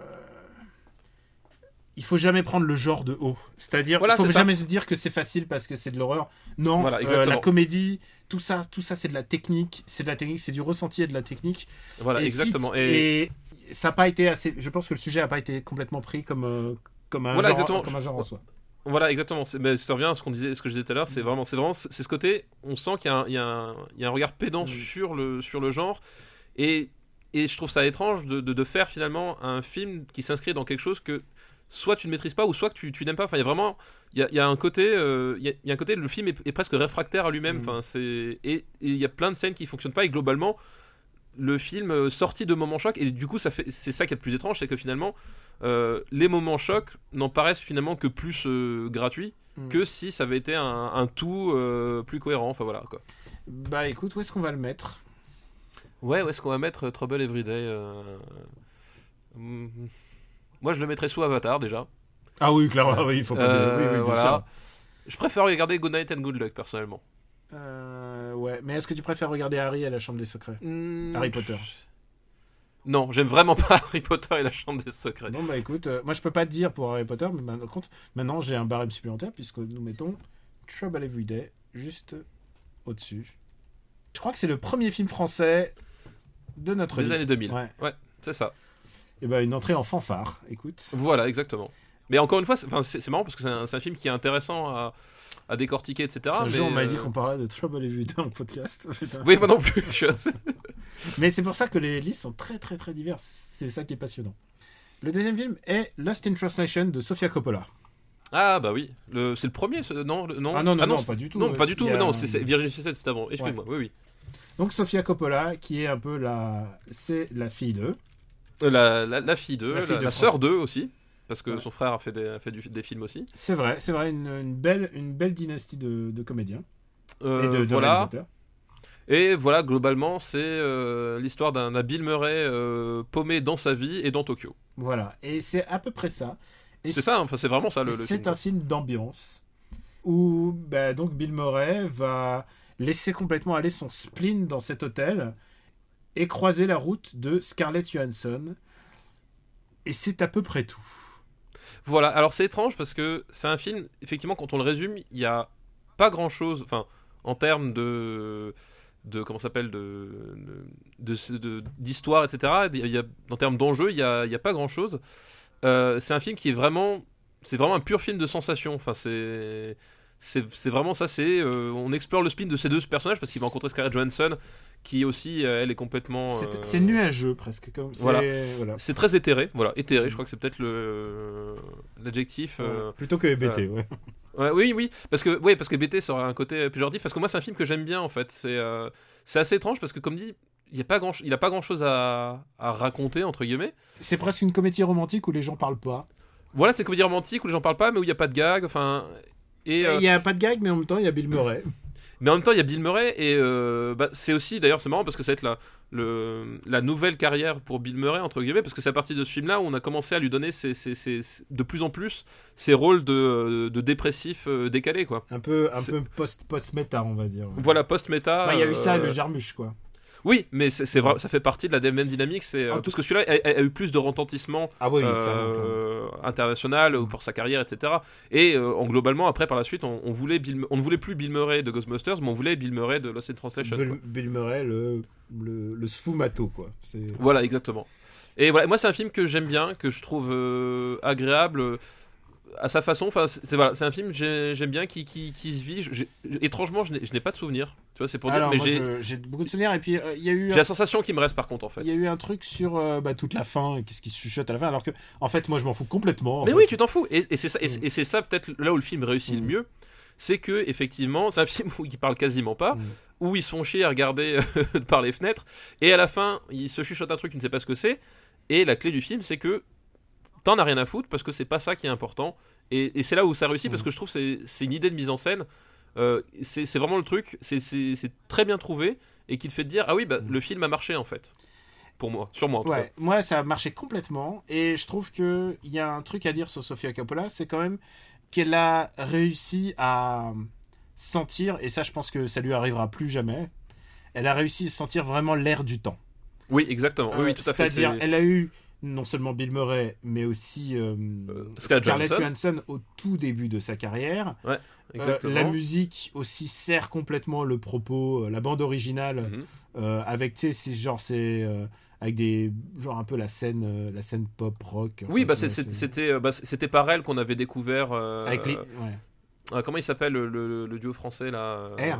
il faut jamais prendre le genre de haut. C'est-à-dire, Voilà, il faut ça. jamais se dire que c'est facile parce que c'est de l'horreur. Non, Voilà, euh, la comédie, tout ça, tout ça, c'est de la technique, c'est de la technique, c'est du ressenti et de la technique. voilà, et exactement. Et, et ça n'a pas été assez. Je pense que le sujet n'a pas été complètement pris comme euh, comme un Voilà, genre, exactement. comme un genre en soi. Voilà, exactement. Mais ça revient à ce qu'on disait, ce que je disais tout à l'heure. C'est vraiment, c'est vraiment, c'est ce côté. On sent qu'il y a un, il y a un, il y a un regard pédant Mm. sur le, sur le genre, et, et je trouve ça étrange de, de, de faire finalement un film qui s'inscrit dans quelque chose que soit tu ne maîtrises pas ou soit que tu, tu n'aimes pas. Enfin, il y a vraiment, il y a, il y a un côté, euh, il, y a, il y a un côté, le film est, est presque réfractaire à lui-même. Mm. Enfin, c'est et, il y a plein de scènes qui fonctionnent pas et globalement. Le film euh, sorti de moments chocs et du coup ça fait c'est ça qui est le plus étrange c'est que finalement euh, les moments chocs n'en paraissent finalement que plus euh, gratuits Mm. que si ça avait été un, un tout euh, plus cohérent. Enfin voilà quoi. Bah écoute, où est-ce qu'on va le mettre? Ouais, où est-ce qu'on va mettre Trouble Everyday euh, hmm, Moi je le mettrais sous Avatar déjà. Ah oui, clairement, oui, il faut pas. dé- Euh, oui, oui, voilà. sûr. Je préfère regarder Good Night and Good Luck personnellement. Euh, ouais, mais est-ce que tu préfères regarder Harry à la Chambre des Secrets? Hmm, Harry Potter. Non, j'aime vraiment pas Harry Potter et la Chambre des Secrets. Bon bah écoute, euh, moi je peux pas te dire pour Harry Potter, mais par contre, maintenant j'ai un barème supplémentaire puisque nous mettons Trouble Every Day juste au-dessus. Je crois que c'est le premier film français de notre Des liste. années 2000. Ouais. Ouais, c'est ça. Et bah une entrée en fanfare, écoute. Voilà, exactement. Mais encore une fois, c'est marrant parce que c'est un, film qui est intéressant à, à décortiquer, etc. Ce mais, jour on m'a dit euh, qu'on parlait de Trouble Every Day en podcast. Putain. Oui, moi non plus. je suis assez- Mais c'est pour ça que les listes sont très très très diverses. C'est ça qui est passionnant. Le deuxième film est Lost in Translation de Sofia Coppola. Ah bah oui, c'est le premier, ce- non, non? Ah non, non, pas du tout. Non, pas du tout. a Non, c'est Virginie Suicide, c'est avant. Excuse-moi. Oui, oui. Donc Sofia Coppola, qui est un peu la, c'est la fille d'eux. Euh, La, la, la fille d'eux, La la, sœur d'eux aussi. parce que Ouais. son frère a fait des, a fait du- des films aussi. C'est vrai, c'est vrai, une, une belle, une belle dynastie de, de comédiens Euh, et de, de voilà. réalisateurs. Et voilà, globalement, c'est euh, l'histoire d'un Bill Murray euh, paumé dans sa vie et dans Tokyo. Voilà, et c'est à peu près ça. C'est ça, enfin, c'est vraiment ça le, C'est un film d'ambiance où bah, donc Bill Murray va laisser complètement aller son spleen dans cet hôtel et croiser la route de Scarlett Johansson. Et c'est à peu près tout. Voilà, alors c'est étrange parce que c'est un film, effectivement, quand on le résume, il n'y a pas grand chose, enfin, en termes de. de comment s'appelle de d'histoire etc y a, en termes d'enjeu il y a, pas grand chose c'est un film qui est vraiment c'est vraiment un pur film de sensation enfin c'est c'est vraiment ça c'est euh, on explore le spin de ces deux personnages parce qu'il va rencontrer Scarlett Johansson qui aussi euh, elle est complètement C'est euh, c'est nuageux presque. Comme, voilà. voilà. c'est très éthéré voilà éthéré je crois que c'est peut-être le l'adjectif Ouais, Plutôt que BT, ouais. Ouais, oui, oui, parce que ouais, parce que BT aurait un côté péjoratif, parce que moi c'est un film que j'aime bien en fait. C'est c'est assez étrange parce que comme dit, il a pas grand, il a pas grand chose à, à raconter entre guillemets. C'est presque une comédie romantique où les gens parlent pas. Voilà, c'est une comédie romantique où les gens parlent pas, mais où il y a pas de gag, enfin. Et, euh, Il y a pas de gag, mais en même temps, il y a Bill Murray. mais en même temps, il y a Bill Murray et euh, bah, c'est aussi d'ailleurs c'est marrant parce que ça va être la le, la nouvelle carrière pour Bill Murray entre guillemets parce que c'est à partir de ce film-là où on a commencé à lui donner ses, ses- ses- ses- de plus en plus ses rôles de, de dépressif euh, décalé quoi. Un peu, un peu post, post-méta, on va dire. Voilà post-méta. Bah, Il y a eu ça, euh, le Jarmusch, quoi. Oui, mais c'est vrai, ça fait partie de la même dynamique. C'est euh, tout- parce que celui-là a, a- a eu plus de retentissement Ah oui, euh, international ou pour sa carrière, etc. Et euh, en globalement, après par la suite, on, on voulait Bill- on ne voulait plus Bill Murray de Ghostbusters, mais on voulait Bill Murray de Lost in Translation. Bill, Murray, le, le, le sfumato, quoi. Voilà, exactement. Et voilà, moi c'est un film que j'aime bien, que je trouve euh, agréable à sa façon. Enfin, c'est voilà, c'est un film j'aime bien qui, qui, qui se vit. Étrangement, je n'ai je n'ai pas de souvenir. Tu vois, c'est pour dire, mais j'ai je- beaucoup de souvenirs. Et puis, euh, il y a eu j'ai la sensation qui me reste par contre en fait. Il y a eu un truc sur euh, bah, toute la fin, et qu'est-ce qui se chuchote à la fin, alors que, en fait, moi, je m'en fous complètement. en Mais fait. oui, tu t'en fous. Et, et c'est ça, et, Mm. et c'est ça peut-être là où le film réussit le Mm. mieux, c'est que effectivement, c'est un film où ils parlent quasiment pas, Mm. où ils se font chier à regarder euh, par les fenêtres, et à la fin, ils se chuchotent un truc, tu ne sais pas ce que c'est. Et la clé du film, c'est que t'en as rien à foutre parce que c'est pas ça qui est important. Et, et c'est là où ça réussit parce Mm. que je trouve que c'est une idée de mise en scène. Euh, c'est vraiment le truc, c'est- très bien trouvé et qui te fait te dire ah oui bah Mm. le film a marché en fait pour moi, sur moi en tout cas. Ouais, moi, ça a marché complètement. Et je trouve qu'il y a un truc à dire sur Sofia Coppola, c'est quand même qu'elle a réussi à sentir, et ça, je pense que ça lui arrivera plus jamais, elle a réussi à sentir vraiment l'air du temps. Oui exactement, oui, oui tout à fait. C'est-à-dire, c'est- elle a eu non seulement Bill Murray, mais aussi euh, Scarlett Scarlett Johansson. Johansson au tout début de sa carrière. Euh, Exactement. la musique aussi sert complètement le propos, euh, la bande originale, Mhm. euh, avec, tu sais, genre, c'est. euh, avec des. genre un peu la scène, euh, la scène pop rock. Oui, bah c'était euh, bah, c'était par elle qu'on avait découvert. euh, Avec les. euh, comment il s'appelle le, le- le duo français là euh,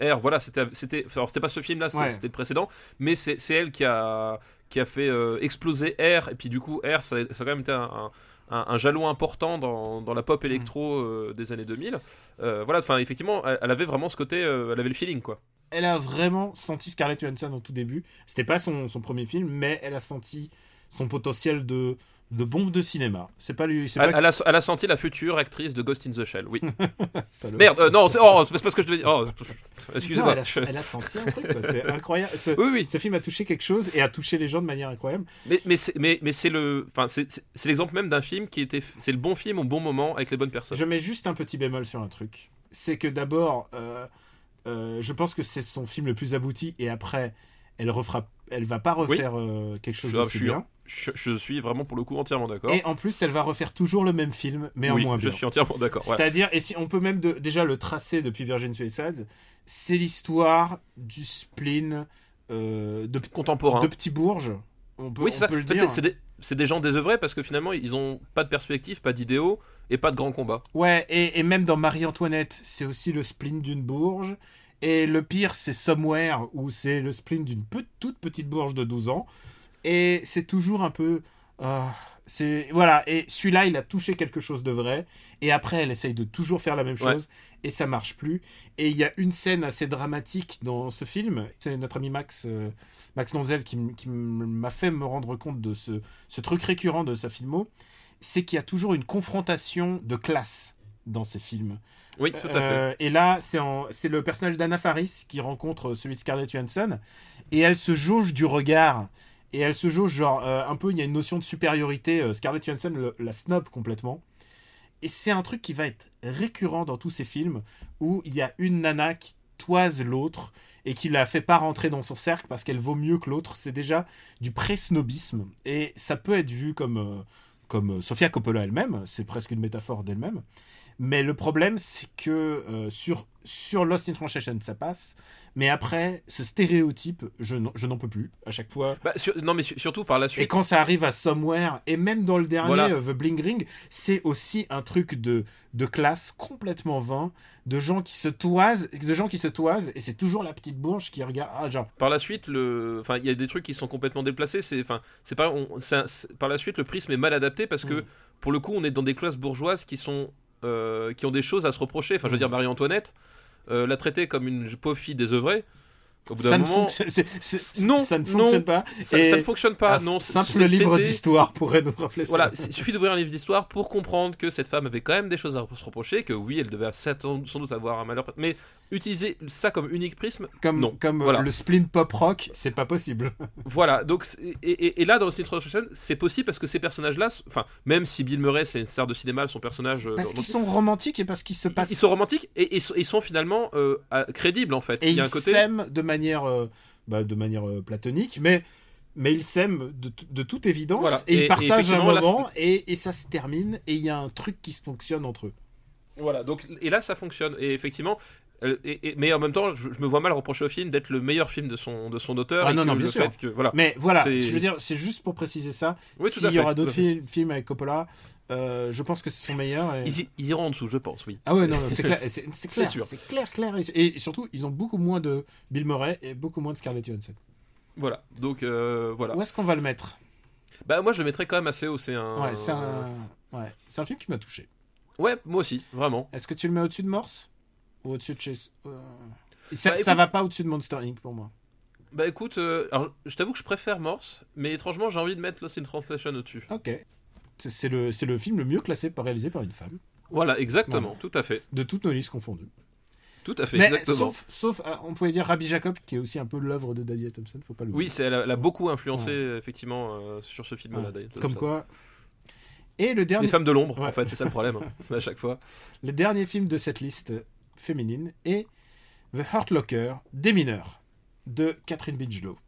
R. R, voilà, c'était c'était alors c'était pas ce film là, Ouais. c'était le précédent, mais c'est elle qui a qui a fait euh, exploser R et puis du coup R ça, ça a quand même été un, un- un- un jalon important dans, dans la pop Mm. électro euh, des années 2000. Euh, voilà, enfin effectivement, elle, elle avait vraiment ce côté, euh, elle avait le feeling quoi. Elle a vraiment senti Scarlett Johansson au tout début. C'était pas son, son premier film, mais elle a senti son potentiel de, de bombe de cinéma. C'est pas lui. C'est Elle, pas elle a, elle a senti la future actrice de Ghost in the Shell, oui. Merde, euh, non, c'est oh, c'est pas ce que je devais dire. Oh, excusez-moi. elle, a, elle a senti un truc, c'est incroyable. Ce, Oui, oui. ce film a touché quelque chose et a touché les gens de manière incroyable. Mais, mais, c'est, mais, mais c'est le, enfin, c'est, c'est- c'est l'exemple même d'un film qui était, c'est le bon film au bon moment avec les bonnes personnes. Je mets juste un petit bémol sur un truc. C'est que d'abord, euh, euh, je pense que c'est son film le plus abouti et après, elle refera, elle va pas refaire euh, quelque chose Je- de je suis- bien. Je, je suis vraiment pour le coup entièrement d'accord. Et en plus, elle va refaire toujours le même film, mais en moins je bien. suis entièrement d'accord. ouais. C'est-à-dire, et si on peut même de- déjà le tracer depuis Virgin Suicides, c'est l'histoire du spleen euh, de, Contemporain. de petits bourges. On peut, oui, c'est ça. peut le dire. c'est, des, c'est des gens désœuvrés parce que finalement, ils ont pas de perspective, pas d'idéaux et pas de grands combats. Ouais, et, et même dans Marie-Antoinette, c'est aussi le spleen d'une bourge. Et le pire, c'est Somewhere, où c'est le spleen d'une pe- toute petite bourge de 12 ans. Et c'est toujours un peu... euh, c'est Voilà, et celui-là, il a touché quelque chose de vrai. Et après, elle essaye de toujours faire la même Ouais. chose. Et ça marche plus. Et il y a une scène assez dramatique dans ce film. C'est notre ami Max, euh, Max Nonzel qui, m'a fait me rendre compte de ce, ce truc récurrent de sa filmo. c'est qu'il y a toujours une confrontation de classe dans ces films. Oui, tout à fait. Euh, et là, c'est le personnage d'Anna Faris qui rencontre celui de Scarlett Johansson. Et elle se jauge du regard. Et elle se jauge, genre, euh, un peu, il y a une notion de supériorité. euh, Scarlett Johansson le- la snob complètement. Et c'est un truc qui va être récurrent dans tous ces films où il y a une nana qui toise l'autre et qui la fait pas rentrer dans son cercle parce qu'elle vaut mieux que l'autre. C'est déjà du pré-snobisme. Et ça peut être vu comme, euh, comme Sofia Coppola elle-même. C'est presque une métaphore d'elle-même. Mais le problème, c'est que euh, sur, sur Lost in Translation, ça passe. Mais après, ce stéréotype, je n'en peux plus à chaque fois. Bah, sur- non, mais su- surtout par la Et suite. quand ça arrive à Somewhere, et même dans le dernier, Voilà. euh, The Bling Ring, c'est aussi un truc de, de classe complètement vain, de gens qui se toisent, de gens qui se toisent, et c'est toujours la petite bourge qui regarde. Ah, genre, Par la suite, le, enfin, il y a des trucs qui sont complètement déplacés. C'est, enfin, c'est pas, on- un- par la suite, le prisme est mal adapté parce que, Mm. pour le coup, on est dans des classes bourgeoises qui sont, euh, qui ont des choses à se reprocher. Enfin, je veux dire, Marie-Antoinette, euh, la traiter comme une pauvre fille désœuvrée. Au bout ça ne, moment, Non, ça ne non. fonctionne pas. ça, ça ne fonctionne pas. un non, simple livre d'histoire pourrait nous rappeler Voilà, ça. il suffit d'ouvrir un livre d'histoire pour comprendre que cette femme avait quand même des choses à se reprocher, que oui, elle devait sans doute avoir un malheur. Mais utiliser ça comme unique prisme, Comme, non, comme euh, voilà. le spleen pop rock, c'est pas possible. Voilà, donc et, et- et là dans le Sin Translation, c'est possible parce que ces personnages-là, enfin même si Bill Murray c'est une star de cinéma, son personnage, euh, Parce qu'ils sont romantiques et parce qu'ils se passent. ils sont romantiques et ils sont, finalement euh, crédibles en fait. Et Il y a ils un côté, s'aiment de manière, euh, bah, de manière euh, platonique, mais, mais ils s'aiment de, toute évidence. Voilà. Et, ils partagent un là, moment et, et ça se termine. Et il y a un truc qui se fonctionne entre eux. voilà, donc et là ça fonctionne et effectivement. Euh, et- et- mais en même temps, je, je me vois mal reprocher au film d'être le meilleur film de son de son auteur. Ah et non, que non, bien sûr. que voilà. Mais voilà, C'est- je veux dire, c'est juste pour préciser ça. Oui, S'il y aura d'autres films avec Coppola, euh, je pense que c'est son meilleur. et- Ils, iront en dessous, je pense, oui. Ah ouais, non, non, c'est clair, c'est clair, c'est clair, clair. Et, surtout, ils ont beaucoup moins de Bill Murray et beaucoup moins de Scarlett Johansson. Voilà, donc euh, voilà. Où est-ce qu'on va le mettre? Bah moi je le mettrais quand même assez haut. C'est un. Ouais, c'est un, ouais, c'est un film qui m'a touché. Ouais, moi aussi, vraiment. Est-ce que tu le mets au-dessus de Morse? Au-dessus de chez... euh, Ça, Bah, ça va pas au-dessus de Monster Inc. pour moi. Bah écoute, euh, alors, je t'avoue que je préfère Morse, mais étrangement j'ai envie de mettre Lost in Translation au-dessus. Ok. C'est- le, le film le mieux classé par réalisé par une femme, Voilà, exactement, tout à fait. de toutes nos listes confondues. Tout à fait, Mais exactement. sauf, sauf, euh, on pouvait dire Rabbi Jacob, qui est aussi un peu l'œuvre de David Thompson, faut pas l'oublier. Oui, elle, a, elle a beaucoup influencé effectivement euh, sur ce film-là. Ouais. Comme quoi. Et le dernier, Les femmes de l'ombre, Ouais. en fait, c'est ça le problème, hein, à chaque fois. le dernier film de cette liste féminine est The Hurt Locker, des mineurs, de Catherine Bigelow.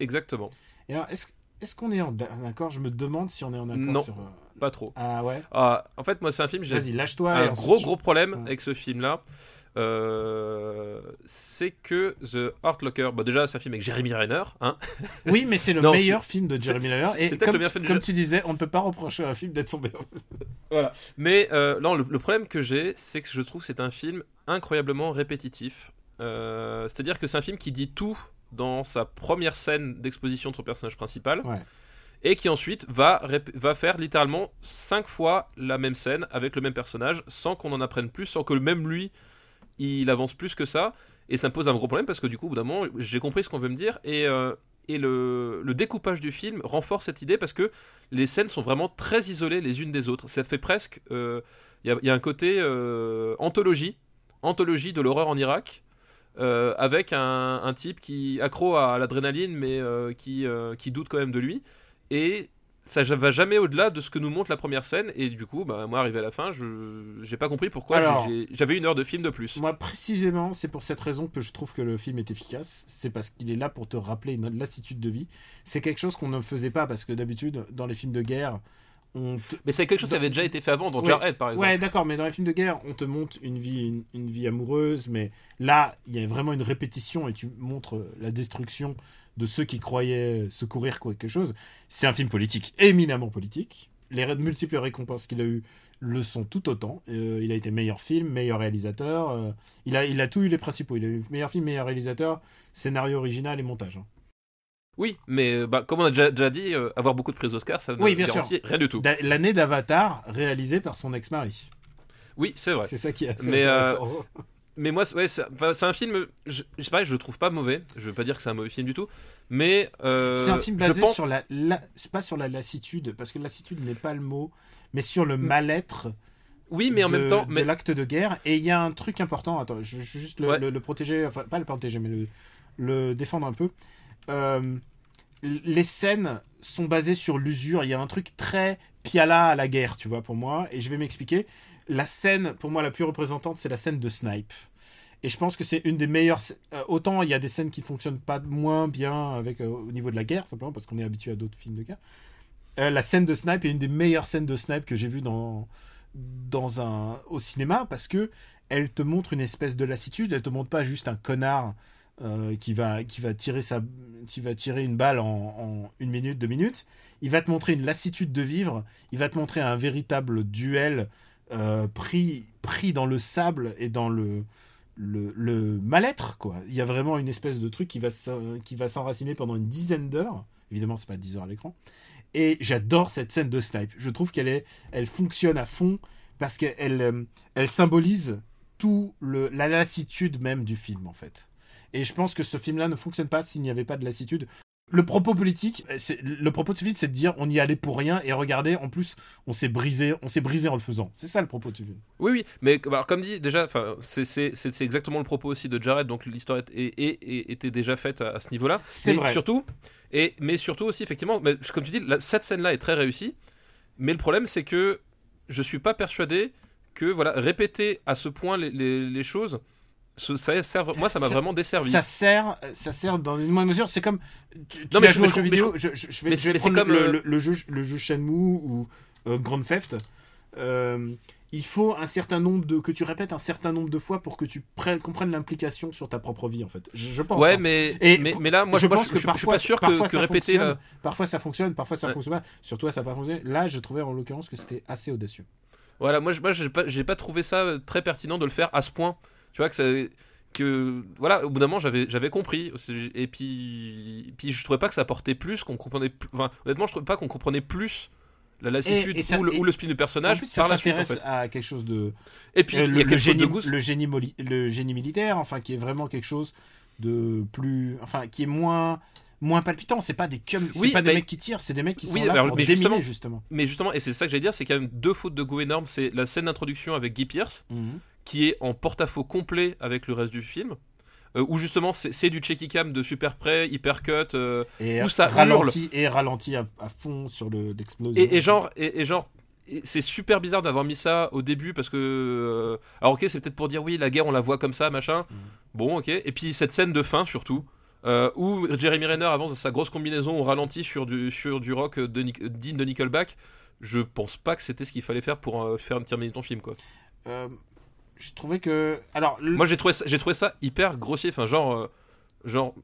Exactement, Et alors, est-ce est-ce qu'on est en, accord? Je me demande si on est en accord Non. sur. euh, pas trop. Ah ouais? Ah, en fait, moi, c'est un film, j'ai Vas-y, lâche-toi. et un gros, gros problème Ouais. avec ce film-là. Euh, c'est que The Heart Locker, bon déjà c'est un film avec Jeremy Renner, hein, Oui, mais c'est le Non, meilleur film de Jeremy Renner. c'est Et peut-être comme, le film comme de- tu disais, on ne peut pas reprocher à un film d'être son meilleur. Voilà. Mais euh, non, le, le problème que j'ai, c'est que je trouve c'est un film incroyablement répétitif. Euh, C'est-à-dire que c'est un film qui dit tout dans sa première scène d'exposition de son personnage principal. Ouais. Et qui ensuite va, va faire littéralement cinq fois la même scène avec le même personnage sans qu'on en apprenne plus, sans que même lui il avance plus que ça. Et ça me pose un gros problème parce que du coup, au bout d'un moment, j'ai compris ce qu'on veut me dire. Et, euh, et le, découpage du film renforce cette idée parce que les scènes sont vraiment très isolées les unes des autres. Ça fait presque. euh, Il y, a, il y a un côté euh, anthologie, anthologie de l'horreur en Irak. euh, avec un, un type qui accro à l'adrénaline mais euh, qui, euh, qui doute quand même de lui et ça va jamais au-delà de ce que nous montre la première scène et du coup bah, moi arrivé à la fin je j'ai pas compris pourquoi j'avais une heure de film de plus Moi, précisément, c'est pour cette raison que je trouve que le film est efficace. C'est parce qu'il est là pour te rappeler une lassitude de vie. C'est quelque chose qu'on ne faisait pas parce que d'habitude, dans les films de guerre, on te... mais c'est quelque chose qui avait déjà été fait avant dans Ouais. Jarhead par exemple Ouais, d'accord, mais dans les films de guerre, on te montre une vie, une, une vie amoureuse, mais là, il y a vraiment une répétition et tu montres la destruction de ceux qui croyaient secourir quelque chose. C'est un film politique, éminemment politique. Les multiples récompenses qu'il a eues le sont tout autant. Euh, il a été meilleur film, meilleur réalisateur. euh, il, a, il a tout eu les principaux. Il a eu meilleur film, meilleur réalisateur, scénario original et montage. hein. oui mais bah, comme on a déjà, déjà dit euh, avoir beaucoup de prises Oscar ça ne Oui, bien garantit rien du tout Da- L'année d'Avatar, réalisée par son ex-mari. oui c'est vrai C'est ça qui est assez Mais, euh. Mais moi, c'est- ouais, un film. Je, je sais pas, je le trouve pas mauvais. Je veux pas dire que c'est un mauvais film du tout, mais euh, C'est un film basé pense- sur la, la- pas sur la lassitude, parce que lassitude n'est pas le mot, mais sur Mm. le mal-être. Oui, mais en de- même temps, de mais l'acte de guerre. Et il y a un truc important. Attends, je, je juste le, Ouais. le- le protéger, enfin pas le protéger, mais le, le défendre un peu. Euh, les scènes sont basées sur l'usure. Il y a un truc très piala à la guerre, tu vois, pour moi. Et je vais m'expliquer. La scène, pour moi, la plus représentante, c'est la scène de Snipe. Et je pense que c'est une des meilleures. euh, autant il y a des scènes qui fonctionnent pas moins bien avec euh, au niveau de la guerre, simplement parce qu'on est habitué à d'autres films de guerre. Euh, la scène de Snipe est une des meilleures scènes de Snipe que j'ai vues dans dans un au cinéma parce que elle te montre une espèce de lassitude. Elle te montre pas juste un connard qui va qui va tirer sa qui va tirer une balle en, en une minute deux minutes. Il va te montrer une lassitude de vivre. Il va te montrer un véritable duel euh, pris pris dans le sable et dans le le, mal-être quoi. Il y a vraiment une espèce de truc qui va qui va s'enraciner pendant une dizaine d'heures. Évidemment, c'est pas 10 heures à l'écran. Et j'adore cette scène de snipe. Je trouve qu'elle est, elle fonctionne à fond parce qu'elle, euh, elle symbolise tout le, la lassitude même du film en fait. Et je pense que ce film-là ne fonctionne pas s'il n'y avait pas de lassitude. Le propos politique, c'est, le propos de ce film, c'est de dire on y allait pour rien et regardez, en plus, on s'est brisé, on s'est brisé en le faisant. C'est ça le propos du film. Oui, oui, mais alors, comme dit, déjà, c'est- exactement le propos aussi de Jared, donc l'histoire était déjà faite à, à ce niveau-là. C'est vrai. Surtout, et, mais surtout aussi, effectivement, mais, comme tu dis, la- cette scène-là est très réussie, mais le problème, c'est que je suis pas persuadé que, voilà, répéter à ce point les, les- les choses, ce- ça sert, moi, ça m'a vraiment desservi. Ça sert, ça sert dans une moindre mesure. C'est comme tu, Non, mais je- joué mais aux je- jeux mais vidéo. Je, je- je vais, mais je vais prendre comme, le, euh, le- le jeu, le jeu Shenmue ou euh, Grand Theft. Euh, il faut un certain nombre de que tu répètes un certain nombre de fois pour que tu prennes, comprennes l'implication sur ta propre vie en fait. Je, pense. Ouais, hein. mais, Et mais, là, moi, je pense que je suis parfois, pas sûr que, parfois répéter parfois ça fonctionne, parfois ça Ouais. fonctionne pas. Sur toi, ça n'a pas fonctionné. Là, je trouvais en l'occurrence que c'était assez audacieux. Voilà, moi, je- j'ai pas, j'ai pas trouvé ça très pertinent de le faire à ce point. Tu vois que ça, que voilà, au bout d'un moment, j'avais, j'avais compris. Et puis, puis je trouvais pas que ça apportait plus, qu'on comprenait. plus- Enfin, honnêtement, je trouvais pas qu'on comprenait plus la lassitude Et- et ça- ou, le, ou le spin du En personnage plus, ça par la suite. En fait. à quelque chose de Et puis Euh, le, a le génie, de le génie moli- le génie militaire, enfin qui est vraiment quelque chose de plus, enfin qui est moins moins palpitant. C'est pas des cum, c'est pas des mecs qui tirent, c'est des mecs qui sont Oui, là alors, pour mais déminer justement- justement. Mais justement, et c'est ça que j'allais dire, c'est a même deux fautes de goût énormes. C'est la scène d'introduction avec Guy Pierce, qui est en porte-à-faux complet avec le reste du film. euh, où justement c'est c'est du checky cam de super près, hyper cut, euh, Et Où ça ralenti et ralenti à, à fond sur le l'explosion. Et, et genre, et, et genre, c'est super bizarre d'avoir mis ça au début parce que. euh, alors, ok, c'est peut-être pour dire oui, la guerre, on la voit comme ça, machin. Bon, ok. Et puis cette scène de fin, surtout, euh, où Jeremy Renner avance sa grosse combinaison au ralenti sur du, sur du rock de, digne de Nickelback. Je pense pas que c'était ce qu'il fallait faire pour euh, faire terminer ton film, quoi. Je trouvais que alors le- Moi, j'ai trouvé, ça- j'ai trouvé ça hyper grossier. Enfin, genre. euh, genre.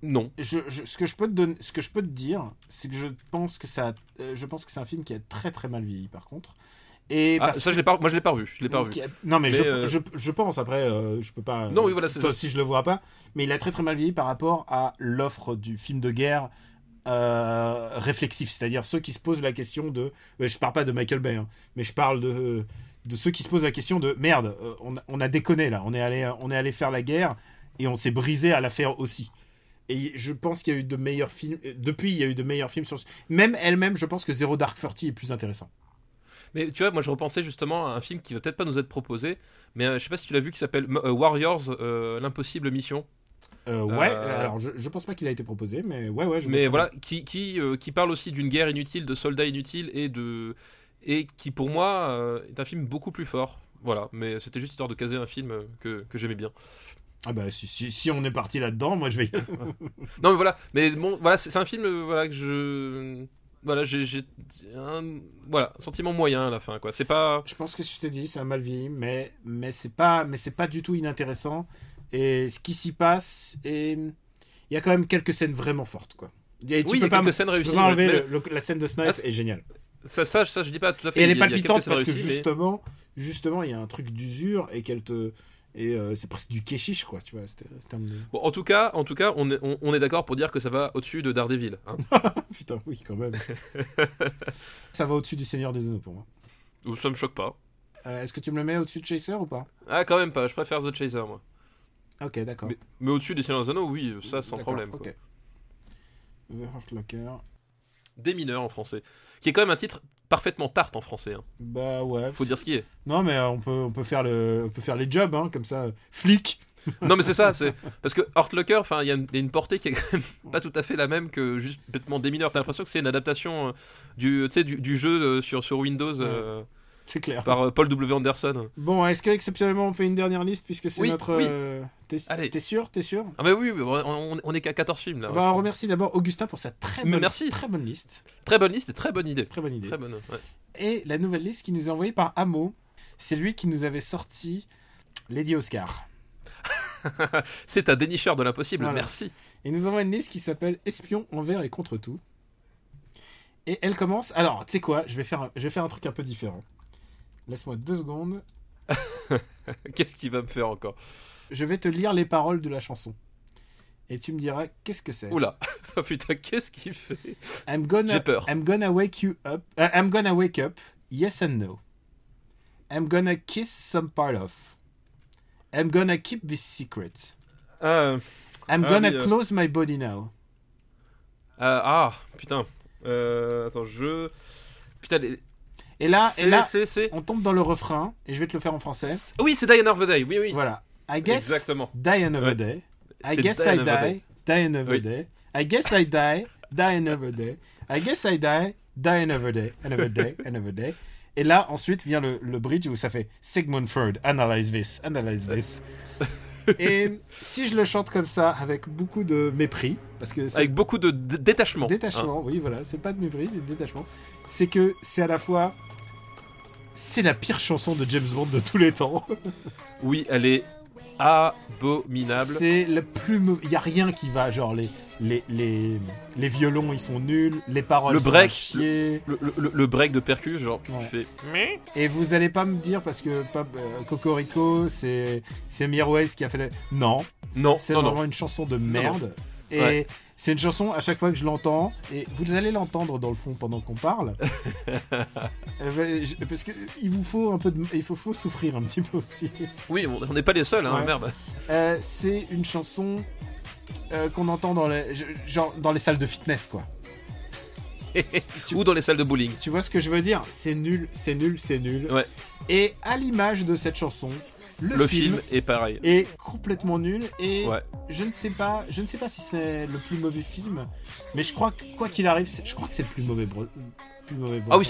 Non. je, je- ce que je peux te donner, ce que je peux te dire, c'est que je pense que ça, euh, je pense que c'est un film qui a très très mal vieilli par contre. Et Ah, ça, je l'ai pas, moi, je l'ai pas revu. Je l'ai pas revu. Qui a- Non, mais, Mais, je, euh, je, je pense, après, euh, je peux pas. Non, oui, voilà, c'est ça. aussi, je le vois pas. Mais il a très très mal vieilli par rapport à l'offre du film de guerre euh, réflexif. C'est-à-dire ceux qui se posent la question de. Je parle pas de Michael Bay, hein, mais je parle de, de ceux qui se posent la question de merde, euh, on, a- on a déconné là. On est, allé, on est allé faire la guerre et on s'est brisé à la faire aussi. Et je pense qu'il y a eu de meilleurs films. euh, Depuis, il y a eu de meilleurs films sur. ce- Même elle-même, je pense que Zero Dark Thirty est plus intéressant. Mais tu vois, moi je repensais justement à un film qui va peut-être pas nous être proposé, mais euh, je sais pas si tu l'as vu, qui s'appelle euh, Warriors, euh, l'impossible mission. Euh, ouais, Euh, alors je, je pense pas qu'il a été proposé, mais ouais, ouais. Je Mais voilà, qui, qui, euh, qui parle aussi d'une guerre inutile, de soldats inutiles et de et qui pour moi euh, est un film beaucoup plus fort. Voilà, mais c'était juste histoire de caser un film que, que j'aimais bien. Ah bah si, si, si on est parti là-dedans, moi je vais. Non mais voilà, mais bon, voilà, c'est un film euh, voilà que je voilà, j'ai un voilà, un sentiment moyen à la fin quoi. C'est pas je pense que si je te dis, c'est un mal vieilli, mais mais c'est pas mais c'est pas du tout inintéressant. Et ce qui s'y passe, et il y a quand même quelques scènes vraiment fortes quoi. Il y a- tu Oui, il y peux a pas quelques scènes tu peux réussies, pas enlever ouais, le- le- la scène de Snipe est géniale. Ça ça ça je dis pas tout à fait. Et elle est palpitante parce que mais- justement, justement, il y a un truc d'usure et qu'elle te et euh, c'est presque du kéchiche quoi, tu vois. Un... Bon, en tout cas, en tout cas, on est, on, on est d'accord pour dire que ça va au-dessus de Daredevil. hein. Putain, oui quand même. Ça va au-dessus du Seigneur des Anneaux pour moi. Ou ça me choque pas. Euh, Est-ce que tu me le mets au-dessus de Chaser ou pas? Ah, quand même pas, je préfère The Chaser, moi. Ok, d'accord. Mais, mais au-dessus des Seigneurs des Anneaux, oui, ça sans problème. quoi. The. Des mineurs en français. Qui est quand même un titre parfaitement tarte en français. hein. Bah ouais. Faut dire ce qui est. Non, mais euh, on peut, on peut faire le, on peut faire les jobs, hein, comme ça. Flic. non, mais c'est ça, c'est. Parce que Hortlocker, enfin, il y, a une- il y a une portée qui est quand même pas tout à fait la même que juste bêtement des mineurs. T'as l'impression que c'est une adaptation euh, du, du, du jeu euh, sur, sur Windows euh, C'est clair. par euh, Paul W. Anderson. Bon, est-ce qu'exceptionnellement on fait une dernière liste puisque c'est Oui, notre. oui. euh, T'es Allez. t'es sûr T'es sûr? Ah, mais oui, on, on- est qu'à 14 films là. Bah, On remercie d'abord Augustin pour sa très bonne, merci. très bonne liste. Très bonne liste et très bonne idée. Très bonne idée. Très bonne. ouais. Et la nouvelle liste qui nous est envoyée par Amo, c'est lui qui nous avait sorti Lady Oscar. C'est un dénicheur de l'impossible, Voilà. merci. Il nous envoie une liste qui s'appelle Espion envers et contre tout. Et elle commence. Alors, tu sais quoi je vais, faire un... je vais faire un truc un peu différent. Laisse-moi deux secondes. Qu'est-ce qu'il va me faire encore Je vais te lire les paroles de la chanson. Et tu me diras qu'est-ce que c'est. Oula Oh putain, qu'est-ce qu'il fait I'm gonna, J'ai peur. I'm gonna wake you up. uh, I'm gonna wake up. Yes and no. I'm gonna kiss some part of. I'm gonna keep this secret. Ah, I'm Ah gonna oui, euh. close my body now. ah, ah, putain. Euh, attends, je. Putain, les- Et là, et là, on tombe dans le refrain. Et je vais te le faire en français. Oui, c'est Die Another Day, oui, oui. Voilà. I guess Exactement. die another day. I guess I die. Die another day. I guess I die. Die another day. I guess I die. Die another day. Another day. Another day. Et là, ensuite vient le, le bridge où ça fait Sigmund Freud, analyze this, analyze this. Et si je le chante comme ça, avec beaucoup de mépris, parce que Avec beaucoup de d- détachement. hein. détachement, oui, voilà, c'est pas de mépris, c'est de détachement, c'est que c'est à la fois. C'est la pire chanson de James Bond de tous les temps. Oui, elle est abominable. C'est le plus mauvais. Il y a rien qui va, genre les, les, les, les violons ils sont nuls, les paroles Le sont break, à chier. Le, le- le break de percus, genre, qui Ouais. fait. Et vous allez pas me dire parce que euh, Cocorico c'est c'est Mirwais qui a fait. le- Non, Non, c'est non. vraiment une chanson de merde. Et Ouais. C'est une chanson à chaque fois que je l'entends et vous allez l'entendre dans le fond pendant qu'on parle. Euh, parce que il vous faut un peu de, il faut, faut souffrir un petit peu aussi. Oui, on n'est pas les seuls, hein, Ouais. merde. Euh, c'est une chanson euh, qu'on entend dans les, genre dans les salles de fitness, quoi. Ou dans les salles de bowling. Tu vois ce que je veux dire? C'est nul, c'est nul, c'est nul. Ouais. Et à l'image de cette chanson, le, Le film, film est pareil. est complètement nul. Et Ouais. je ne sais pas, je ne sais pas si c'est le plus mauvais film, mais je crois que quoi qu'il arrive, je crois que c'est le plus mauvais. Bro- plus mauvais Ah oui,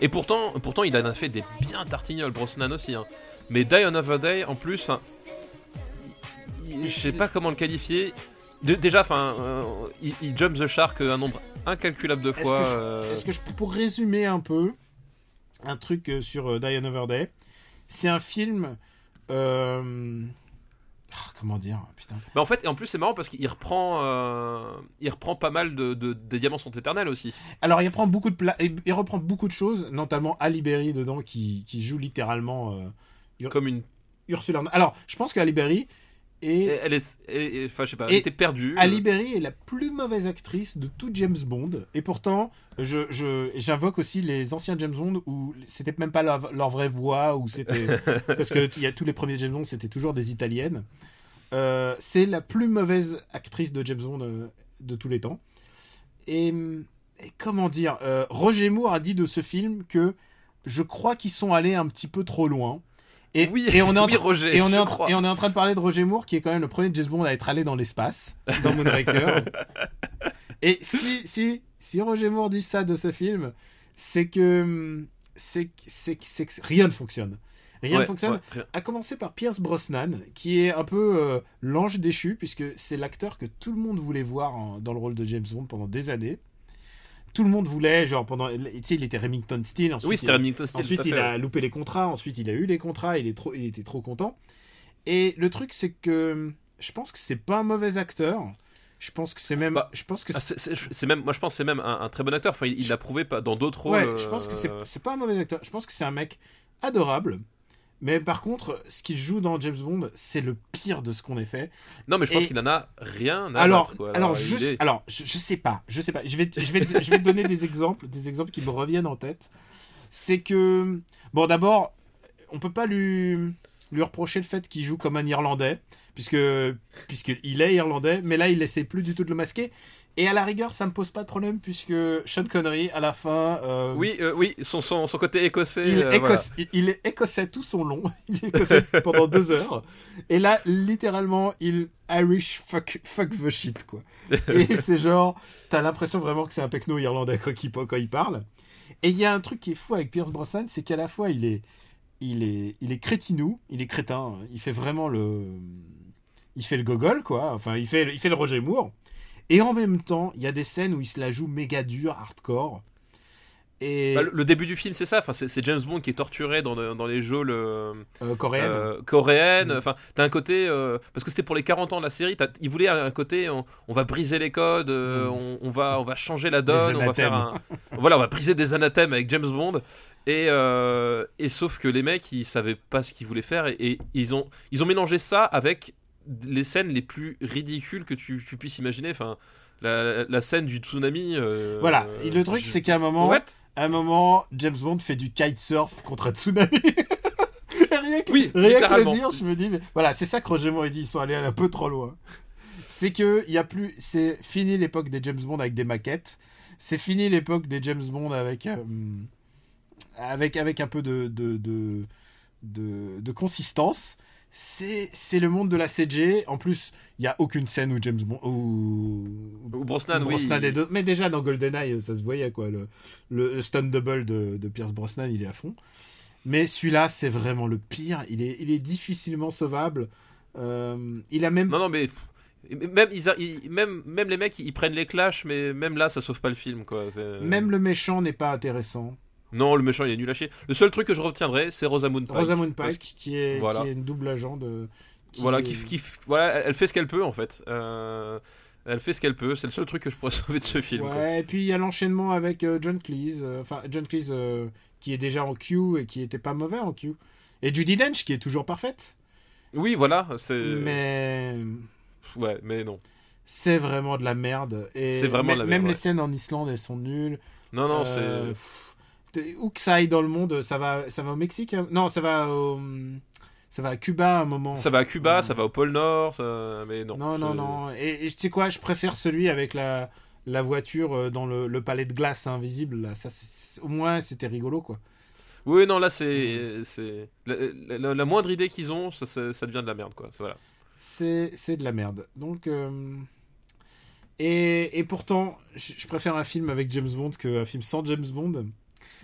et pourtant, pourtant, il en a fait des bien tartignoles, Brosnan aussi. hein. Mais Die Another Day, en plus, il- je sais pas comment le qualifier. De- déjà, enfin, euh, il, il jump the shark un nombre incalculable de Est-ce fois. que euh, Est-ce que je pour résumer un peu un truc euh, sur Die Another Day, c'est un film. Euh, ah, comment dire Putain. En fait, et en plus, c'est marrant parce qu'il reprend, euh, il reprend pas mal de, de- des diamants sont éternels aussi. Alors, il reprend beaucoup de pla- il reprend beaucoup de choses, notamment Ali Berry dedans qui, qui joue littéralement euh, Comme une, Ursula. Alors, je pense qu'Ali Elle est, elle est- enfin, je sais pas, Et elle était perdue. Ali Berry est la plus mauvaise actrice de tout James Bond. Et pourtant, je, je- j'invoque aussi les anciens James Bond où c'était même pas leur, leur vraie voix, ou c'était. parce que il y a tous les premiers James Bond, c'était toujours des italiennes. Euh, c'est la plus mauvaise actrice de James Bond euh, de tous les temps. Et, et comment dire euh, Roger Moore a dit de ce film que je crois qu'ils sont allés un petit peu trop loin. Et, Oui, et on est en oui, train- Roger, et on, est je en, crois. et on est en train de parler de Roger Moore, qui est quand même le premier James Bond à être allé dans l'espace, dans Moonraker. et si, si, si Roger Moore dit ça de ce film, c'est que, c'est, c'est, c'est que rien ne fonctionne. Rien ne fonctionne. ouais, rien. À commencer par Pierce Brosnan, qui est un peu euh, l'ange déchu, puisque c'est l'acteur que tout le monde voulait voir en- dans le rôle de James Bond pendant des années. Tout le monde voulait, genre pendant, tu sais, il était Remington. Ensuite, Oui, c'était Remington Steele, Ensuite, il a loupé les contrats. Ensuite, il a eu les contrats. Il, est trop, il était trop content. Et le truc, c'est que je pense que c'est pas un mauvais acteur. Je pense que c'est même. Bah, je pense que Ah, c'est- même, moi je pense que c'est même un, un très bon acteur. Enfin, il l'a prouvé pas dans d'autres ouais, rôles. je pense que euh, c'est pas un mauvais acteur. Je pense que c'est un mec adorable. Mais par contre, ce qu'il joue dans James Bond, c'est le pire de ce qu'on ait fait. Non, mais je pense qu'il en a rien à alors, quoi. alors, je, il est- alors je, je sais pas, je sais pas. Je vais, je vais, je vais te donner des exemples, des exemples qui me reviennent en tête. C'est que, bon, d'abord, on peut pas lui lui reprocher le fait qu'il joue comme un Irlandais, puisque puisqu'il est Irlandais, mais là il essaie plus du tout de le masquer. Et à la rigueur, ça me pose pas de problème puisque Sean Connery, à la fin, euh, Oui, euh, oui, son, son, son côté écossais. il, euh, écosse- voilà. il- il est écossais tout son long. Il est écossais pendant deux heures. Et là, littéralement, il Irish fuck, fuck the shit, quoi. Et c'est genre, t'as l'impression vraiment que c'est un pecno irlandais quand il, quand il parle. Et il y a un truc qui est fou avec Pierce Brosnan, c'est qu'à la fois, il est, il est, il est crétinou, il est crétin. Il fait vraiment le, il fait le gogol, quoi. Enfin, il fait, il fait le Roger Moore. Et en même temps, il y a des scènes où il se la joue méga dur, hardcore. Et Bah, le, début du film, c'est ça. Enfin, c'est James Bond qui est torturé dans, dans les geôles euh, euh, coréenne. euh, coréennes. Mm. Enfin, t'as un côté euh, parce que c'était pour les 40 ans de la série. t'as- Il voulait un côté, on, on va briser les codes, euh, Mm. on, on va, on va changer la donne, on va faire un, voilà, on va briser des anathèmes avec James Bond. Et, euh, et sauf que les mecs, ils savaient pas ce qu'ils voulaient faire et, et ils ont, ils ont mélangé ça avec les scènes les plus ridicules que tu, tu puisses imaginer. Enfin, la, la scène du tsunami. euh, Voilà. Et le truc, je- c'est qu'à un moment, What? à un moment, James Bond fait du kitesurf contre un tsunami. rien que, Oui, rien que le dire, je me dis, mais voilà, c'est ça que Roger Moore dit, ils sont allés un peu trop loin. C'est que il y a plus, c'est fini l'époque des James Bond avec des maquettes. C'est fini l'époque des James Bond avec euh, avec avec un peu de de de, de, de consistance. C'est le monde de la CG. En plus, il y a aucune scène où James Bond où Ou Brosnan, oui. Brosnan est de- Mais déjà dans GoldenEye, ça se voyait quoi. Le, le stun double de, de Pierce Brosnan, il est à fond. Mais celui-là, c'est vraiment le pire. Il est, il est difficilement sauvable. Euh, il a même. Non, non, mais même, ils a- ils- même, même les mecs, ils prennent les clashs, mais même là, ça sauve pas le film, quoi. Même le méchant n'est pas intéressant. Non, le méchant, il est nul à chier. Le seul truc que je retiendrai, c'est Rosamund Pike. Rosamund Pike, qui est, voilà. qui est une double agent de. qui Voilà, est- qui, qui- voilà, elle fait ce qu'elle peut, en fait. Euh, elle fait ce qu'elle peut. C'est le seul truc que je pourrais sauver de ce film. quoi. Ouais, et puis il y a l'enchaînement avec euh, John Cleese. euh, Enfin, John Cleese qui est déjà en Q et qui était pas mauvais en Q. Et Judy Dench qui est toujours parfaite. Oui, voilà. C'est. Mais. Ouais, mais non. C'est vraiment de la merde. Et C'est vraiment de la même- merde, Même les scènes en Islande, elles sont nulles. Non, non, c'est. Où que ça aille dans le monde, ça va, ça va au Mexique hein Non, ça va au... Ça va à Cuba à un moment. Ça va à Cuba, Ouais. ça va au pôle Nord, ça... mais non. Non, non, non. Et, et tu sais quoi, je préfère celui avec la, la voiture euh, dans le, le palais de glace invisible. Là. Ça, au moins, c'était rigolo, quoi. Oui, non, là, c'est. c'est... La, la- la moindre idée qu'ils ont, ça, ça- ça devient de la merde, quoi. C'est- Voilà. C'est de la merde. Donc. euh, Et, et pourtant, je préfère un film avec James Bond qu'un film sans James Bond.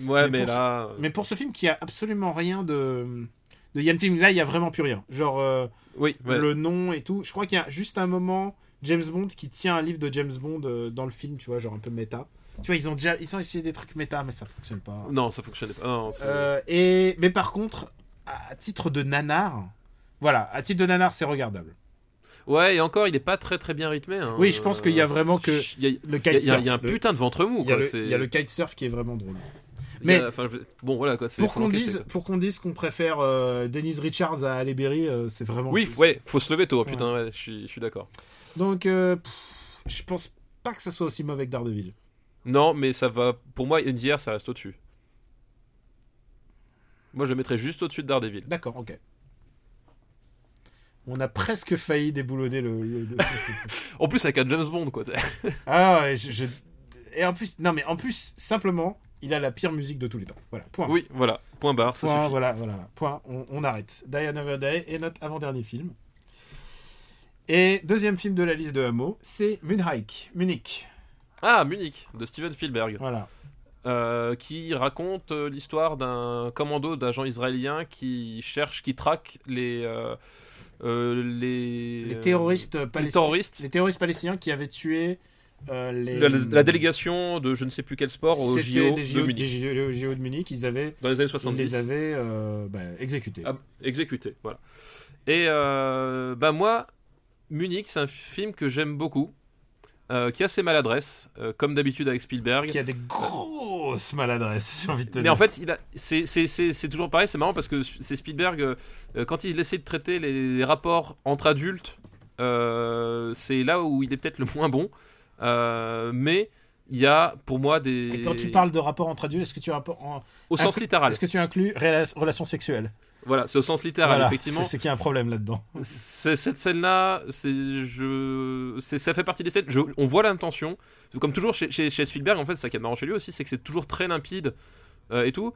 Ouais, Mais là. Mais pour ce film qui a absolument rien de. de Yann Film, là, il y a vraiment plus rien. Genre, euh, Oui, ouais. le nom et tout. Je crois qu'il y a juste un moment, James Bond qui tient un livre de James Bond euh, dans le film, tu vois, genre un peu méta. Tu vois, ils ont déjà ils ont essayé des trucs méta, mais ça fonctionne pas. Non, ça fonctionnait pas. Non, Euh, et, mais par contre, à titre de nanar, voilà, à titre de nanar, c'est regardable. Ouais, et encore, il est pas très très bien rythmé. hein. Oui, je pense qu'il y a vraiment que Il y a, Le kitesurf. il y a- il y a un putain de ventre mou, il y y a le kitesurf qui est vraiment drôle. A- mais- je- Bon, voilà, quoi. Pour qu'on dise, quoi. pour qu'on dise qu'on préfère euh, Denise Richards à Halle Berry, euh, c'est vraiment. Oui, ouais, faut se lever tôt, putain, ouais, je suis, je suis d'accord. Donc, euh, pff, je pense pas que ça soit aussi mauvais que Daredevil. Non, mais ça va. Pour moi, NDR, ça reste au-dessus. Moi, je le mettrais juste au-dessus de Daredevil. D'accord, ok. On a presque failli déboulonner le. En plus, avec un James Bond, quoi. ah ouais, je, je- Et en plus, non mais en plus, simplement, il a la pire musique de tous les temps. Voilà, point. Oui, voilà. Point barre, ça Point, suffit. voilà, voilà. Point, on, on arrête. Die Another Day est notre avant-dernier film. Et deuxième film de la liste de Hameau, c'est Munich. Munich. Ah, Munich, de Steven Spielberg. Voilà. euh, qui raconte euh, l'histoire d'un commando d'agents israéliens qui cherche, qui traque les. euh, les, Les terroristes les terroristes. Les terroristes palestiniens qui avaient tué euh, les. La, la délégation de je ne sais plus quel sport au JO, de Munich. les JO les JO de Munich, ils avaient, Dans les années ils 70. les avaient euh, bah, exécutés. Ah, exécuté, voilà. Et euh, bah moi, Munich, c'est un film que j'aime beaucoup, euh, qui a ses maladresses, euh, comme d'habitude avec Spielberg. Qui a des grosses maladresses, j'ai envie de te Mais dire. en fait, il a, c'est, toujours pareil, c'est marrant parce que c'est Spielberg, quand il essaie de traiter les, les rapports entre adultes, c'est là où il est peut-être le moins bon. Euh, mais il y a pour moi des. Et quand tu parles de rapport entre adultes, est-ce que tu, as en- Au sens littéral. est-ce que tu inclus rela- relations sexuelles Voilà, c'est au sens littéral, Voilà, effectivement. c'est qu'il y a un problème là-dedans. Cette scène-là, c'est je, ça fait partie des scènes. je- on voit l'intention, comme toujours chez, chez, chez Spielberg. En fait, ça qui est marrant chez lui aussi, c'est que c'est toujours très limpide euh, et tout.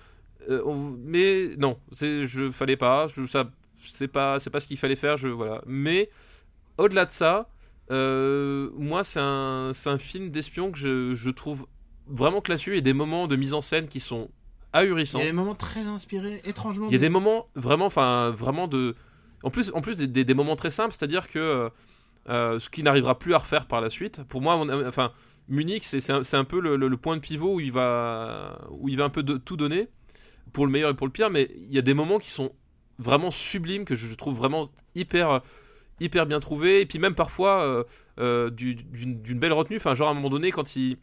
Euh, on- mais non, c'est je fallait pas. Je, ça, c'est pas, c'est pas ce qu'il fallait faire. Je voilà. Mais au-delà de ça, euh, moi, c'est un, un film d'espion que je, je trouve vraiment classieux et des moments de mise en scène qui sont Il ahurissants. y a des moments très inspirés, étrangement. Il y a des moments vraiment, enfin, vraiment de. En plus, en plus des, des- des moments très simples, c'est-à-dire que euh, euh, ce qui n'arrivera plus à refaire par la suite. Pour moi, enfin, Munich, c'est un, un peu le, le- le point de pivot où il va, où il va un peu de, tout donner pour le meilleur et pour le pire. Mais il y a des moments qui sont vraiment sublimes que je trouve vraiment hyper, hyper bien trouvés. Et puis même parfois euh, euh, du- d'une belle retenue. Enfin, genre à un moment donné, quand il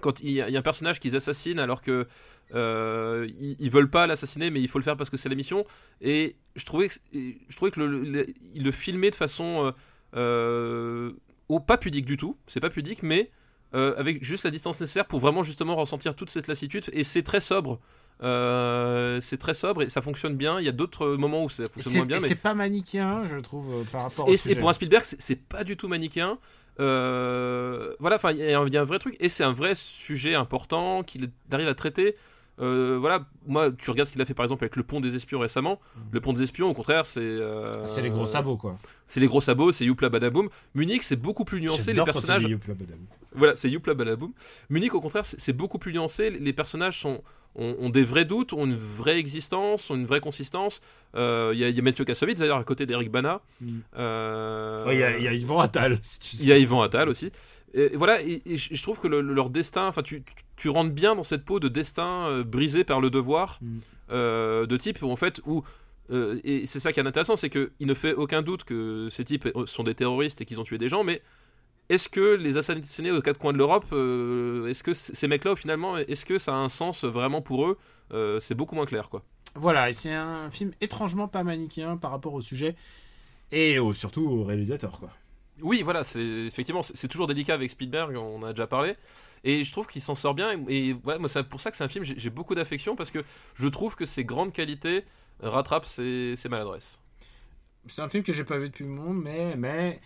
quand il y a un personnage qu'ils assassinent alors que euh, ils, veulent pas l'assassiner mais il faut le faire parce que c'est la mission et je trouvais que, je trouvais que le, le, il filmait de façon euh, euh, pas pudique du tout c'est pas pudique mais avec juste la distance nécessaire pour vraiment justement ressentir toute cette lassitude et c'est très sobre Euh, c'est très sobre et ça fonctionne bien il y a d'autres moments où ça fonctionne moins bien mais c'est pas manichéen, je trouve, euh, par rapport et, au et pour un Spielberg, c'est- pas du tout manichéen. Euh, voilà, enfin, il y, a un- il y a un vrai truc, et c'est un vrai sujet important qu'il arrive à traiter. Euh, voilà, moi, tu regardes ce qu'il a fait par exemple avec le pont des espions récemment. Le pont des espions, au contraire, c'est. euh, C'est les gros sabots, quoi. C'est les gros sabots, c'est Youpla Badaboum. Munich, c'est beaucoup plus nuancé. Les personnages. Youpla. Voilà, c'est Youpla Badaboum. Munich, au contraire, c'est beaucoup plus nuancé. Les personnages sont, ont, ont des vrais doutes, ont une vraie existence, ont une vraie consistance. Euh, Il y, a- il y a Mathieu Kassovitz d'ailleurs à côté d'Eric Bana. Mm. Euh, Ouais, Il y, a- il y a Yvan Attal, si tu il y a Yvan Attal aussi. Et et voilà, et, et je trouve que le- le- leur destin, enfin, tu, tu, tu rentres bien dans cette peau de destin euh, brisé par le devoir, Mm. euh, de type où en fait, où, euh, et c'est ça qui est intéressant, c'est qu'il ne fait aucun doute que ces types sont des terroristes et qu'ils ont tué des gens, mais est-ce que les assassinés aux quatre coins de l'Europe, euh, est-ce que ces mecs-là, finalement, est-ce que ça a un sens vraiment pour eux Euh, C'est beaucoup moins clair, quoi. Voilà, et c'est un film étrangement pas manichéen par rapport au sujet et au- surtout au réalisateur, quoi. Oui, voilà, c'est effectivement c'est toujours délicat avec Spielberg, on a déjà parlé, et je trouve qu'il s'en sort bien. Et, et voilà, moi c'est pour ça que c'est un film j'ai j'ai beaucoup d'affection parce que je trouve que ses grandes qualités rattrapent ses, ses maladresses. C'est un film que j'ai pas vu depuis le monde, mais mais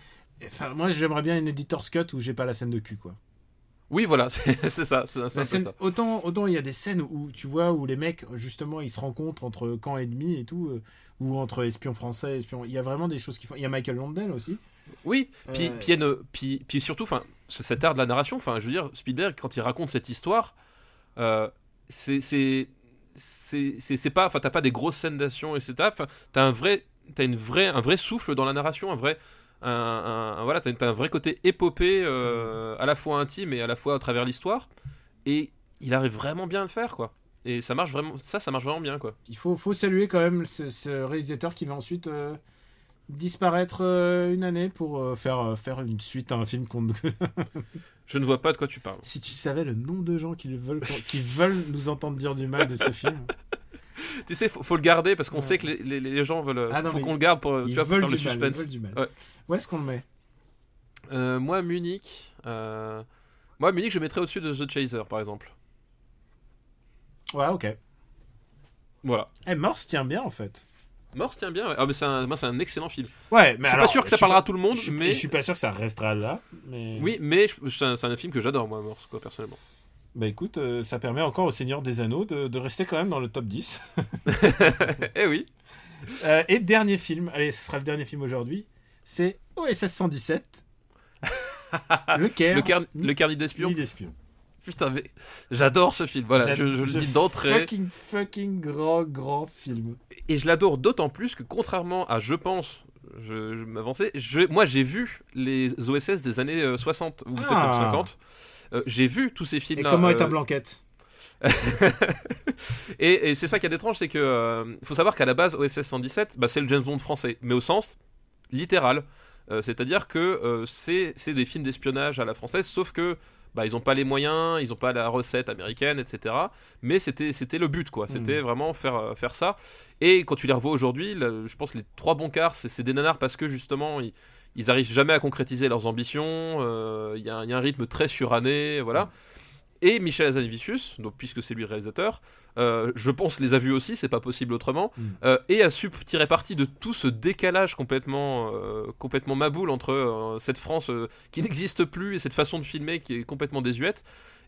enfin moi j'aimerais bien une editor's cut où j'ai pas la scène de cul, quoi. Oui, voilà, c'est ça, scène- autant autant il y a des scènes où tu vois où les mecs justement ils se rencontrent entre camp ennemi et tout euh, ou entre espions français espions il y a vraiment des choses qui font il y a Michael Londell aussi Oui, puis, Euh, puis, il y a une- puis, puis surtout, enfin, cet art de la narration. Enfin, je veux dire, Spielberg, quand il raconte cette histoire, euh, c'est c'est pas, enfin, t'as pas des grosses scènes d'action, etc. Enfin, t'as un vrai, t'as une vraie, un vrai souffle dans la narration, un vrai, un, un- un- voilà, t'as un vrai côté épopée, euh, à la fois intime et à la fois à travers l'histoire. Et il arrive vraiment bien à le faire, quoi. Et ça marche vraiment, ça, ça marche vraiment bien, quoi. il faut faut saluer quand même ce, ce réalisateur qui va ensuite euh, disparaître euh, une année pour faire faire une suite à un film qu'on Je ne vois pas de quoi tu parles. si tu savais le nombre de gens qui veulent qui veulent nous entendre dire du mal de ce film Tu sais, faut, faut le garder parce qu'on Ouais. sait que les, les- les gens veulent. Ah non, faut qu'on le garde pour, tu ils vois, pour faire le mal, suspense. veulent du mal. Ouais. où est-ce qu'on le met? Euh, moi, Munich. euh, Moi, Munich, je mettrais au-dessus de The Chaser, par exemple. ouais ok Voilà. eh Morse tient bien en fait Morse tient bien. ouais. Ah, mais c'est un, moi, c'est un excellent film. ouais mais je suis alors, pas sûr que ça parlera à tout le monde, je suis, mais je suis pas sûr que ça restera là mais oui, mais c'est un, c'est un film que j'adore, moi, Morse, quoi, personnellement. Bah écoute, euh, ça permet encore au Seigneur des Anneaux de, de rester quand même dans le top 10. eh oui. Euh, et dernier film, allez, ce sera le dernier film aujourd'hui, c'est OSS 117. le Caire. Le, car... le carnet d'espion. Putain, mais j'adore ce film. Voilà, je, je le dis d'entrée. Fucking, fucking grand, grand film. Et je l'adore d'autant plus que, contrairement à Je pense, je, je m'avançais, moi j'ai vu les OSS des années euh, 60 ou peut-être Ah. même 50. Euh, j'ai vu tous ces Et films-là. comment est ta euh, blanquette et, et c'est ça qui est étrange, c'est que euh, faut savoir qu'à la base OSS 117, bah, c'est le James Bond français, mais au sens littéral. Euh, C'est-à-dire que euh, c'est des films d'espionnage à la française, sauf que bah, ils n'ont pas les moyens, ils n'ont pas la recette américaine, etc. Mais c'était le but, quoi. C'était vraiment faire faire ça. Et quand tu les revois aujourd'hui, je pense que les trois bons quarts, c'est c'est des nanars parce que justement ils ils arrivent jamais à concrétiser leurs ambitions. euh, Il y, a un- il y a un rythme très suranné, voilà. Et Michel Hazanavicius, donc puisque c'est lui le réalisateur, euh, je pense les a vus aussi, c'est pas possible autrement, Mm. euh, et a su tirer parti de tout ce décalage complètement, euh, complètement maboule entre cette France qui n'existe plus et cette façon de filmer qui est complètement désuète,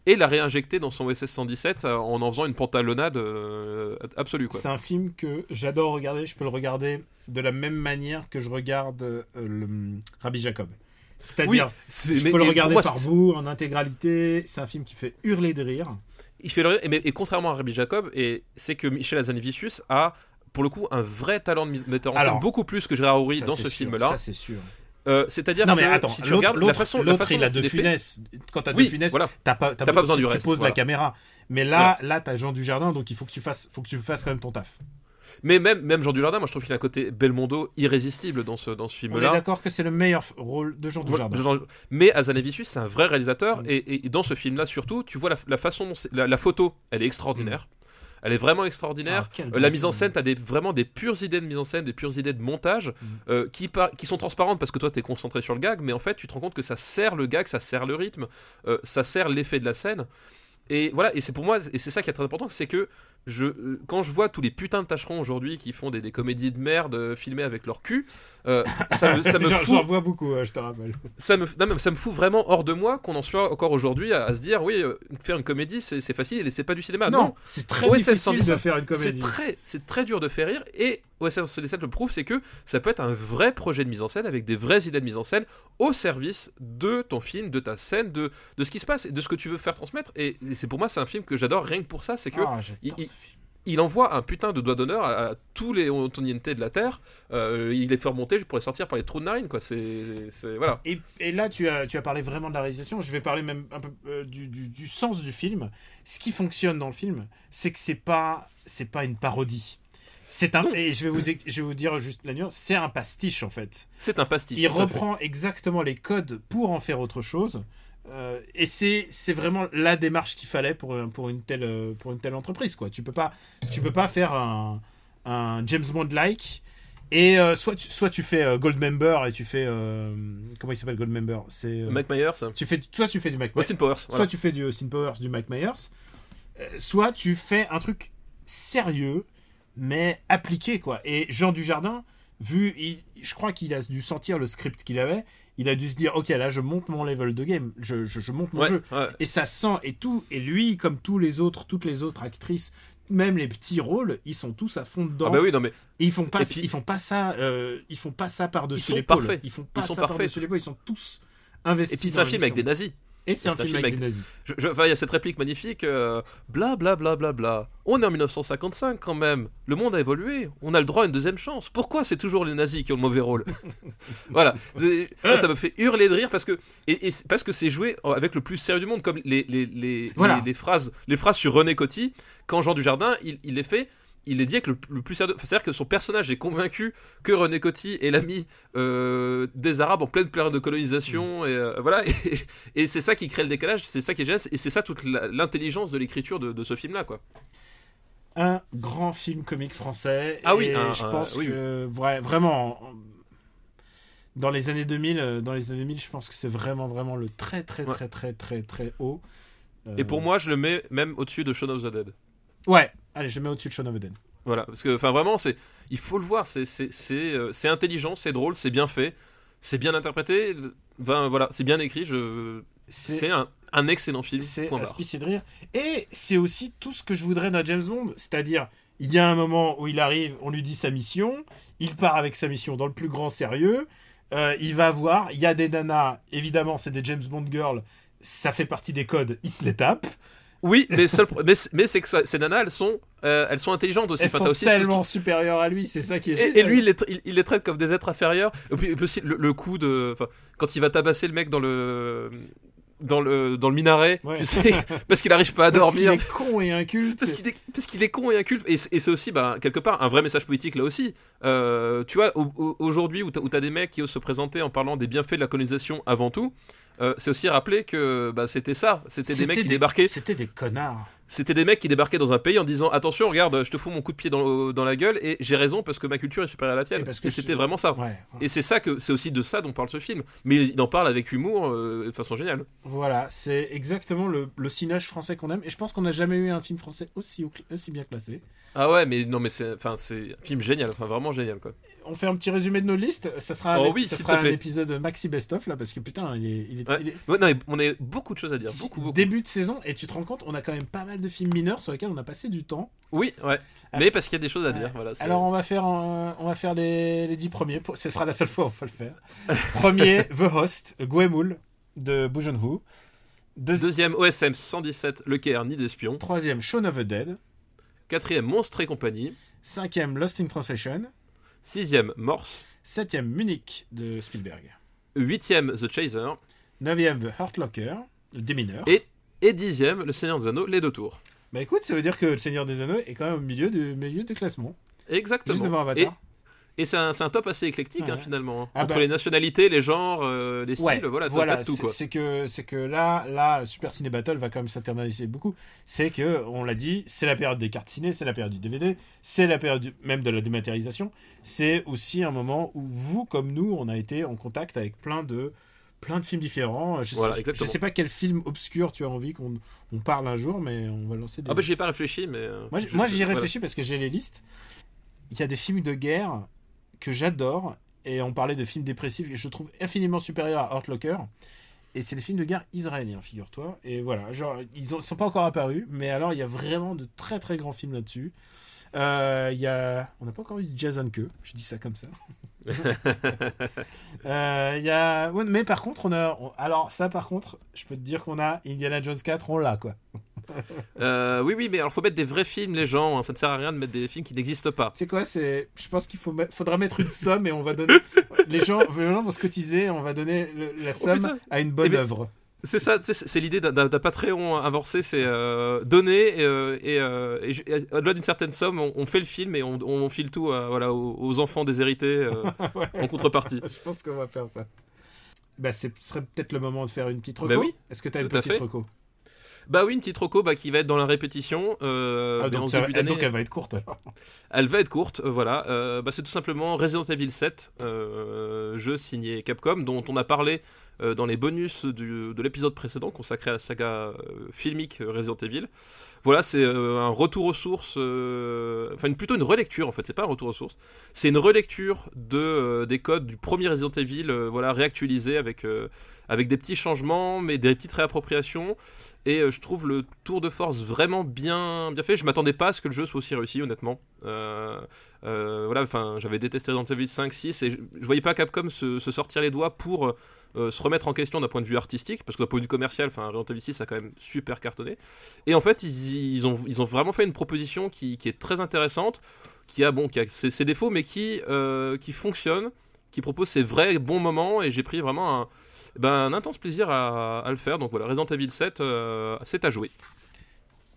et l'a réinjecter dans son OSS 117 euh, en en faisant une pantalonnade euh, absolue. C'est un film que j'adore regarder. Je peux le regarder de la même manière que je regarde euh, le hum, Rabbi Jacob. C'est-à-dire, c'est- je mais- peux le regarder moi, par bout, en intégralité. C'est un film qui fait hurler de rire. Il fait le rire, et, mais- et contrairement à Rabbi Jacob, et c'est que Michel Hazanavicius a pour le coup un vrai talent de metteur en scène, beaucoup plus que Gérard Houry dans ce film-là. Ça, c'est sûr. Euh, C'est-à-dire Non, que mais attends, si tu l'autre, regardes la façon, la l'autre, il a de Funès. Quand t'as Oui, de Funès, voilà. t'as pas, pas besoin tu, du tu reste, poses voilà. la caméra. Mais là, là, t'as Jean Dujardin, donc il faut que tu fasses, faut que tu fasses quand même ton taf. Mais même, même Jean Dujardin, moi je trouve qu'il a un côté Belmondo irrésistible dans ce, dans ce On est film-là. d'accord que c'est le meilleur rôle de Jean Voilà, Dujardin. Jean- Mais Azanavicius, c'est un vrai réalisateur, Mm. et, et dans ce film-là surtout, tu vois la, la façon dont la, la photo, elle est extraordinaire. Elle est vraiment extraordinaire. Ah, Euh, la mise en scène, t'as des, vraiment des pures idées de mise en scène, des pures idées de montage Mm. euh, qui, par- qui sont transparentes parce que toi t'es concentré sur le gag, mais en fait tu te rends compte que ça sert le gag, ça sert le rythme, euh, ça sert l'effet de la scène. Et voilà, et c'est pour moi, et c'est ça qui est très important, c'est que je, euh, quand je vois tous les putains de tâcherons aujourd'hui qui font des, des comédies de merde euh, filmées avec leur cul, euh, ça me, ça me J'en- fout J'en vois beaucoup, je te rappelle. ça me, non, mais ça me fout vraiment hors de moi qu'on en soit encore aujourd'hui à, à se dire oui, faire une comédie c'est facile et c'est pas du cinéma. Non, c'est très OSS difficile 117, de faire une c'est comédie. très, c'est très dur de faire rire et OSS 117 le prouve, c'est que ça peut être un vrai projet de mise en scène avec des vraies idées de mise en scène au service de ton film, de ta scène, de, de ce qui se passe et de ce que tu veux faire transmettre. Et, et c'est pour moi c'est un film que j'adore rien que pour ça, c'est que Ah, il- il-. Il envoie un putain de doigt d'honneur à, à tous les Antoniennes de la Terre. Euh, il les fait remonter pour les sortir par les trous de narine, quoi. C'est, voilà. Et, et là, tu as, tu as parlé vraiment de la réalisation. Je vais parler même un peu euh, du, du- du sens du film. Ce qui fonctionne dans le film, c'est que c'est pas, c'est pas une parodie. C'est un, et je vais vous, je vais vous dire juste la nuance, c'est un pastiche en fait. C'est un pastiche. Il reprend exactement les codes pour en faire autre chose. Euh, et c'est c'est vraiment la démarche qu'il fallait pour, un- pour, une telle, euh, pour une telle entreprise. Quoi. Tu peux pas, tu peux pas faire un, un James Bond-like. Et euh, soit, tu, soit tu fais euh, Goldmember et tu fais. euh, comment il s'appelle Goldmember? C'est. euh, Mike Myers, tu fais, soit tu fais du Mike Austin Powers. Soit Voilà. tu fais du Austin Powers, du Mike Myers. euh, soit tu fais un truc sérieux, mais appliqué, quoi. Et Jean Dujardin, vu, il- je crois qu'il a dû sentir le script qu'il avait, il a dû se dire, ok, là, je monte mon level de game, je, je- je monte mon Ouais, jeu. ouais. Et ça sent, et tout, et lui, comme tous les autres, toutes les autres actrices, même les petits rôles, ils sont tous à fond dedans. Ah bah oui, non mais Et ils font pas, puis- ils font pas ça, euh, ils font pas ça par Ils dessus sont l'épaule. parfaits. Ils font pas Ils sont ça parfaits. par dessus l'épaule. Ils sont tous investis. et puis c'est un film avec des nazis. Et c'est un, film avec, des nazis. Je- je- Enfin, il y a cette réplique magnifique. euh, bla bla bla bla bla. On est en 1955 quand même. Le monde a évolué. On a le droit à une deuxième chance. Pourquoi c'est toujours les nazis qui ont le mauvais rôle? Voilà. Ça me fait hurler de rire parce que et, et c'est- parce que c'est joué avec le plus sérieux du monde, comme les les, les, Voilà. les, les phrases les phrases sur René Coty. Quand Jean Dujardin, il, il les fait. Il est dit avec le, le plus sérieux. C'est-à-dire que son personnage est convaincu que René Coty est l'ami euh, des Arabes en pleine période de colonisation. Et euh, voilà. Et, et c'est ça qui crée le décalage. C'est ça qui est. Et c'est ça toute l'intelligence de l'écriture de, de ce film-là, quoi. Un grand film comique français. Ah oui, et un- je un- pense oui, que vra- vraiment en- dans les années 2000, euh, dans les années 2000, je pense que c'est vraiment vraiment le très très Ouais. très très très très haut. Euh, Et pour moi, je le mets même au-dessus de Shaun of the Dead. Ouais, allez, je le mets au-dessus de Shaun of the Dead. Voilà, parce que, enfin, vraiment, c'est, il faut le voir, c'est, c'est, c'est, euh, c'est intelligent, c'est drôle, c'est bien fait, c'est bien interprété, enfin, voilà, c'est bien écrit, je, C'est un, un excellent film. c'est de rire. Et c'est aussi tout ce que je voudrais d'un James Bond, c'est-à-dire il y a un moment où il arrive, on lui dit sa mission, il part avec sa mission dans le plus grand sérieux, euh, il va voir, il y a des nanas, évidemment c'est des James Bond girls, ça fait partie des codes, il se les tape. Oui, mais, seul pro- mais, mais c'est que ça- ces nanas, elles sont, euh, elles sont intelligentes aussi. Elles Enfin, sont aussi tellement supérieures à lui, c'est ça qui est Et, génial. et lui, il les, tra- il- il les traite comme des êtres inférieurs. Et puis, le, le coup de. enfin, Quand il va tabasser le mec dans le. Dans le, dans le minaret, Ouais. tu sais, parce qu'il n'arrive pas à Parce qu'il dormir. est con et inculte. Parce qu'il est, con et inculte. Et, c'est- et c'est aussi, bah, quelque part, un vrai message politique là aussi. Euh, tu vois, au- au- aujourd'hui, où t'as où t'as des mecs qui osent se présenter en parlant des bienfaits de la colonisation avant tout, euh, c'est aussi rappeler que bah, c'était ça. C'était des mecs qui débarquaient. C'était des connards. c'était des mecs qui débarquaient dans un pays en disant attention, regarde, je te fous mon coup de pied dans, dans la gueule et j'ai raison parce que ma culture est supérieure à la tienne. Et parce que c'était je- vraiment ça. Ouais, Et c'est ça que c'est aussi de ça dont parle ce film. Mais il en parle avec humour euh, de façon géniale. Voilà, c'est exactement le, le cinéage français qu'on aime. Et je pense qu'on n'a jamais eu un film français aussi, au- aussi bien classé. Ah ouais, mais non, mais c'est enfin c'est un film génial, enfin vraiment génial quoi. On fait un petit résumé de nos listes. Ça sera, un, Oh oui, ça sera un épisode maxi best-of là, parce que putain, il est, il est- Ouais. il est- Ouais, non, mais on a beaucoup de choses à dire, si- beaucoup beaucoup. début de saison. Et tu te rends compte, on a quand même pas mal de films mineurs sur lesquels on a passé du temps. Oui, ouais. Ah. Mais parce qu'il y a des choses à dire, Ouais. voilà. Alors on va faire, un- on va faire les, les 10 premiers. Pour- Ce sera la seule fois où on va le faire. Premier, The Host, Gwemoul de Boujonhu. Deux- Deuxième OSM 117, Le Caire, Nid d'espion. Troisième, Shaun of the Dead. Quatrième, Monstre et compagnie. Cinquième, Lost in Translation. Sixième, Morse. Septième, Munich de Spielberg. Huitième, The Chaser. Neuvième, The Hurt Locker, le démineur. Et, et dixième, Le Seigneur des Anneaux, les deux tours. Bah écoute, ça veut dire que le Seigneur des Anneaux est quand même au milieu du milieu du classement. Exactement. Juste devant Avatar. et c'est un, c'est un top assez éclectique Ouais. hein, finalement. hein. Ah Entre bah. les nationalités, les genres, euh, les styles, Ouais, voilà, voilà, tout c'est- quoi. c'est que que là, là, Super Ciné Battle va quand même s'internaliser beaucoup. C'est que, on l'a dit, c'est la période des cartes ciné, c'est la période du DVD, c'est la période du- même de la dématérialisation. C'est aussi un moment où vous, comme nous, on a été en contact avec plein de plein de films différents. Je, Voilà, sais, je exactement. sais pas quel film obscur tu as envie qu'on on parle un jour, mais on va lancer des. Ah bah j'y ai pas réfléchi, mais. euh, Moi, j'y voilà. réfléchis parce que j'ai les listes. Il y a des films de guerre que j'adore. Et on parlait de films dépressifs et je trouve infiniment supérieurs à Hurt Locker. Et c'est des films de guerre israéliens, figure-toi. Et voilà, genre, ils ne sont pas encore apparus, mais alors il y a vraiment de très très grands films là-dessus. Euh, y a... On n'a pas encore eu Jason Que, je dis ça comme ça. Euh, y a... ouais, mais par contre, on a... Alors ça, par contre, je peux te dire qu'on a Indiana Jones 4, on l'a, quoi. Euh, oui, oui, mais alors faut mettre des vrais films, les gens. hein. Ça ne sert à rien de mettre des films qui n'existent pas. Sais quoi, c'est, je pense qu'il faut mettre- faudra mettre une somme et on va donner, les gens, les gens vont se cotiser, et on va donner le- la somme putain. à une bonne Eh ben, œuvre. C'est ça, c'est c'est l'idée d'un- Patreon avancé, c'est euh, donner euh, et, euh, et ju- et au-delà d'une certaine somme, on, on fait le film et on, on file tout à- voilà, aux, aux enfants déshérités euh, en contrepartie. Je pense qu'on va faire ça. Bah, ce serait peut-être le moment de faire une petite reco. Bah oui, Est-ce que tu as une petite reco? Bah oui, une petite roco bah, qui va être dans la répétition. euh, Ah, donc, ça d'année. donc elle va être courte. Elle va être courte, euh, voilà. Euh, bah, c'est tout simplement Resident Evil 7, euh, jeu signé Capcom, dont on a parlé euh, dans les bonus du- de l'épisode précédent consacré à la saga euh, filmique Resident Evil. Voilà, c'est euh, un retour aux sources, enfin plutôt une relecture en fait, c'est pas un retour aux sources, c'est une relecture de, des codes du premier Resident Evil, voilà, réactualisé avec, avec des petits changements, mais des petites réappropriations. Et je trouve le tour de force vraiment bien, bien fait. Je m'attendais pas à ce que le jeu soit aussi réussi, honnêtement. Voilà, enfin, j'avais détesté Resident Evil 5, 6, et je, je voyais pas Capcom se sortir les doigts pour euh, se remettre en question d'un point de vue artistique, parce que d'un point de vue commercial, enfin, Resident Evil 6 a quand même super cartonné. Et en fait, ils, ils ont, ils ont vraiment fait une proposition qui, qui est très intéressante, qui a, bon, qui a ses, ses défauts, mais qui, euh, qui fonctionne, qui propose ses vrais bons moments, et j'ai pris vraiment un, ben, un intense plaisir à, à le faire. Donc voilà, Resident Evil 7, euh, c'est à jouer.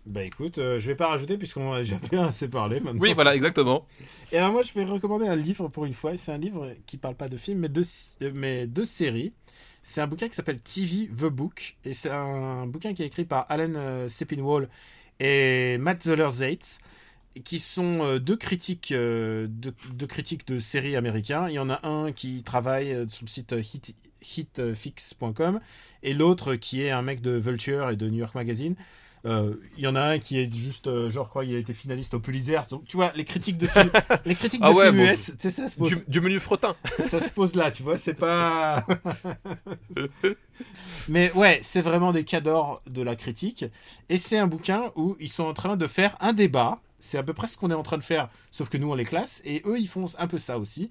Bah écoute, euh, je vais pas rajouter puisqu'on a déjà bien assez parlé maintenant. Oui, voilà, exactement. Et alors moi, je vais recommander un livre pour une fois. et C'est un livre qui parle pas de film, mais de, mais de séries. C'est un bouquin qui s'appelle TV The Book. Et c'est un bouquin qui est écrit par Alan euh, Sepinwall et Matt Zoller-Zeitz, qui sont euh, deux critiques, euh, deux, critiques de séries américains. Il y en a un qui travaille sur le site hit, hitfix.com et l'autre qui est un mec de Vulture et de New York Magazine. Euh, Il y en a un qui est juste, euh, genre, quoi, il a été finaliste au Pulitzer. Donc, tu vois, les critiques de films, les critiques Ah de ouais, films bon, US, tu sais, ça se pose, Du, du menu fretin. ça se pose là, tu vois, c'est pas. Mais ouais, c'est vraiment des cadors de la critique. Et c'est un bouquin où ils sont en train de faire un débat. C'est à peu près ce qu'on est en train de faire, sauf que nous on les classe. Et eux, ils font un peu ça aussi.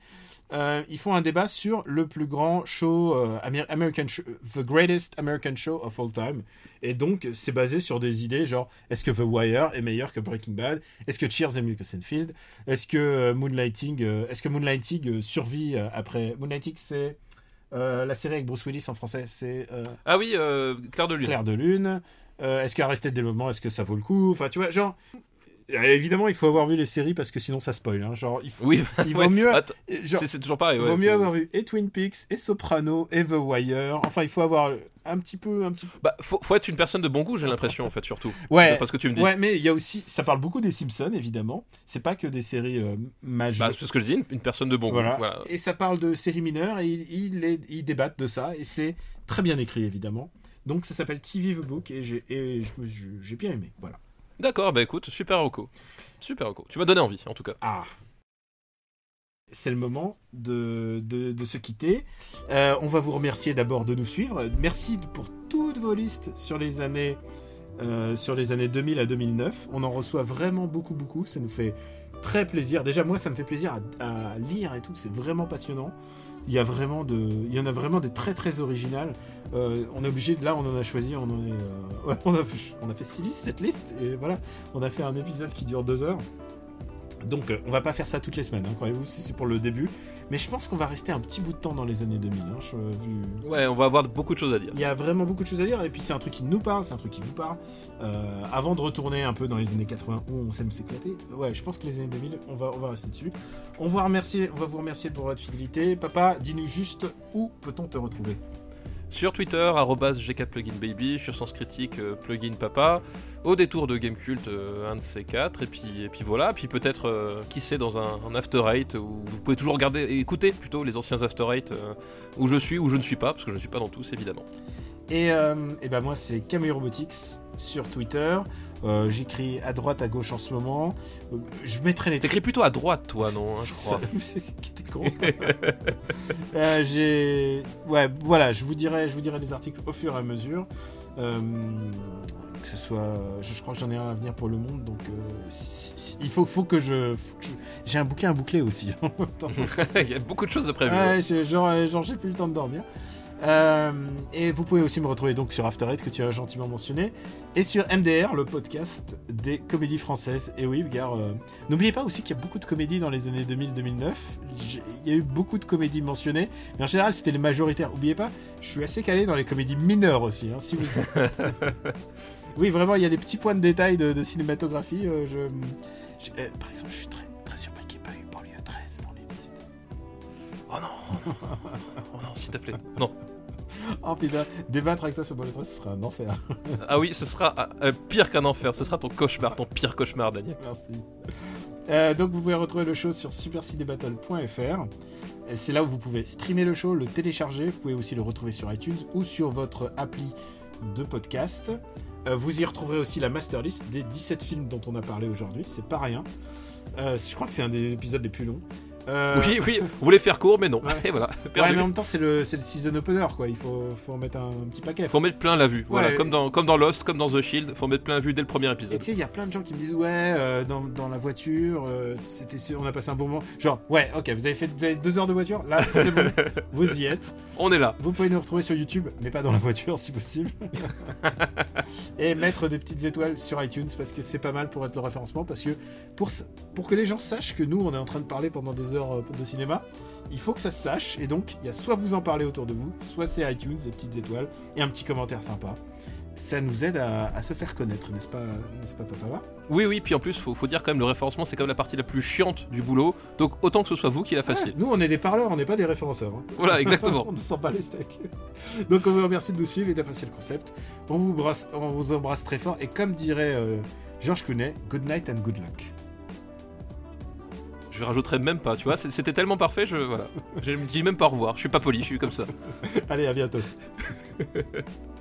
Euh, ils font un débat sur le plus grand show, euh, Amer- American show, The Greatest American Show of All Time. Et donc, c'est basé sur des idées genre est-ce que The Wire est meilleur que Breaking Bad? Est-ce que Cheers est mieux que Seinfeld? Est-ce que euh, Moonlighting, euh, est-ce que Moonlighting euh, survit euh, après? Moonlighting, c'est euh, la série avec Bruce Willis en français, c'est euh, Ah oui, euh, Claire de Lune. Claire de Lune. Euh, est-ce qu'Arrested Développement, est-ce que ça vaut le coup? Enfin, tu vois, genre, Euh, évidemment, il faut avoir vu les séries parce que sinon ça spoil. hein. Genre, il, faut, Oui, il ouais. vaut mieux, c'est- toujours pareil. il vaut mieux avoir vu et Twin Peaks, et Soprano, et The Wire. Enfin, il faut avoir un petit peu, un petit peu. Bah, faut, faut être une personne de bon goût, j'ai l'impression, en fait, surtout. Ouais. Parce que tu me dis. Ouais, mais il y a aussi, ça parle beaucoup des Simpsons, évidemment. C'est pas que des séries euh, majeures. Bah, c'est ce que je dis, une, une personne de bon Voilà. goût. Voilà. Et ça parle de séries mineures et ils, ils, les- ils débattent de ça. Et c'est très bien écrit, évidemment. Donc ça s'appelle TV The Book et j'ai bien aimé. Voilà. D'accord, bah écoute, super Rocco. Super Rocco. Tu m'as donné envie, en tout cas. Ah c'est le moment de, de, se quitter. Euh, on va vous remercier d'abord de nous suivre. Merci pour toutes vos listes sur les années, euh, sur les années 2000 à 2009. On en reçoit vraiment beaucoup, beaucoup. Ça nous fait très plaisir. Déjà, moi, ça me fait plaisir à, à lire et tout. C'est vraiment passionnant. Il y, a vraiment de, il y en a vraiment des très très originales. Euh, on est obligé, de là on en a choisi, on, en est, euh, ouais, on, a, fait- on a fait 6 listes, cette liste, et voilà, on a fait un épisode qui dure 2 heures. Donc euh, on va pas faire ça toutes les semaines, hein, croyez-vous, si c'est pour le début. Mais je pense qu'on va rester un petit bout de temps dans les années 2000. hein, je- vu- Ouais, on va avoir beaucoup de choses à dire. Il y a vraiment beaucoup de choses à dire, et puis c'est un truc qui nous parle, c'est un truc qui vous parle. Euh, avant de retourner un peu dans les années 80 où on s'aime s'éclater, ouais, je pense que les années 2000, on va, on va rester dessus. On va, remercier, on va vous remercier pour votre fidélité. Papa, dis-nous juste où peut-on te retrouver? Sur Twitter, gkpluginbaby, sur Sens Critique, euh, plugin papa, au détour de Gamecult, euh, un de ces quatre, et puis, et puis voilà, puis peut-être, euh, qui sait, dans un, un After Eight, où vous pouvez toujours regarder, écouter plutôt les anciens After Eight, euh, où je suis, où je ne suis pas, parce que je ne suis pas dans tous, évidemment. Et, euh, et ben moi c'est Camille Robotics sur Twitter. Euh, J'écris à droite, à gauche en ce moment. Euh, Je mettrai les T'écris plutôt à droite, toi, non, hein, je crois. T'es con. Euh, J'ai, ouais, voilà, je vous dirai, je vous dirai les articles au fur et à mesure. Que ce soit, je, je crois que j'en ai un à venir pour le monde, donc si- si- si- il faut, faut que je, j'ai un bouquin à boucler aussi. Il y a beaucoup de choses de prévues. Ouais, genre, genre, j'ai plus le temps de dormir. Euh, et vous pouvez aussi me retrouver donc sur After Eight que tu as gentiment mentionné et sur MDR, le podcast des comédies françaises. Et oui, car euh, n'oubliez pas aussi qu'il y a beaucoup de comédies dans les années 2000-2009. J'ai- Il y a eu beaucoup de comédies mentionnées, mais en général c'était les majoritaires. N'oubliez pas, je suis assez calé dans les comédies mineures aussi. hein, si vous... oui, vraiment, il y a des petits points de détail de, de cinématographie. euh, je... je- par exemple, je suis très, très surpris qu'il n'y ait pas eu banlieue 13 dans les listes. Oh non, oh non, s'il te plaît. Non. Oh putain, débattre avec toi sur 13, ce sera un enfer. Ah oui, ce sera euh, pire qu'un enfer, ce sera ton cauchemar, ton pire cauchemar, Daniel. Merci. Euh, donc vous pouvez retrouver le show sur supercinébattle.fr. C'est là où vous pouvez streamer le show, le télécharger. Vous pouvez aussi le retrouver sur iTunes ou sur votre appli de podcast. Euh, vous y retrouverez aussi la master list des 17 films dont on a parlé aujourd'hui. C'est pas rien. Euh, je crois que c'est un des épisodes les plus longs. Euh, Oui, oui, on voulait faire court, mais non. Ouais. Et voilà, Ouais, mais en même temps, c'est le, c'est le season opener, quoi. Il faut, faut en mettre un, petit paquet. Faut mettre plein la vue. Voilà, Ouais. comme dans, comme dans Lost, comme dans The Shield, faut mettre plein la vue dès le premier Et épisode. tu sais, il y a plein de gens qui me disent ouais, euh, dans, dans la voiture, euh, c'était on a passé un bon moment. Genre ouais, ok, vous avez fait vous avez deux heures de voiture, là c'est bon, vous y êtes. On est là. Vous pouvez nous retrouver sur YouTube, mais pas dans la voiture si possible. Et mettre des petites étoiles sur iTunes parce que c'est pas mal pour être le référencement. Parce que pour, pour que les gens sachent que nous on est en train de parler pendant des heures euh, de cinéma, il faut que ça se sache. Et donc il y a soit vous en parlez autour de vous, soit c'est iTunes, des petites étoiles et un petit commentaire sympa. Ça nous aide à, à se faire connaître, n'est-ce pas, n'est-ce pas, papa Oui, oui, puis en plus, faut, faut dire quand même, le référencement, c'est quand même la partie la plus chiante du boulot. Donc autant que ce soit vous qui la fassiez. Nous, on est des parleurs, on n'est pas des référenceurs. hein. Voilà, exactement. on ne sent pas les steaks. Donc, on vous remercie de nous suivre et d'apprécier le concept. On vous, brasse- on vous embrasse très fort. Et comme dirait euh, Georges Clooney, good night and good luck. Je rajouterai même pas, tu vois. C'était tellement parfait, je. Voilà. Je ne dis même pas au revoir. Je suis pas poli, je suis comme ça. Allez, à bientôt.